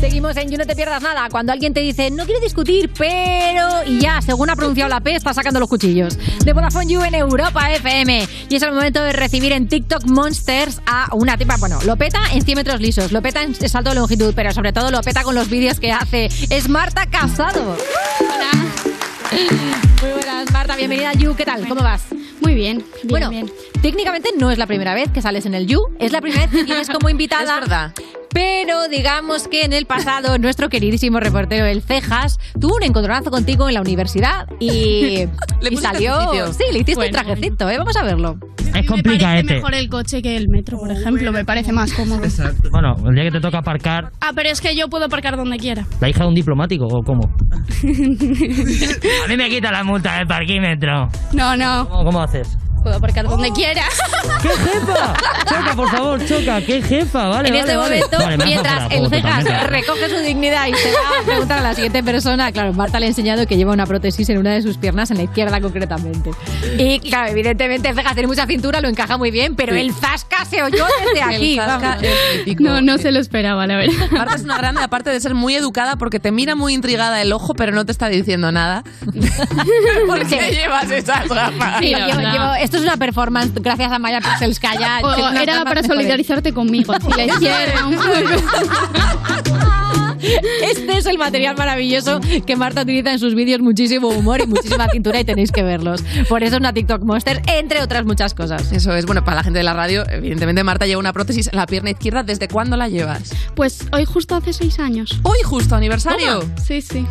Seguimos en You No Te Pierdas Nada. Cuando alguien te dice, no quiero discutir, pero... Y ya, según ha pronunciado la P, está sacando los cuchillos. De Vodafone You en Europa FM. Y es el momento de recibir en TikTok Monsters a una tipa... Bueno, lo peta en 100 metros lisos, lo peta en salto de longitud, pero sobre todo lo peta con los vídeos que hace. Es Marta Casado. Hola. Muy buenas, Marta. Bienvenida a You. ¿Qué tal? ¿Cómo vas?
Muy bien.
bueno, técnicamente no es la primera vez que sales en el You. Es la primera vez que tienes como invitada.
Es verdad.
Pero digamos que en el pasado nuestro queridísimo reportero El Cejas tuvo un encontronazo contigo en la universidad y,
Le
y salió... Sí, le hiciste
Bueno,
un trajecito, ¿eh? Vamos a verlo.
Es complicado mejor el coche que el metro, por ejemplo. Me parece más cómodo.
Bueno, el día que te toca aparcar,
Ah, pero es que yo puedo aparcar donde quiera.
¿la hija de un diplomático o cómo? A mí me quita la multa del parquímetro.
No, no.
¿Cómo, cómo haces?
Puedo aparcar donde quiera.
¡Qué jefa! Choca, por favor, choca. ¡Qué jefa! Vale,
en
vale,
este
vale.
momento,
Vale,
mientras el Cejas
totalmente.
recoge su dignidad y se va a preguntar a la siguiente persona, claro, Marta le ha enseñado que lleva una prótesis en una de sus piernas, en la izquierda concretamente. Y claro, evidentemente el Cejas tiene mucha cintura, lo encaja muy bien, pero
Sí.
el Zasca se oyó desde aquí. vamos.
No, no se lo esperaba, la verdad.
Marta es una grande, aparte de ser muy educada, porque te mira muy intrigada el ojo, pero no te está diciendo nada. ¿Por qué llevas esas gafas?
Sí, llevo- llevo- esto es una performance gracias a Maya Pixelskaya.
O
Tengo unas
era para solidarizarte conmigo. Si la poco.
Este es el material maravilloso que Marta utiliza en sus vídeos, muchísimo humor y muchísima cintura y tenéis que verlos. Por eso es una TikTok Monster, entre otras muchas cosas.
Eso es, bueno, para la gente de la radio, evidentemente Marta lleva una prótesis en la pierna izquierda. ¿Desde cuándo la llevas?
Pues hoy justo hace seis años.
¿Hoy justo aniversario?
Toma. Sí, sí.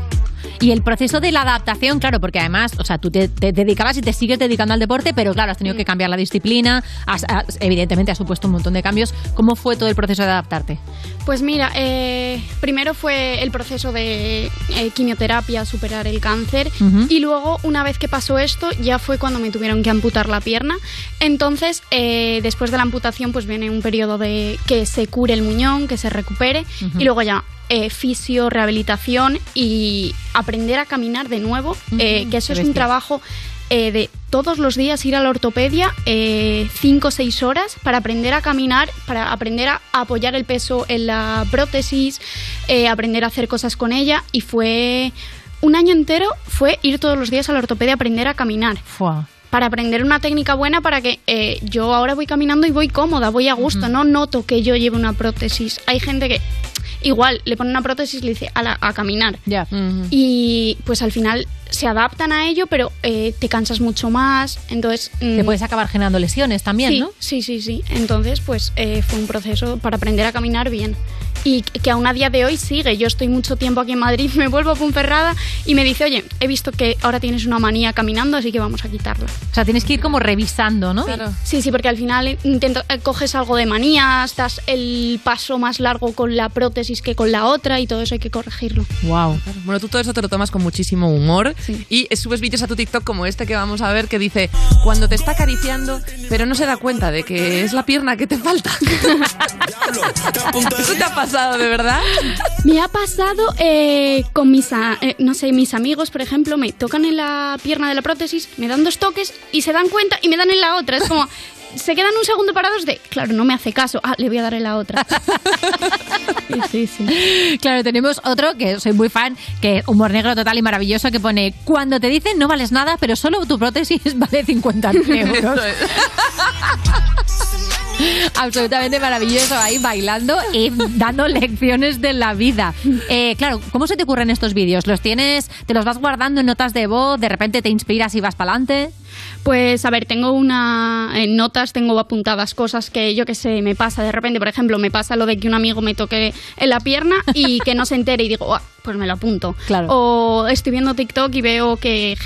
Y el proceso de la adaptación, claro, porque además, o sea, tú te, te dedicabas y te sigues dedicando al deporte, pero claro, has tenido que cambiar la disciplina, has- has- evidentemente has supuesto un montón de cambios. ¿Cómo fue todo el proceso de adaptarte?
Pues mira, eh, primero fue el proceso de eh, quimioterapia, superar el cáncer,
Ujú.
y luego, una vez que pasó esto, ya fue cuando me tuvieron que amputar la pierna. Entonces, eh, después de la amputación, pues viene un periodo de que se cure el muñón, que se recupere,
Ujú.
y luego ya eh, fisio, rehabilitación y aprender a caminar de nuevo, eh, que eso es un trabajo eh, de todos los días ir a la ortopedia 5 o 6 horas para aprender a caminar, para aprender a apoyar el peso en la prótesis, eh, aprender a hacer cosas con ella y fue un año entero fue ir todos los días a la ortopedia a aprender a caminar. Para aprender una técnica buena para que eh, yo ahora voy caminando y voy cómoda, voy a gusto, no noto que yo lleve una prótesis. Hay gente que igual le pone una prótesis y le dice a, la- a caminar.
Ya.
Y pues al final se adaptan a ello, pero eh, te cansas mucho más. Entonces.
Te puedes acabar generando lesiones también,
sí,
¿no?
Sí, sí, sí. Entonces, pues eh, fue un proceso para aprender a caminar bien. Y que aún a día de hoy sigue. Yo estoy mucho tiempo aquí en Madrid, me vuelvo a Ponferrada y me dice, oye, he visto que ahora tienes una manía caminando, así que vamos a quitarla.
O sea, tienes que ir como revisando, ¿no?
Sí, sí, porque al final intento, eh, coges algo de manías, das el paso más largo con la prótesis que con la otra y todo eso hay que corregirlo.
Wow.
Bueno, tú todo eso te lo tomas con muchísimo humor y subes vídeos a tu TikTok como este que vamos a ver que dice cuando te está acariciando pero no se da cuenta de que es la pierna que te falta. ¿Eso te ha pasado de verdad?
Me ha pasado eh, con mis, a- eh, no sé, mis amigos, por ejemplo, me tocan en la pierna de la prótesis, me dan dos toques y se dan cuenta y me dan en la otra. Es como, se quedan un segundo parados de, claro, no me hace caso, ah, le voy a dar en la otra. sí, sí.
Claro, tenemos otro que soy muy fan, que es humor negro total y maravilloso, que pone, cuando te dicen no vales nada, pero solo tu prótesis vale 50 euros. Absolutamente maravilloso ahí bailando y dando lecciones de la vida. Eh, claro, ¿cómo se te ocurren estos vídeos? ¿Los tienes, te los vas guardando en notas de voz, de repente te inspiras y vas para adelante?
Pues a ver, tengo una en notas, tengo apuntadas cosas que yo que sé, me pasa de repente, por ejemplo, me pasa lo de que un amigo me toque en la pierna y que no se entere y digo, "Ah, pues me lo apunto.
Claro.
O estoy viendo TikTok y veo que,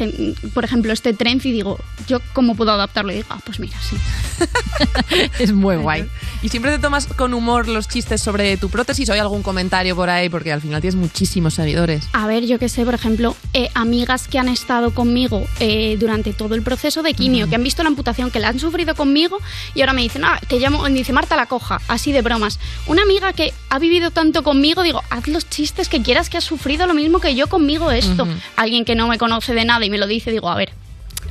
por ejemplo, este trend y digo, ¿yo cómo puedo adaptarlo? Y digo, ah, pues mira, sí.
es muy guay.
¿Y siempre te tomas con humor los chistes sobre tu prótesis o hay algún comentario por ahí? Porque al final tienes muchísimos seguidores.
A ver, yo que sé, por ejemplo, eh, amigas que han estado conmigo eh, durante todo el proceso de quimio, que han visto la amputación, que la han sufrido conmigo y ahora me dicen, ah, te llamo, me dice Marta la coja, así de bromas. Una amiga que ha vivido tanto conmigo, digo, haz los chistes que quieras que has sufrido lo mismo que yo conmigo esto. Alguien que no me conoce de nada y me lo dice, digo, a ver,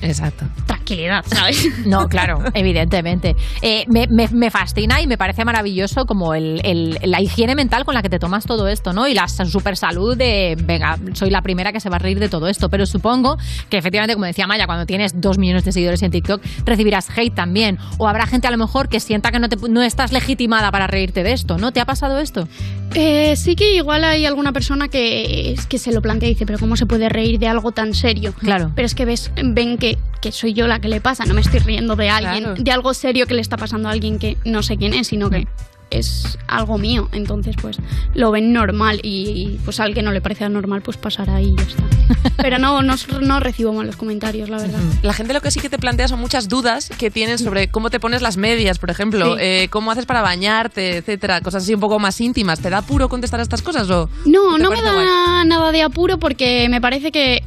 Exacto.
tranquilidad, ¿sabes?
No, claro, evidentemente. Eh, me, me- me fascina y me parece maravilloso como el, el- la higiene mental con la que te tomas todo esto, ¿no? Y la super salud de, venga, soy la primera que se va a reír de todo esto. Pero supongo que efectivamente, como decía Maya, cuando tienes dos millones de seguidores en TikTok, recibirás hate también. O habrá gente a lo mejor que sienta que no, te, no estás legitimada para reírte de esto, ¿no? ¿Te ha pasado esto?
Eh, sí que igual hay alguna persona que, que se lo plantea y dice, pero ¿cómo se puede reír de algo tan serio?
Claro.
Pero es que ves, ven que, que soy yo la que le pasa, no me estoy riendo de alguien,
Claro.
de algo serio que le está pasando a alguien que no sé quién es, sino que es algo mío. Entonces, pues lo ven normal y, y, pues al que no le parece normal, pues pasará y ya está. Pero no, no, no recibo malos comentarios, la verdad.
La gente lo que sí que te plantea son muchas dudas que tienes sobre cómo te pones las medias, por ejemplo,
Sí.
eh, cómo haces para bañarte, etcétera, cosas así un poco más íntimas. ¿Te da apuro contestar a estas cosas o
No, no me da
guay?
nada de apuro porque me parece que.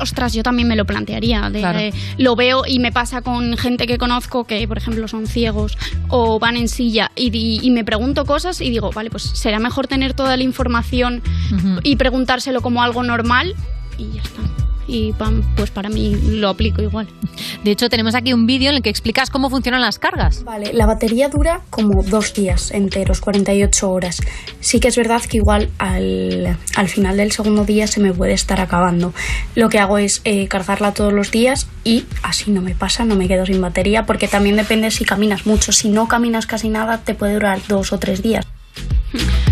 Ostras, yo también me lo plantearía. de-
Claro.
de- lo veo y me pasa con gente que conozco que, por ejemplo, son ciegos o van en silla y, di- y me pregunto cosas y digo, vale, pues será mejor tener toda la información y preguntárselo como algo normal y ya está. Y pam, pues para mí lo aplico igual.
De hecho, tenemos aquí un vídeo en el que explicas cómo funcionan las cargas.
Vale, la batería dura como dos días enteros, 48 horas. Sí que es verdad que igual al, al final del segundo día se me puede estar acabando. Lo que hago es eh, cargarla todos los días y así no me pasa, no me quedo sin batería, porque también depende si caminas mucho. Si no caminas casi nada, te puede durar dos o tres días.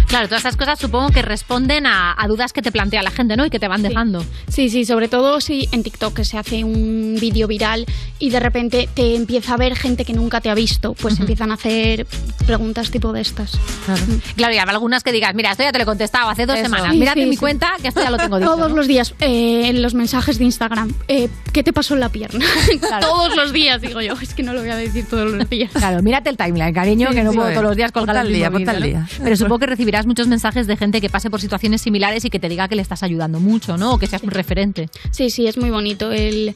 Claro, todas esas cosas supongo que responden a, a dudas que te plantea la gente, ¿no? Y que te van dejando.
Sí, sí, sobre todo si en TikTok que se hace un vídeo viral y de repente te empieza a ver gente que nunca te ha visto, pues empiezan a hacer preguntas tipo de estas.
Claro, y habrá algunas que digas, mira, esto ya te lo he contestado hace dos
Eso.
semanas.
Sí,
Mírate
sí,
mi
sí.
cuenta, que esto ya lo tengo dicho.
Todos
¿no?
los días eh, en los mensajes de Instagram. eh, ¿Qué te pasó en la pierna? todos los días, digo yo. Es que no lo voy a decir todos los días.
Claro, mírate el timeline, cariño,
Sí,
que no
sí.
puedo todos los días colgar el
día.
Pero supongo que recibirás muchos mensajes de gente que pase por situaciones similares y que te diga que le estás ayudando mucho, ¿no? O que seas un referente.
Sí, sí, es muy bonito. El...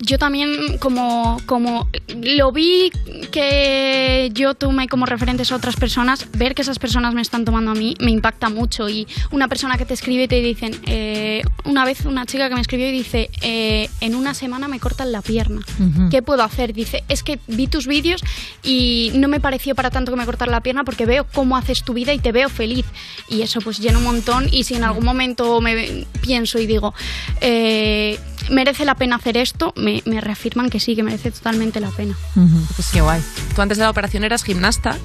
Yo también como, como lo vi que yo tomé como referentes a otras personas, ver que esas personas me están tomando a mí me impacta mucho. Y una persona que te escribe y te dicen, eh, una vez una chica que me escribió y dice, eh, en una semana me cortan la pierna.
Ujú.
¿Qué puedo hacer? Dice, es que vi tus vídeos y no me pareció para tanto que me cortara la pierna porque veo cómo haces tu vida y te veo feliz. Y eso pues llena un montón y si en algún momento me pienso y digo, eh, merece la pena hacer esto, me, me reafirman que sí, que merece totalmente la pena.
Pues qué guay. Tú antes de la operación eras gimnasta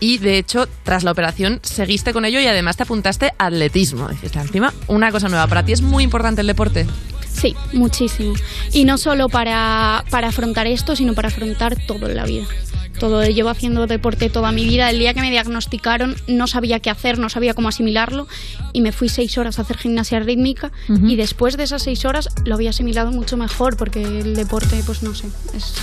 y de hecho tras la operación seguiste con ello y además te apuntaste a atletismo. Dijiste, encima, una cosa nueva. Para ti es muy importante el deporte.
Sí, muchísimo. Y no solo para, para afrontar esto, sino para afrontar todo en la vida. Todo, llevo haciendo deporte toda mi vida. El día que me diagnosticaron no sabía qué hacer, no sabía cómo asimilarlo y me fui seis horas a hacer gimnasia rítmica
Ujú.
y después de esas seis horas lo había asimilado mucho mejor porque el deporte, pues no sé, es,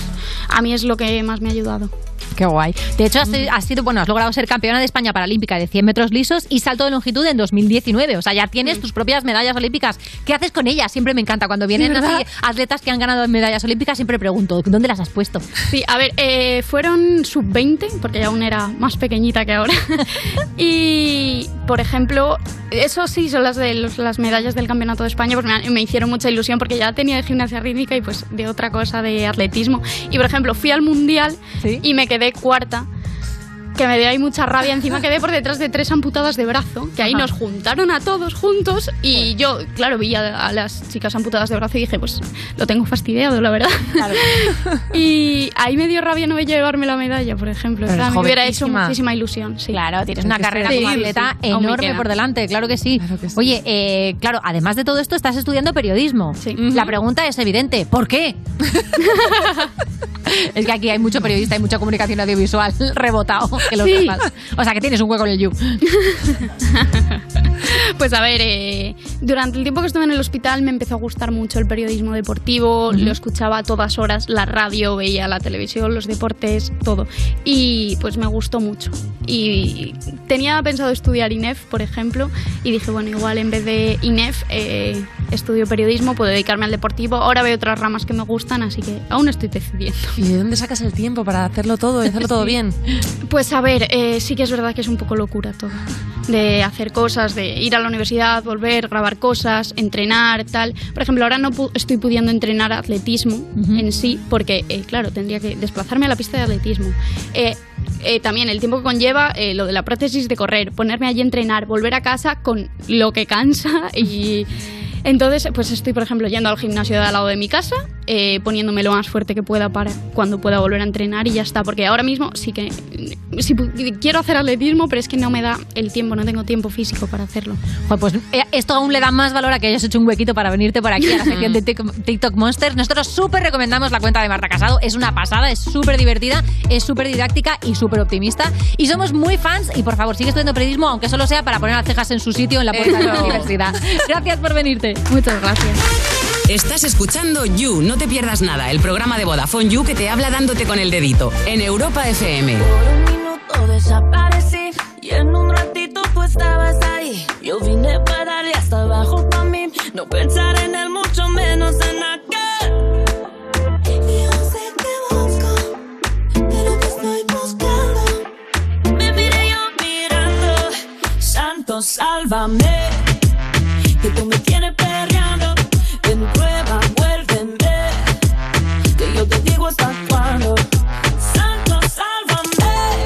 a mí es lo que más me ha ayudado.
Qué guay. De hecho, has, has sido, bueno, has logrado ser campeona de España paralímpica de 100 metros lisos y salto de longitud en 2019. O sea, ya tienes tus propias medallas olímpicas. ¿Qué haces con ellas? Siempre me encanta. Cuando vienen
¿verdad?
así atletas que han ganado medallas olímpicas, siempre pregunto, ¿dónde las has puesto?
Sí, a ver, eh, fueron sub-20, porque aún era más pequeñita que ahora. y, por ejemplo, Eso sí, son las de los- las medallas del Campeonato de España, porque me, me hicieron mucha ilusión, porque ya tenía de gimnasia rítmica y pues de otra cosa, de atletismo. Y por ejemplo, fui al Mundial y me quedé cuarta. Que me dio ahí mucha rabia. Encima quedé por detrás de tres amputadas de brazo, que ahí
Ajá.
nos juntaron a todos juntos. Y yo, claro, vi a, a las chicas amputadas de brazo y dije, pues lo tengo fastidiado, la verdad. y ahí me dio rabia no llevarme la medalla, por ejemplo. O sea, me hubiera hecho muchísima ilusión. Sí.
Claro, tienes una carrera como atleta
sí.
Enorme por delante, claro que sí. Oye, eh, claro, además de todo esto, estás estudiando periodismo. La pregunta es evidente, ¿por qué? es que aquí hay mucho periodista y mucha comunicación audiovisual rebotado, que lo
Sí.
sepas. O sea, que tienes un hueco en el You.
Pues a ver, eh, durante el tiempo que estuve en el hospital me empezó a gustar mucho el periodismo deportivo, lo escuchaba a todas horas, la radio, veía la televisión, los deportes, todo. Y pues me gustó mucho. Y tenía pensado estudiar INEF, por ejemplo, y dije, bueno, igual en vez de INEF eh, estudio periodismo, puedo dedicarme al deportivo. Ahora veo otras ramas que me gustan, así que aún estoy decidiendo.
¿Y de dónde sacas el tiempo para hacerlo todo y hacerlo todo bien?
Pues a ver, eh, sí que es verdad que es un poco locura todo. De hacer cosas, de ir a la universidad, volver, grabar cosas, entrenar, tal. Por ejemplo, ahora no pu- estoy pudiendo entrenar atletismo en sí, porque, eh, claro, tendría que desplazarme a la pista de atletismo. Eh, eh, también el tiempo que conlleva eh, lo de la prótesis de correr, ponerme allí a entrenar, volver a casa con lo que cansa y... Entonces, pues estoy, por ejemplo, yendo al gimnasio de al lado de mi casa, eh, poniéndome lo más fuerte que pueda para cuando pueda volver a entrenar y ya está. Porque ahora mismo sí que sí quiero hacer atletismo, pero es que no me da el tiempo, no tengo tiempo físico para hacerlo.
Joder, pues eh, esto aún le da más valor a que hayas hecho un huequito para venirte por aquí a la sección de TikTok Monsters. Nosotros súper recomendamos la cuenta de Marta Casado. Es una pasada, es súper divertida, es súper didáctica y súper optimista. Y somos muy fans. Y por favor, sigue estudiando periodismo, aunque solo sea para poner las cejas en su sitio en la puerta de la universidad. Gracias por venirte.
Muchas gracias.
Estás escuchando You, no te pierdas nada, el programa de Vodafone You que te habla dándote con el dedito en Europa FM.
minuto desaparecí y en un ratito tú estabas ahí. Yo vine para darle hasta abajo para mí, no pensar en él, mucho menos en aquel. Yo sé que busco de lo que estoy buscando. Me miré yo mirando, santo, sálvame. Que tú me tienes perreando, ven prueba, vuélveme. Que yo te digo hasta cuándo. Santo, sálvame.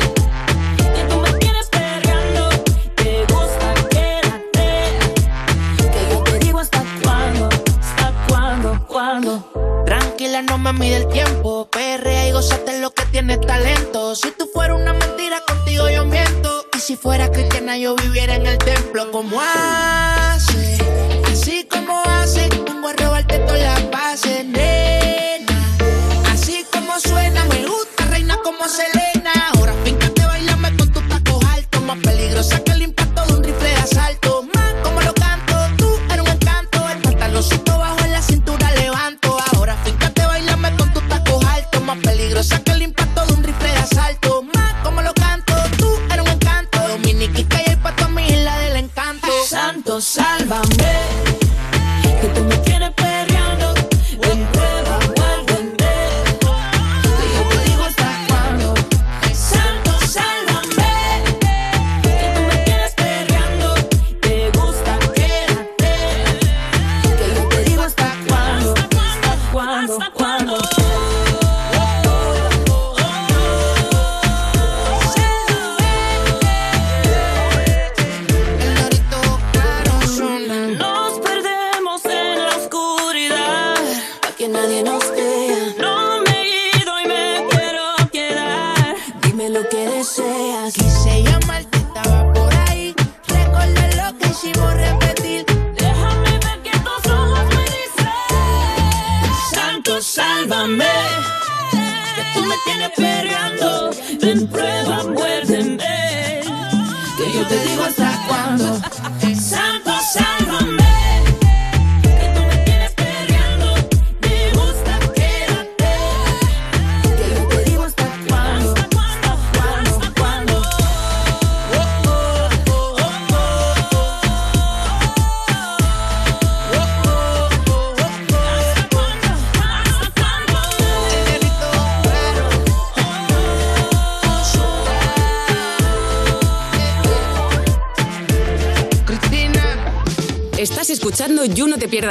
Que tú me tienes perreando. Te gusta, quédate. Que yo te digo hasta cuándo. Hasta cuándo, cuándo.
Tranquila, no me mide el tiempo. Perrea y gozate lo que tiene talento. Si tú fueras una mentira, contigo yo miento. Si fuera cristiana, yo viviera en el templo. como hace? Así como hace, vengo a robarte todas las bases,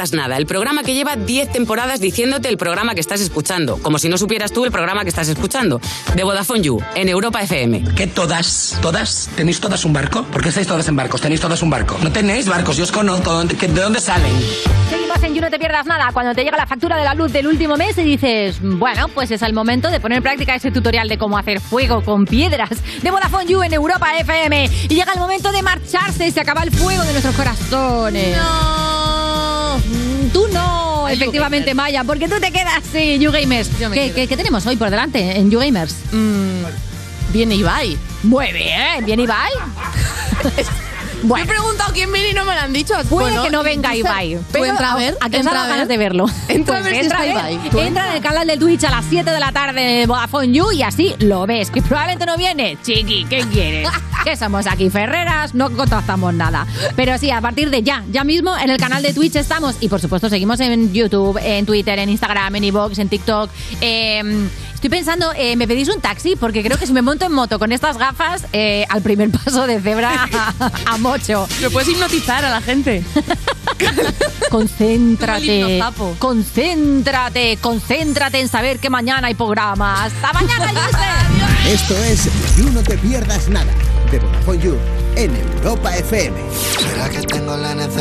Pierdas Nada, el programa que lleva 10 temporadas diciéndote el programa que estás escuchando, como si no supieras tú el programa que estás escuchando, de Vodafone You, en Europa FM.
¿Qué todas? ¿Todas? ¿Tenéis todas un barco? ¿Por qué estáis todas en barcos? ¿Tenéis todas un barco? No tenéis barcos, yo os conozco. ¿De de dónde salen?
Seguimos en You No Te Pierdas Nada. Cuando te llega la factura de la luz del último mes y dices, bueno, pues es el momento de poner en práctica ese tutorial de cómo hacer fuego con piedras de Vodafone You en Europa FM. Y llega el momento de marcharse, se acaba el fuego de nuestros corazones.
No.
Tú no, efectivamente, Maya, porque tú te quedas en You Gamers. ¿Qué, qué- qué tenemos hoy por delante en You Gamers?
viene Ibai.
Muy bien, ¿viene Ibai?
Yo he preguntado quién viene y no me lo han dicho.
Puede
Bueno,
que no venga Ibai.
Tú entra a ver.
¿A qué
entra a
ganas de verlo?
Entra a ver si
entra,
está. Ibai.
Entra en el canal del Twitch a las 7 de la tarde de Vodafone You y así lo ves. Que probablemente no viene. Chiqui, ¿qué quieres? que somos aquí Ferreras, no contrastamos nada. Pero sí, a partir de ya, ya mismo en el canal de Twitch estamos. Y por supuesto, seguimos en YouTube, en Twitter, en Instagram, en iVoox, en TikTok. Eh, Estoy pensando, eh, ¿me pedís un taxi? Porque creo que si me monto en moto con estas gafas, eh, al primer paso de cebra a, a mocho.
Pero puedes hipnotizar a la gente.
Concéntrate. Concéntrate, concéntrate en saber que mañana hay programa. ¡Hasta mañana!
Esto es You No Te Pierdas Nada, de Vodafone You, en Europa FM.
¿Será que tengo la necesidad?